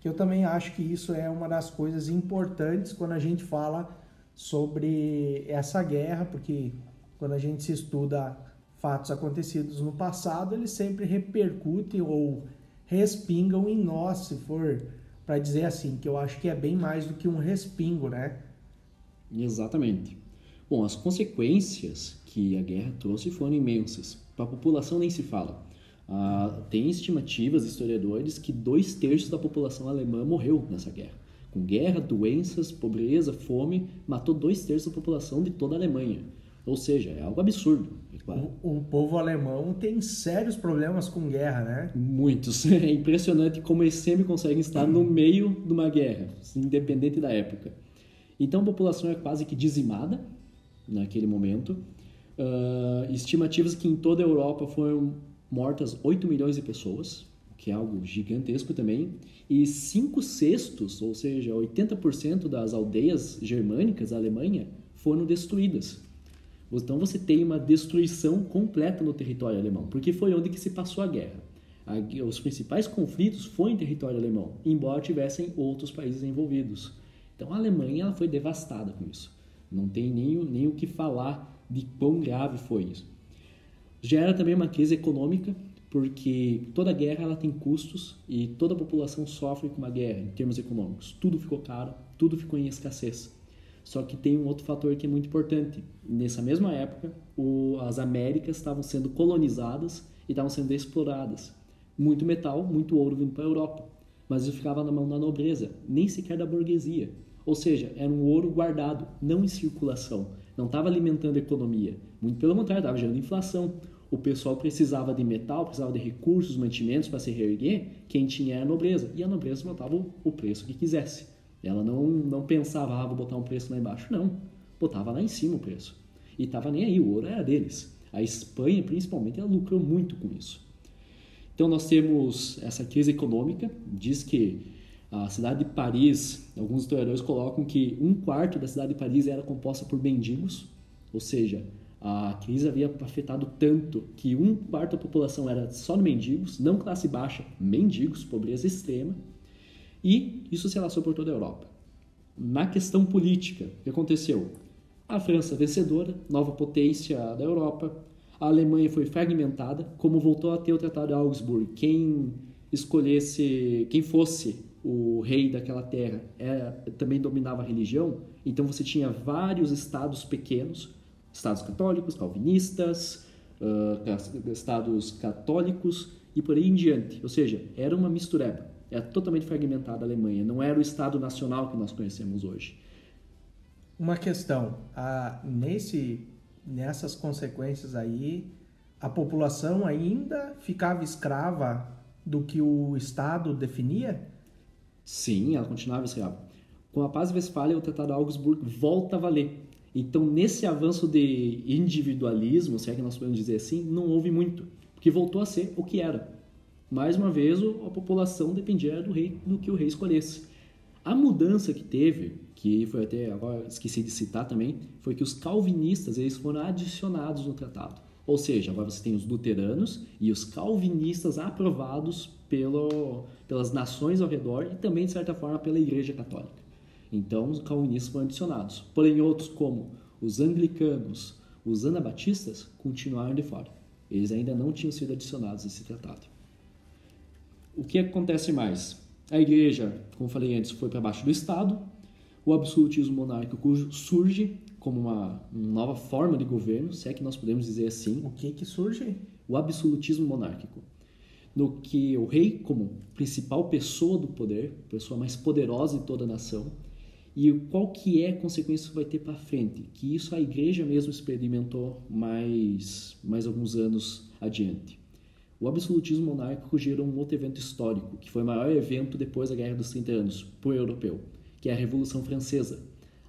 que eu também acho que isso é uma das coisas importantes quando a gente fala sobre essa guerra, porque quando a gente se estuda fatos acontecidos no passado, eles sempre repercutem ou respingam em nós, se for para dizer assim, que eu acho que é bem mais do que um respingo, né?
Exatamente. Bom, as consequências que a guerra trouxe foram imensas. Para a população nem se fala. Ah, tem estimativas, historiadores, que dois terços da população alemã morreu nessa guerra com guerra, doenças, pobreza, fome, matou dois terços da população de toda a Alemanha. Ou seja, é algo absurdo.
O, o, povo alemão tem sérios problemas com guerra, né?
Muitos. É impressionante como eles sempre conseguem estar no meio de uma guerra, independente da época. Então a população é quase que dizimada naquele momento. Uh, estimativas que em toda a Europa foram mortas 8 milhões de pessoas, que é algo gigantesco também, e 5 sextos, ou seja, 80% das aldeias germânicas da Alemanha foram destruídas. Então você tem uma destruição completa no território alemão, porque foi onde que se passou a guerra. os principais conflitos foram em território alemão, embora tivessem outros países envolvidos. Então a Alemanha ela foi devastada com isso. Não tem nem, nem o que falar de quão grave foi isso. Gera também uma crise econômica, porque toda guerra ela tem custos e toda a população sofre com uma guerra em termos econômicos. Tudo ficou caro, tudo ficou em escassez. Só que tem um outro fator que é muito importante. Nessa mesma época, o, as Américas estavam sendo colonizadas e estavam sendo exploradas. Muito metal, muito ouro vindo para a Europa. Mas isso ficava na mão da nobreza, nem sequer da burguesia. Ou seja, era um ouro guardado, não em circulação. Não estava alimentando a economia. Muito pelo contrário, estava gerando inflação. O pessoal precisava de metal, precisava de recursos, mantimentos para se reerguer. Quem tinha era a nobreza. E a nobreza botava o preço que quisesse. Ela não, não pensava, ah, vou botar um preço lá embaixo. Não. Botava lá em cima o preço. E estava nem aí, o ouro era deles. A Espanha, principalmente, ela lucrou muito com isso. Então nós temos essa crise econômica, diz que a cidade de Paris, alguns historiadores colocam que um quarto da cidade de Paris era composta por mendigos, ou seja, a crise havia afetado tanto que um quarto da população era só mendigos, não classe baixa, mendigos, pobreza extrema, e isso se alastrou por toda a Europa. Na questão política, o que aconteceu? A França vencedora, nova potência da Europa, a Alemanha foi fragmentada, como voltou a ter o Tratado de Augsburg, quem escolhesse, quem fosse o rei daquela terra era, também dominava a religião, então você tinha vários estados pequenos, estados católicos, calvinistas, uh, estados católicos e por aí em diante. Ou seja, era uma mistureba. É totalmente fragmentada a Alemanha, não era o Estado nacional que nós conhecemos hoje.
Uma questão, a, nesse, nessas consequências aí, a população ainda ficava escrava do que o Estado definia?
Sim, ela continuava escrava. Com a paz de Westfália, o Tratado de Augsburg volta a valer. Então, nesse avanço de individualismo, se é que nós podemos dizer assim, não houve muito, porque voltou a ser o que era mais uma vez a população dependia do rei, do que o rei escolhesse. A mudança que teve, que foi até agora esqueci de citar também, foi que os calvinistas eles foram adicionados no tratado. Ou seja, agora você tem os luteranos e os calvinistas aprovados pelo, pelas nações ao redor e também, de certa forma, pela Igreja Católica. Então, os calvinistas foram adicionados. Porém, outros, como os anglicanos, os anabatistas, continuaram de fora. Eles ainda não tinham sido adicionados a esse tratado o que acontece mais? A igreja, como falei antes, foi para baixo do Estado, o absolutismo monárquico surge como uma, uma, nova forma de governo, se é que nós podemos dizer assim.
O que que surge?
O absolutismo monárquico. No que o rei, como principal pessoa do poder, pessoa mais poderosa de toda a nação, e qual que é a consequência que vai ter para frente? Que isso a igreja mesmo experimentou mais, mais alguns anos adiante. O absolutismo monárquico gerou um outro evento histórico, que foi o maior evento depois da Guerra dos 30 Anos, por europeu, que é a Revolução Francesa.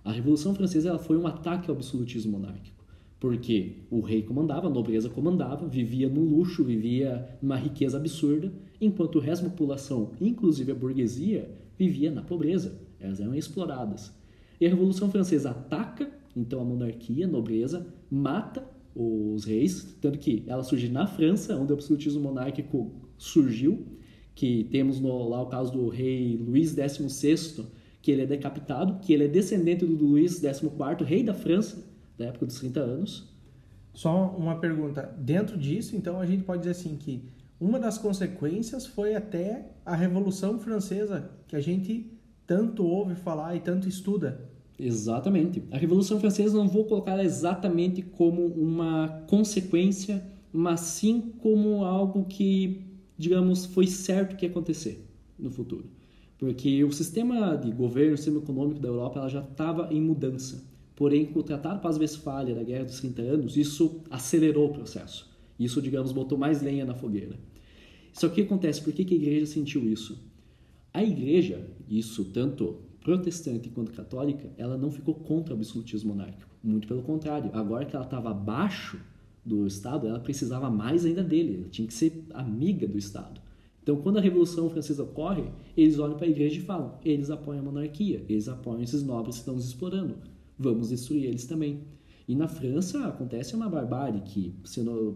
A Revolução Francesa ela foi um ataque ao absolutismo monárquico, porque o rei comandava, a nobreza comandava, vivia num luxo, vivia numa riqueza absurda, enquanto o resto da população, inclusive a burguesia, vivia na pobreza. Elas eram exploradas. E a Revolução Francesa ataca, então, a monarquia, a nobreza, mata os reis, tanto que ela surgiu na França, onde o absolutismo monárquico surgiu, que temos no, lá o caso do rei Luís XVI, que ele é decapitado, que ele é descendente do Luís XIV, rei da França, da época dos 30 anos.
Só uma pergunta, dentro disso, então a gente pode dizer assim que uma das consequências foi até a Revolução Francesa, que a gente tanto ouve falar e tanto estuda.
Exatamente. A Revolução Francesa não vou colocar exatamente como uma consequência, mas sim como algo que, digamos, foi certo que ia acontecer no futuro. Porque o sistema de governo, o sistema econômico da Europa ela já estava em mudança. Porém, com o Tratado Paz Westfália da Guerra dos 30 Anos, isso acelerou o processo. Isso, digamos, botou mais lenha na fogueira. Só que o que acontece? Por que, que a igreja sentiu isso? A igreja, isso tanto protestante quanto católica, ela não ficou contra o absolutismo monárquico. Muito pelo contrário. Agora que ela estava abaixo do Estado, ela precisava mais ainda dele. Ela tinha que ser amiga do Estado. Então, quando a Revolução Francesa ocorre, eles olham para a igreja e falam: eles apoiam a monarquia, eles apoiam esses nobres que estão nos explorando vamos destruir eles também. E na França acontece uma barbárie que,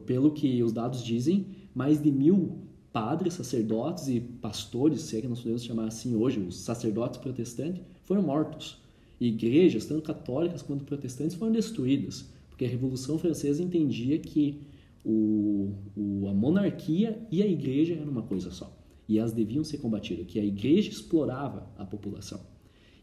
pelo que os dados dizem, mais de mil padres, sacerdotes e pastores, se é que nós podemos chamar assim hoje, os sacerdotes protestantes, foram mortos. E igrejas, tanto católicas quanto protestantes, foram destruídas, porque a Revolução Francesa entendia que o, o, a monarquia e a igreja eram uma coisa só. E elas deviam ser combatidas, que a igreja explorava a população.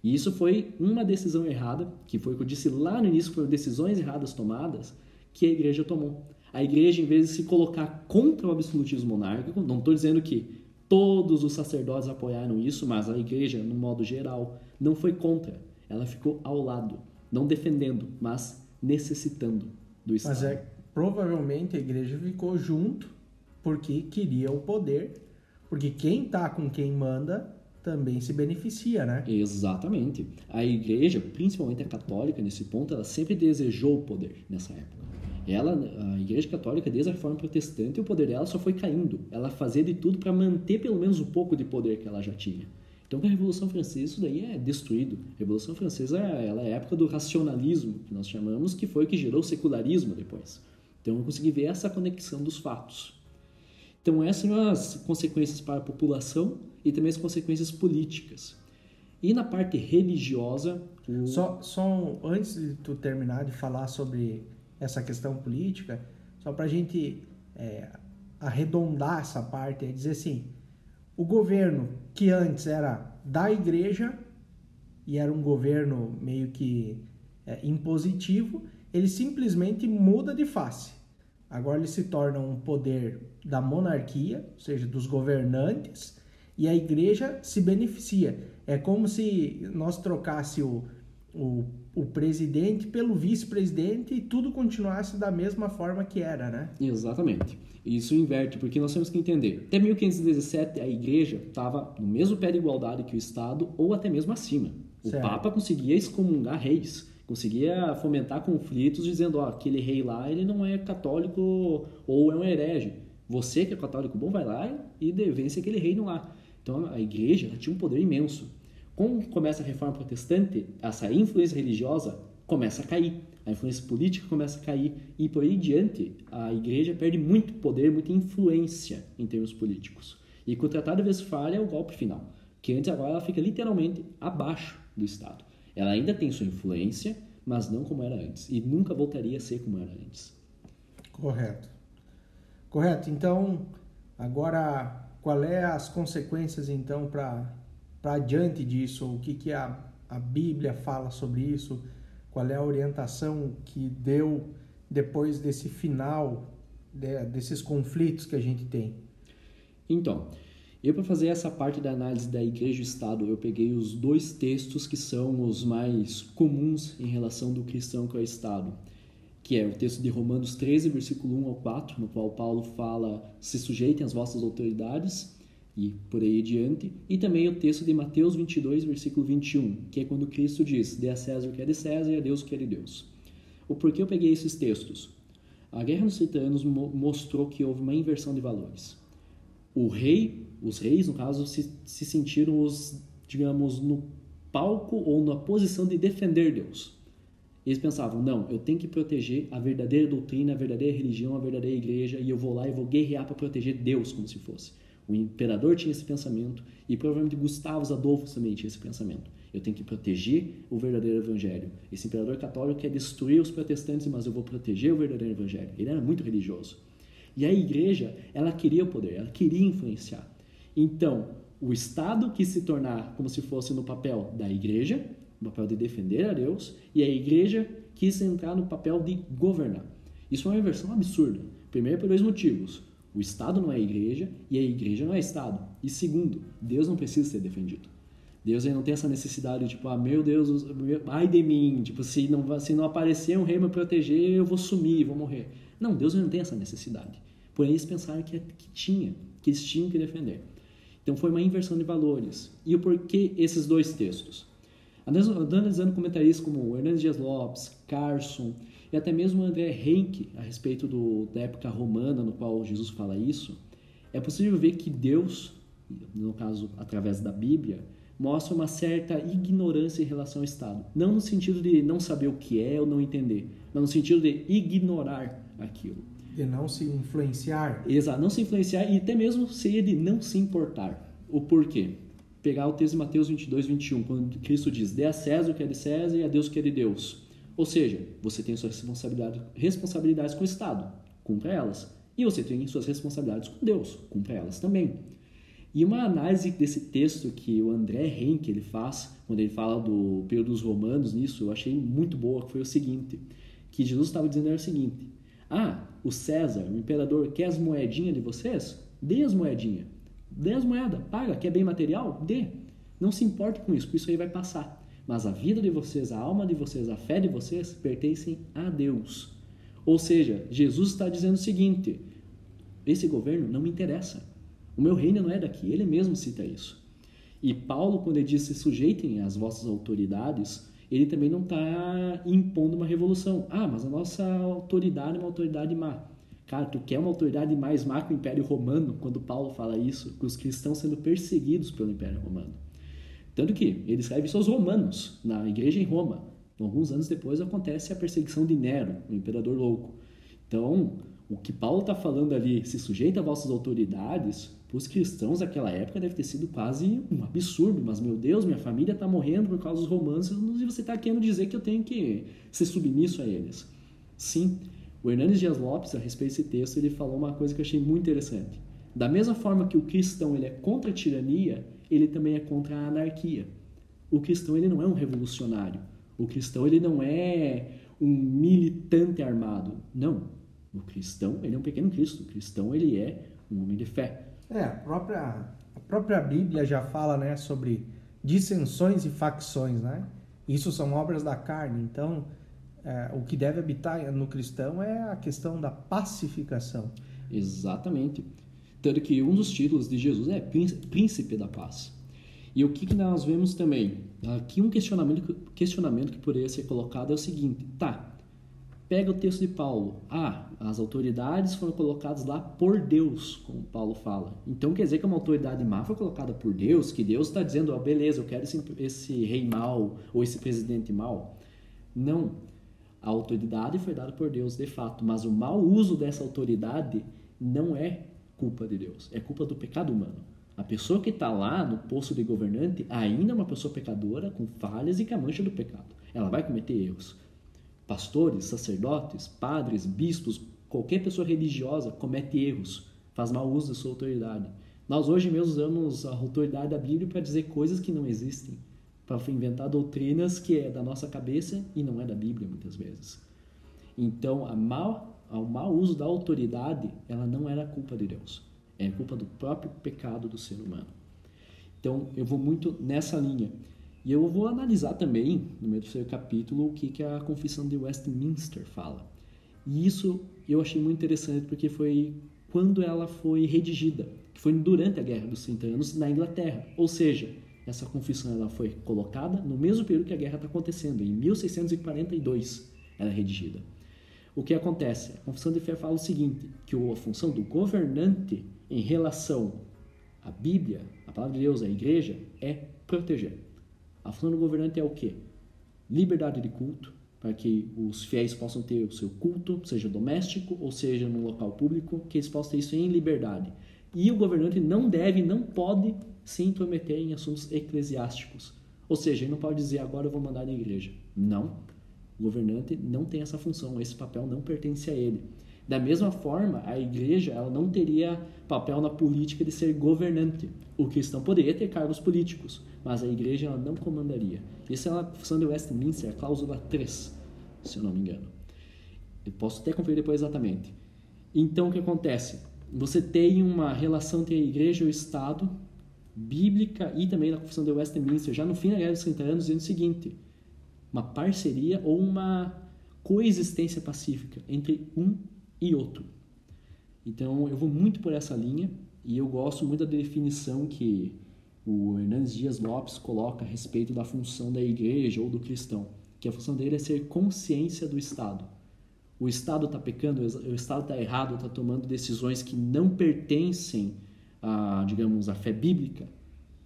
E isso foi uma decisão errada, que foi o que eu disse lá no início, foram decisões erradas tomadas, que a igreja tomou. A igreja, em vez de se colocar contra o absolutismo monárquico, não estou dizendo que todos os sacerdotes apoiaram isso, mas a igreja, no modo geral, não foi contra. Ela ficou ao lado, não defendendo, mas necessitando do Estado.
Mas é, provavelmente a igreja ficou junto porque queria o poder, porque quem está com quem manda também se beneficia, né?
Exatamente. A igreja, principalmente a católica, nesse ponto, ela sempre desejou o poder nessa época. Ela, a igreja católica, desde a reforma protestante, o poder dela só foi caindo. Ela fazia de tudo para manter pelo menos um pouco de poder que ela já tinha. Então, com a Revolução Francesa, isso daí é destruído. A Revolução Francesa ela é a época do racionalismo, que nós chamamos, que foi o que gerou o secularismo depois. Então, eu consegui ver essa conexão dos fatos. Então, essas são as consequências para a população e também as consequências políticas. E na parte religiosa.
O... Só, só antes de tu terminar de falar sobre essa questão política, só para a gente é, arredondar essa parte, é dizer assim: o governo que antes era da igreja e era um governo meio que é, impositivo, ele simplesmente muda de face. Agora ele se torna um poder da monarquia, ou seja, dos governantes, e a igreja se beneficia. É como se nós trocasse o, o, o presidente pelo vice-presidente e tudo continuasse da mesma forma que era, né?
Exatamente. Isso inverte, porque nós temos que entender. Até 1517, a igreja estava no mesmo pé de igualdade que o Estado, ou até mesmo acima. O certo. Papa conseguia excomungar reis, conseguia fomentar conflitos dizendo, ó, aquele rei lá, ele não é católico ou é um herege. Você que é católico bom, vai lá e vence aquele reino lá. Então a igreja tinha um poder imenso. Quando começa a reforma protestante, essa influência religiosa começa a cair, a influência política começa a cair e por aí diante a igreja perde muito poder, muita influência em termos políticos. E com o Tratado de Westfália é o golpe final, que antes agora ela fica literalmente abaixo do Estado. Ela ainda tem sua influência, mas não como era antes e nunca voltaria a ser como era antes.
Correto. Correto. Então, agora qual é as consequências então para adiante disso? O que, que a, a Bíblia fala sobre isso? Qual é a orientação que deu depois desse final de, desses conflitos que a gente tem?
Então, eu para fazer essa parte da análise da igreja e Estado, eu peguei os dois textos que são os mais comuns em relação do cristão com o Estado que é o texto de Romanos 13, versículo 1 ao 4, no qual Paulo fala: se sujeitem às vossas autoridades, e por aí adiante, e também o texto de Mateus 22, versículo 21, que é quando Cristo diz: dê a César o que é de César e a Deus o que é de Deus. O porquê eu peguei esses textos? A Guerra dos 30 Anos mostrou que houve uma inversão de valores. O rei, os reis, no caso, se, se sentiram os, digamos, no palco ou na posição de defender Deus. Eles pensavam, não, eu tenho que proteger a verdadeira doutrina, a verdadeira religião, a verdadeira igreja, e eu vou lá e vou guerrear para proteger Deus, como se fosse. O imperador tinha esse pensamento, e provavelmente Gustavo Adolfo também tinha esse pensamento. Eu tenho que proteger o verdadeiro evangelho. Esse imperador católico quer destruir os protestantes, mas eu vou proteger o verdadeiro evangelho. Ele era muito religioso. E a igreja, ela queria o poder, ela queria influenciar. Então, o Estado quis se tornar como se fosse no papel da igreja, o papel de defender a Deus, e a igreja quis entrar no papel de governar. Isso é uma inversão absurda. Primeiro, por dois motivos. O Estado não é igreja e a igreja não é Estado. E segundo, Deus não precisa ser defendido. Deus ele não tem essa necessidade, tipo, ah, meu Deus, ai de mim, tipo, se não, se não aparecer um rei me proteger, eu vou sumir, vou morrer. Não, Deus não tem essa necessidade. Porém, eles pensaram que, que tinha, que eles tinham que defender. Então, foi uma inversão de valores. E o porquê esses dois textos? Analisando comentaristas como Hernandes Dias Lopes, Carson e até mesmo André Henke a respeito do, da época romana no qual Jesus fala isso, é possível ver que Deus, no caso através da Bíblia, mostra uma certa ignorância em relação ao Estado. Não no sentido de não saber o que é ou não entender, mas no sentido de ignorar aquilo.
De não se influenciar.
Exato, não se influenciar e até mesmo seria de não se importar. O porquê? Pegar o texto de Mateus 22, 21, quando Cristo diz: Dê a César o que é de César e a Deus o que é de Deus. Ou seja, você tem suas responsabilidades, responsabilidades com o Estado, cumpra elas. E você tem suas responsabilidades com Deus, cumpra elas também. E uma análise desse texto que o André Henke ele faz, quando ele fala do período dos romanos nisso, eu achei muito boa, foi o seguinte, que Jesus estava dizendo era o seguinte, ah, o César, o imperador, quer as moedinhas de vocês? Dê as moedinhas. Dê as moedas, paga, quer bem material? Dê. Não se importe com isso, porque isso aí vai passar. Mas a vida de vocês, a alma de vocês, a fé de vocês pertencem a Deus. Ou seja, Jesus está dizendo o seguinte: esse governo não me interessa. O meu reino não é daqui. Ele mesmo cita isso. E Paulo, quando ele diz se sujeitem às vossas autoridades, ele também não está impondo uma revolução. Ah, mas a nossa autoridade é uma autoridade má. Cara, tu quer uma autoridade mais má que o Império Romano, quando Paulo fala isso, que os cristãos sendo perseguidos pelo Império Romano. Tanto que ele escreve isso aos romanos, na igreja em Roma. Alguns anos depois acontece a perseguição de Nero, o imperador louco. Então, o que Paulo está falando ali, se sujeita a vossas autoridades, para os cristãos daquela época deve ter sido quase um absurdo. Mas, meu Deus, minha família está morrendo por causa dos romanos e você está querendo dizer que eu tenho que ser submisso a eles. Sim, o Hernandes Dias Lopes, a respeito desse texto, ele falou uma coisa que eu achei muito interessante. Da mesma forma que o cristão ele é contra a tirania, ele também é contra a anarquia. O cristão ele não é um revolucionário. O cristão ele não é um militante armado. Não. O cristão ele é um pequeno Cristo. O cristão ele é um homem de fé.
É, a própria, a própria Bíblia já fala né, sobre dissensões e facções, né? Isso são obras da carne. Então, é, o que deve habitar no cristão é a questão da pacificação.
Exatamente. Tanto que um dos títulos de Jesus é Príncipe da Paz. E o que, nós vemos também? Aqui um questionamento, questionamento que poderia ser colocado é o seguinte: tá, Pega o texto de Paulo. Ah, as autoridades foram colocadas lá por Deus, como Paulo fala. Então quer dizer que uma autoridade má foi colocada por Deus, que Deus está dizendo, oh, beleza, eu quero esse, esse rei mau ou esse presidente mau. Não. A autoridade foi dada por Deus de fato, mas o mau uso dessa autoridade não é culpa de Deus, é culpa do pecado humano. A pessoa que está lá no posto de governante ainda é uma pessoa pecadora, com falhas e com a mancha do pecado. Ela vai cometer erros pastores, sacerdotes, padres, bispos, qualquer pessoa religiosa comete erros, faz mau uso da sua autoridade. Nós hoje mesmo usamos a autoridade da Bíblia para dizer coisas que não existem, para inventar doutrinas que é da nossa cabeça e não é da Bíblia muitas vezes. Então, a mal, o mau uso da autoridade, ela não era culpa de Deus, é culpa do próprio pecado do ser humano. Então, eu vou muito nessa linha. E eu vou analisar também, no meu terceiro capítulo, o que, que a Confissão de Westminster fala. E isso eu achei muito interessante porque foi quando ela foi redigida, que foi durante a Guerra dos 30 Anos na Inglaterra. Ou seja, essa confissão ela foi colocada no mesmo período que a guerra está acontecendo, em 1642 ela é redigida. O que acontece? A confissão de fé fala o seguinte, que a função do governante em relação à Bíblia, a palavra de Deus, à igreja, é proteger. A função do governante é o quê? Liberdade de culto, para que os fiéis possam ter o seu culto, seja doméstico ou seja no local público, que eles possam ter isso em liberdade. E o governante não deve, não pode se intrometer em assuntos eclesiásticos. Ou seja, ele não pode dizer agora eu vou mandar na igreja. Não. O governante não tem essa função, esse papel não pertence a ele. Da mesma forma, a igreja ela não teria papel na política de ser governante. O cristão poderia ter cargos políticos, mas a igreja ela não comandaria. Isso é uma função de Westminster, a cláusula 3, se eu não me engano. Eu posso até conferir depois exatamente. Então, o que acontece? Você tem uma relação entre a igreja e o Estado bíblica e também na Confissão de Westminster, já no fim da Guerra dos 30 Anos, dizendo o seguinte: uma parceria ou uma coexistência pacífica entre um e outro. Então eu vou muito por essa linha e eu gosto muito da definição que o Hernandes Dias Lopes coloca a respeito da função da igreja ou do cristão, que a função dele é ser consciência do Estado. O Estado está pecando, o Estado está errado, está tomando decisões que não pertencem a, digamos, a fé bíblica.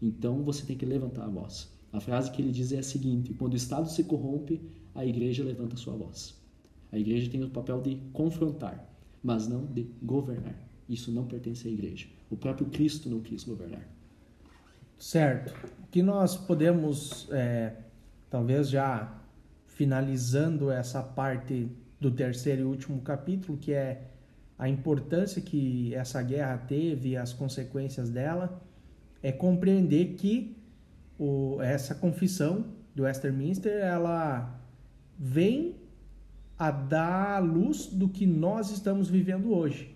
Então você tem que levantar a voz. A frase que ele diz é a seguinte: quando o Estado se corrompe, a igreja levanta sua voz. A igreja tem o papel de confrontar, mas não de governar. Isso não pertence à igreja. O próprio Cristo não quis governar.
Certo. O que nós podemos, é, talvez já finalizando essa parte do terceiro e último capítulo, que é a importância que essa guerra teve e as consequências dela, é compreender que o, essa confissão do Westminster ela vem a dar luz do que nós estamos vivendo hoje.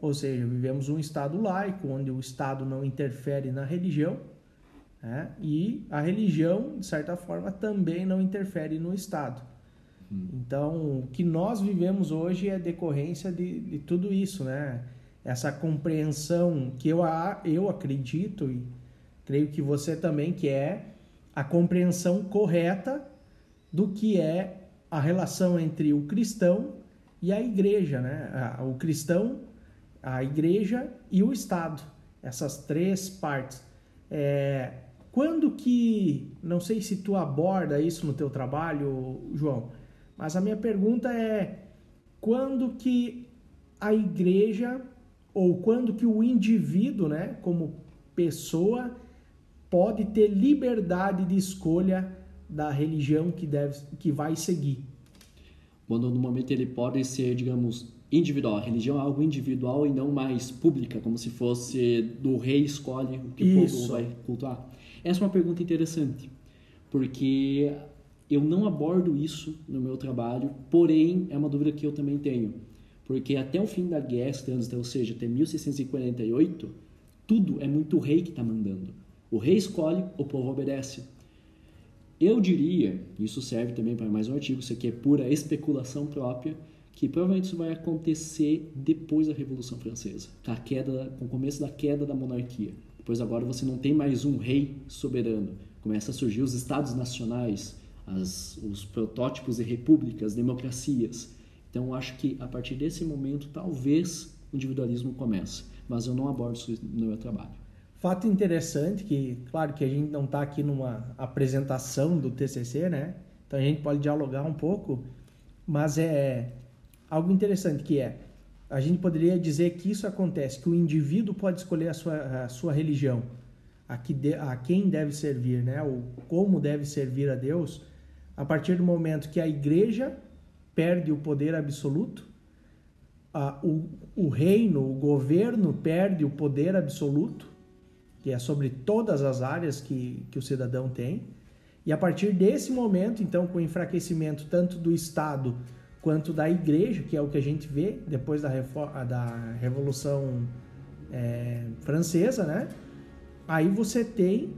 Ou seja, vivemos um Estado laico, onde o Estado não interfere na religião, né? e a religião, de certa forma, também não interfere no Estado. Hum. Então, o que nós vivemos hoje é decorrência de, de tudo isso, né? Essa compreensão que eu, eu acredito e creio que você também, que é a compreensão correta do que é a relação entre o cristão e a igreja, né? O cristão, a igreja e o Estado. Essas três partes. É, quando que, não sei se tu aborda isso no teu trabalho, João, mas a minha pergunta é quando que a igreja ou quando que o indivíduo, né, como pessoa, pode ter liberdade de escolha da religião que deve que vai seguir.
Quando no momento ele pode ser, digamos, individual. A religião é algo individual e não mais pública, como se fosse do rei escolhe o que Isso. o povo vai cultuar. Essa é uma pergunta interessante, porque eu não abordo isso no meu trabalho, porém é uma dúvida que eu também tenho. Porque até o fim da guerra, ou seja, até 1648, tudo é muito rei que está mandando. O rei escolhe, o povo obedece. Eu diria, isso serve também para mais um artigo, isso aqui é pura especulação própria, que provavelmente isso vai acontecer depois da Revolução Francesa, com, a queda, com o começo da queda da monarquia. Depois agora você não tem mais um rei soberano, começa a surgir os estados nacionais, as, os protótipos de repúblicas, democracias. Então acho que a partir desse momento talvez o individualismo comece, mas eu não abordo isso no meu trabalho.
Fato interessante que, claro que a gente não está aqui numa apresentação do TCC, né? Então a gente pode dialogar um pouco, mas é algo interessante que é a gente poderia dizer que isso acontece, que o indivíduo pode escolher a sua, a sua religião, a, que de, a quem deve servir, né? Ou como deve servir a Deus, a partir do momento que a igreja perde o poder absoluto, a, o, o reino, o governo perde o poder absoluto, que é sobre todas as áreas que, que o cidadão tem. E a partir desse momento, então, com o enfraquecimento tanto do Estado quanto da igreja, que é o que a gente vê depois da, da Revolução é, Francesa, né? Aí você tem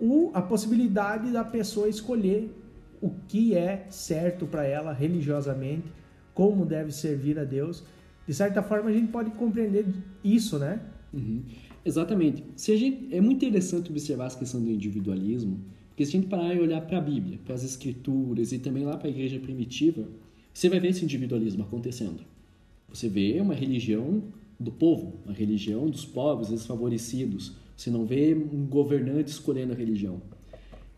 o, a possibilidade da pessoa escolher o que é certo para ela religiosamente, como deve servir a Deus. De certa forma, a gente pode compreender isso, né?
Uhum. Exatamente. Se a gente, é muito interessante observar essa questão do individualismo, porque se a gente parar e olhar para a Bíblia, para as Escrituras e também lá para a igreja primitiva, você vai ver esse individualismo acontecendo. Você vê uma religião do povo, uma religião dos pobres, desfavorecidos. Você não vê um governante escolhendo a religião.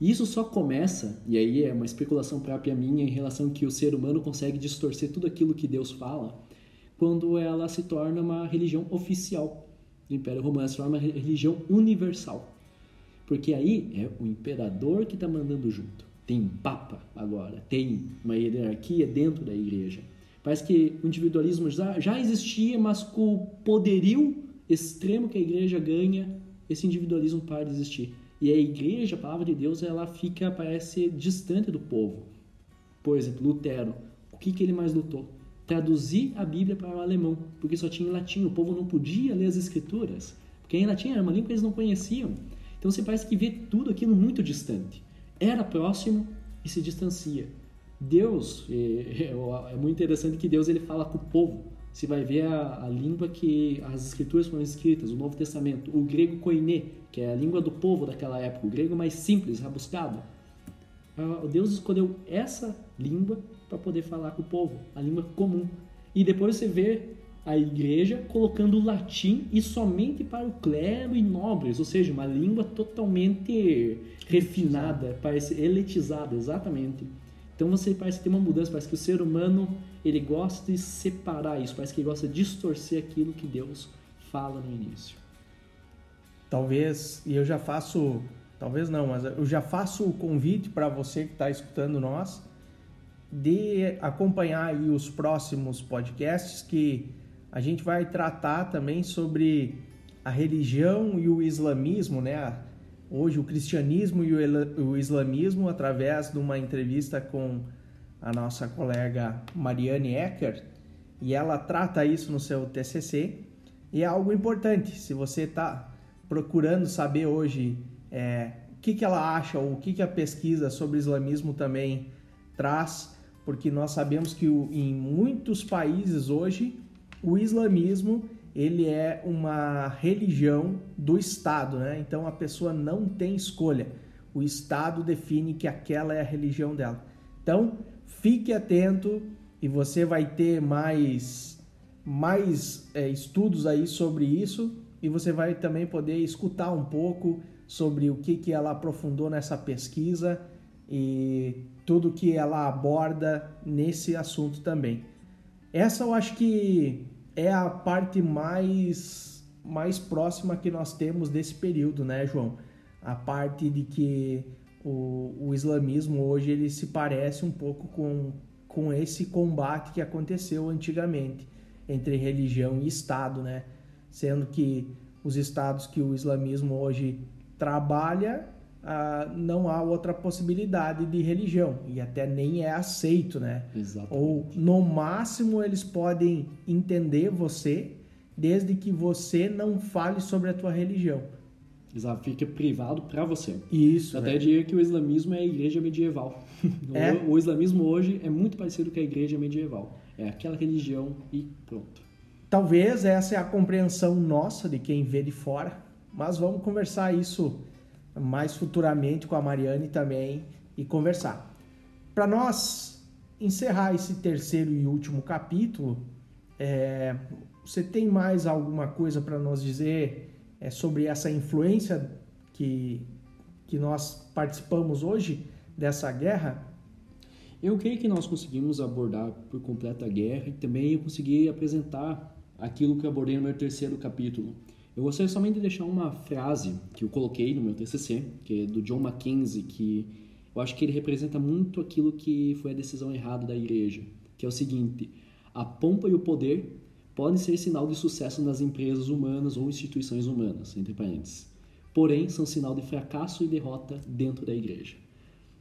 Isso só começa, e aí é uma especulação própria minha em relação que o ser humano consegue distorcer tudo aquilo que Deus fala, quando ela se torna uma religião oficial Império Romano, se torna uma religião universal. Porque aí é o imperador que está mandando junto. Tem papa agora, tem uma hierarquia dentro da igreja. Parece que o individualismo já, já existia, mas com o poderio extremo que a igreja ganha, esse individualismo para de existir. E a igreja, a palavra de Deus, ela fica, parece, distante do povo. Por exemplo, Lutero, o que, que ele mais lutou? Traduzir a Bíblia para o alemão, porque só tinha em latim, o povo não podia ler as escrituras. Porque ainda tinha uma língua que eles não conheciam. Então você parece que vê tudo aquilo muito distante. Era próximo e se distancia. Deus, é, é, muito interessante que Deus ele fala com o povo. Você vai ver a, a, língua que as escrituras foram escritas, o Novo Testamento, o grego koiné, que é a língua do povo daquela época, o grego mais simples, rabuscado. Ah, Deus escolheu essa língua para poder falar com o povo, a língua comum. E depois você vê a igreja colocando o latim e somente para o clero e nobres, ou seja, uma língua totalmente refinada, parece elitizada, exatamente. Então você parece ter uma mudança, parece que o ser humano ele gosta de separar isso, parece que ele gosta de distorcer aquilo que Deus fala no início.
Talvez, e eu já faço, talvez não, mas eu já faço o convite para você que está escutando nós de acompanhar aí os próximos podcasts que a gente vai tratar também sobre a religião e o islamismo, né? Hoje o cristianismo e o islamismo através de uma entrevista com a nossa colega Mariane Ecker e ela trata isso no seu TCC e é algo importante. Se você está procurando saber hoje é, o que, que ela acha ou o que, que a pesquisa sobre islamismo também traz, porque nós sabemos que em muitos países hoje o islamismo ele é uma religião do Estado, né? Então a pessoa não tem escolha. O Estado define que aquela é a religião dela. Então fique atento e você vai ter mais mais é, estudos aí sobre isso e você vai também poder escutar um pouco sobre o que, que ela aprofundou nessa pesquisa e tudo que ela aborda nesse assunto também. Essa eu acho que é a parte mais mais próxima que nós temos desse período, né, João? A parte de que o, o islamismo hoje ele se parece um pouco com, com esse combate que aconteceu antigamente entre religião e Estado, né? Sendo que os estados que o islamismo hoje trabalha ah, não há outra possibilidade de religião e até nem é aceito, né?
Exatamente.
Ou no máximo eles podem entender você desde que você não fale sobre a tua religião.
Exato, fica privado para você.
Isso.
Até é. diria que o islamismo é a igreja medieval. É? O, o islamismo hoje é muito parecido com a igreja medieval. É aquela religião e pronto.
Talvez essa é a compreensão nossa de quem vê de fora, mas vamos conversar isso mais futuramente com a Mariane também e conversar. Para nós encerrar esse terceiro e último capítulo, é, você tem mais alguma coisa para nos dizer é, sobre essa influência que, que nós participamos hoje dessa guerra?
Eu creio que nós conseguimos abordar por completo a guerra e também eu consegui apresentar aquilo que abordei no meu terceiro capítulo, eu gostaria somente de deixar uma frase que eu coloquei no meu TCC, que é do John Mackenzie, que eu acho que ele representa muito aquilo que foi a decisão errada da igreja, que é o seguinte: a pompa e o poder podem ser sinal de sucesso nas empresas humanas ou instituições humanas, entre parênteses. Porém, são sinal de fracasso e derrota dentro da igreja.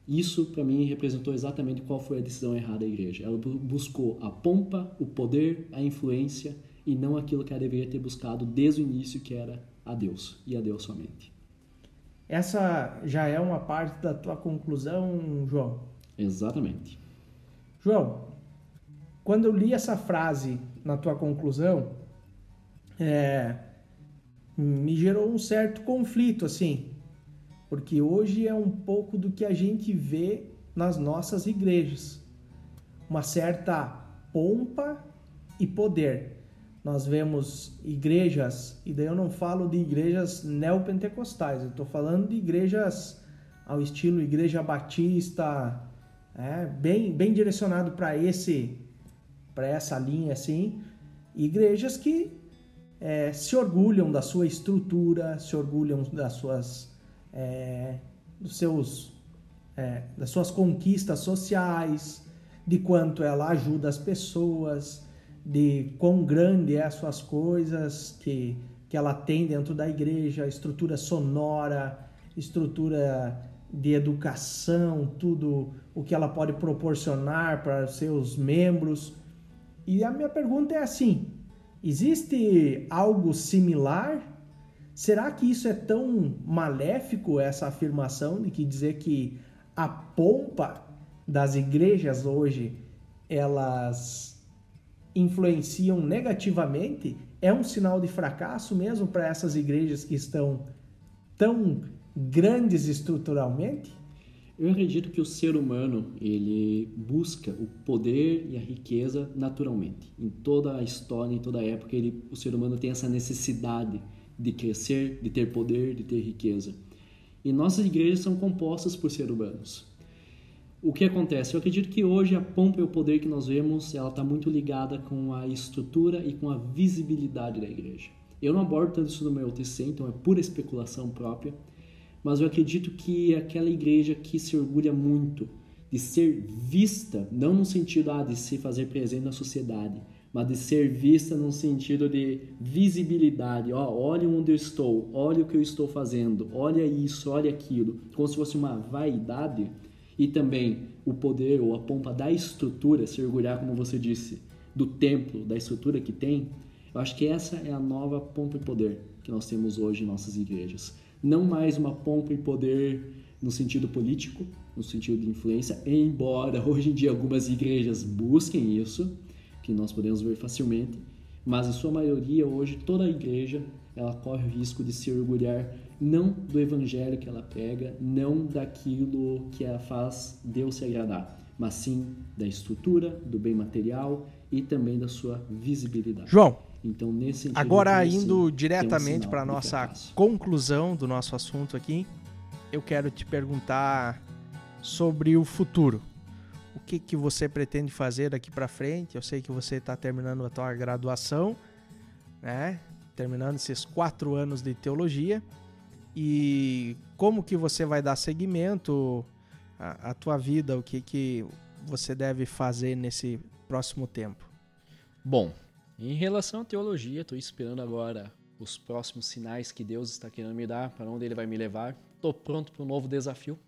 Isso, para mim, representou exatamente qual foi a decisão errada da igreja. Ela buscou a pompa, o poder, a influência e não aquilo que ela deveria ter buscado desde o início, que era a Deus e a Deus somente.
Essa já é uma parte da tua conclusão, João?
Exatamente.
João, quando eu li essa frase na tua conclusão, é, me gerou um certo conflito, assim, porque hoje é um pouco do que a gente vê nas nossas igrejas, uma certa pompa e poder nós vemos igrejas, e daí eu não falo de igrejas neopentecostais, eu estou falando de igrejas ao estilo igreja batista, é, bem, bem direcionado para esse para essa linha assim, igrejas que é, se orgulham da sua estrutura, se orgulham das suas é, dos seus é, das suas conquistas sociais, de quanto ela ajuda as pessoas, de quão grande é as suas coisas que, que ela tem dentro da igreja, estrutura sonora, estrutura de educação, tudo o que ela pode proporcionar para seus membros. E a minha pergunta é assim: existe algo similar Será que isso é tão maléfico, essa afirmação de que dizer que a pompa das igrejas hoje elas influenciam negativamente? É um sinal de fracasso mesmo para essas igrejas que estão tão grandes estruturalmente?
Eu acredito que o ser humano ele busca o poder e a riqueza naturalmente. Em toda a história, em toda a época, ele, o ser humano tem essa necessidade de crescer, de ter poder, de ter riqueza. E nossas igrejas são compostas por seres humanos. O que acontece? Eu acredito que hoje a pompa e o poder que nós vemos, ela está muito ligada com a estrutura e com a visibilidade da igreja. Eu não abordo tanto isso no meu TC, então é pura especulação própria, mas eu acredito que aquela igreja que se orgulha muito de ser vista, não no sentido ah, de se fazer presente na sociedade, mas de ser vista num sentido de visibilidade. Ó, oh, olha onde eu estou, olha o que eu estou fazendo, olha isso, olha aquilo, como se fosse uma vaidade e também o poder ou a pompa da estrutura, se orgulhar, como você disse, do templo, da estrutura que tem. Eu acho que essa é a nova pompa e poder que nós temos hoje em nossas igrejas. Não mais uma pompa e poder no sentido político, no sentido de influência, embora hoje em dia algumas igrejas busquem isso, que nós podemos ver facilmente, mas em sua maioria hoje toda a igreja ela corre o risco de se orgulhar não do evangelho que ela prega, não daquilo que ela faz Deus se agradar, mas sim da estrutura, do bem material e também da sua visibilidade.
João, então nesse sentido, agora indo diretamente um para a nossa conclusão do nosso assunto aqui, eu quero te perguntar sobre o futuro o que, que você pretende fazer daqui para frente. Eu sei que você está terminando a tua graduação, né? Terminando esses quatro anos de teologia e como que você vai dar seguimento à, à tua vida, o que que você deve fazer nesse próximo tempo?
Bom, em relação à teologia, estou esperando agora os próximos sinais que Deus está querendo me dar, para onde Ele vai me levar. Estou pronto para um novo desafio.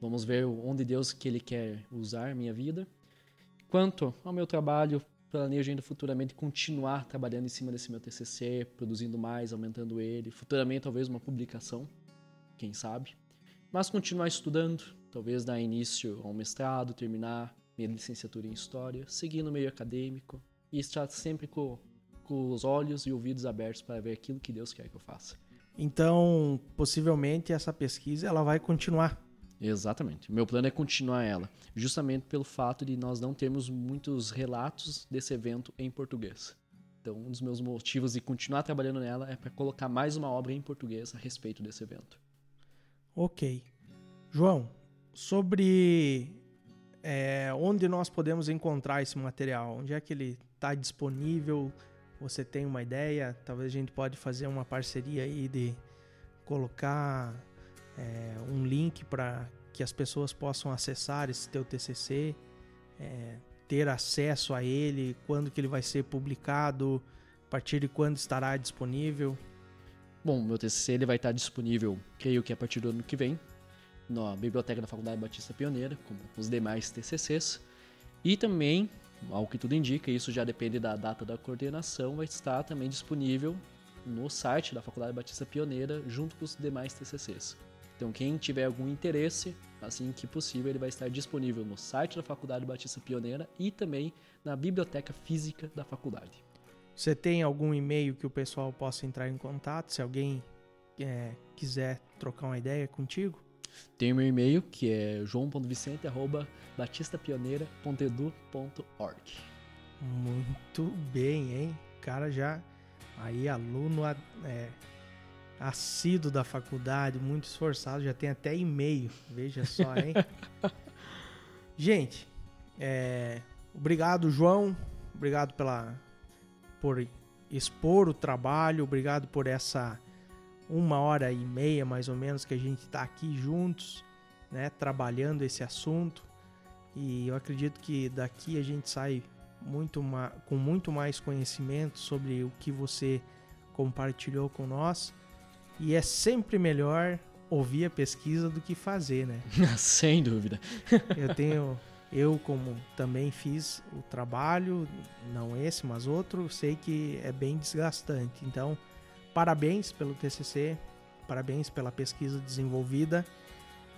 Vamos ver onde Deus que Ele quer usar minha vida. Quanto ao meu trabalho, planejo ainda futuramente continuar trabalhando em cima desse meu TCC, produzindo mais, aumentando ele. Futuramente, talvez uma publicação, quem sabe. Mas continuar estudando, talvez dar início a um mestrado, terminar minha licenciatura em História, seguir no meio acadêmico e estar sempre com, com os olhos e ouvidos abertos para ver aquilo que Deus quer que eu faça.
Então, possivelmente essa pesquisa ela vai continuar
Exatamente. Meu plano é continuar ela, justamente pelo fato de nós não termos muitos relatos desse evento em português. Então, um dos meus motivos de continuar trabalhando nela é para colocar mais uma obra em português a respeito desse evento.
Ok. João, sobre é, onde nós podemos encontrar esse material, onde é que ele está disponível? Você tem uma ideia? Talvez a gente pode fazer uma parceria aí de colocar é, um link para que as pessoas possam acessar esse teu TCC, é, ter acesso a ele, quando que ele vai ser publicado, a partir de quando estará disponível?
Bom, meu TCC ele vai estar disponível, creio que a partir do ano que vem, na biblioteca da Faculdade Batista Pioneira, como os demais TCCs, e também, ao que tudo indica, isso já depende da data da coordenação, vai estar também disponível no site da Faculdade Batista Pioneira, junto com os demais TCCs. Então, quem tiver algum interesse, assim que possível, ele vai estar disponível no site da Faculdade Batista Pioneira e também na biblioteca física da faculdade.
Você tem algum e-mail que o pessoal possa entrar em contato se alguém é, quiser trocar uma ideia contigo?
Tem meu e-mail que é joão.vicente.batistapioneira.edu.org.
Muito bem, hein? O cara já aí aluno é, assíduo da faculdade, muito esforçado, já tem até e-mail, veja só, hein? Gente, é, obrigado, João, obrigado pela por expor o trabalho, obrigado por essa uma hora e meia mais ou menos que a gente está aqui juntos, né, trabalhando esse assunto. E eu acredito que daqui a gente sai muito com muito mais conhecimento sobre o que você compartilhou com nós. E é sempre melhor ouvir a pesquisa do que fazer, né?
Sem dúvida.
eu tenho, eu como também fiz o trabalho, não esse, mas outro, sei que é bem desgastante. Então, parabéns pelo TCC, parabéns pela pesquisa desenvolvida,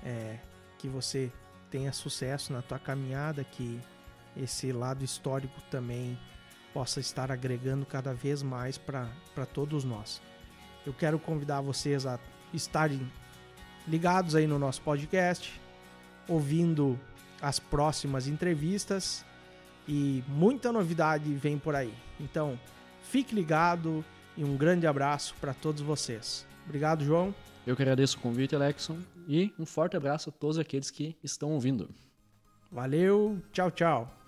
é, que você tenha sucesso na tua caminhada, que esse lado histórico também possa estar agregando cada vez mais para todos nós. Eu quero convidar vocês a estarem ligados aí no nosso podcast, ouvindo as próximas entrevistas e muita novidade vem por aí. Então, fique ligado e um grande abraço para todos vocês. Obrigado, João.
Eu que agradeço o convite, Alexson, e um forte abraço a todos aqueles que estão ouvindo.
Valeu, tchau, tchau.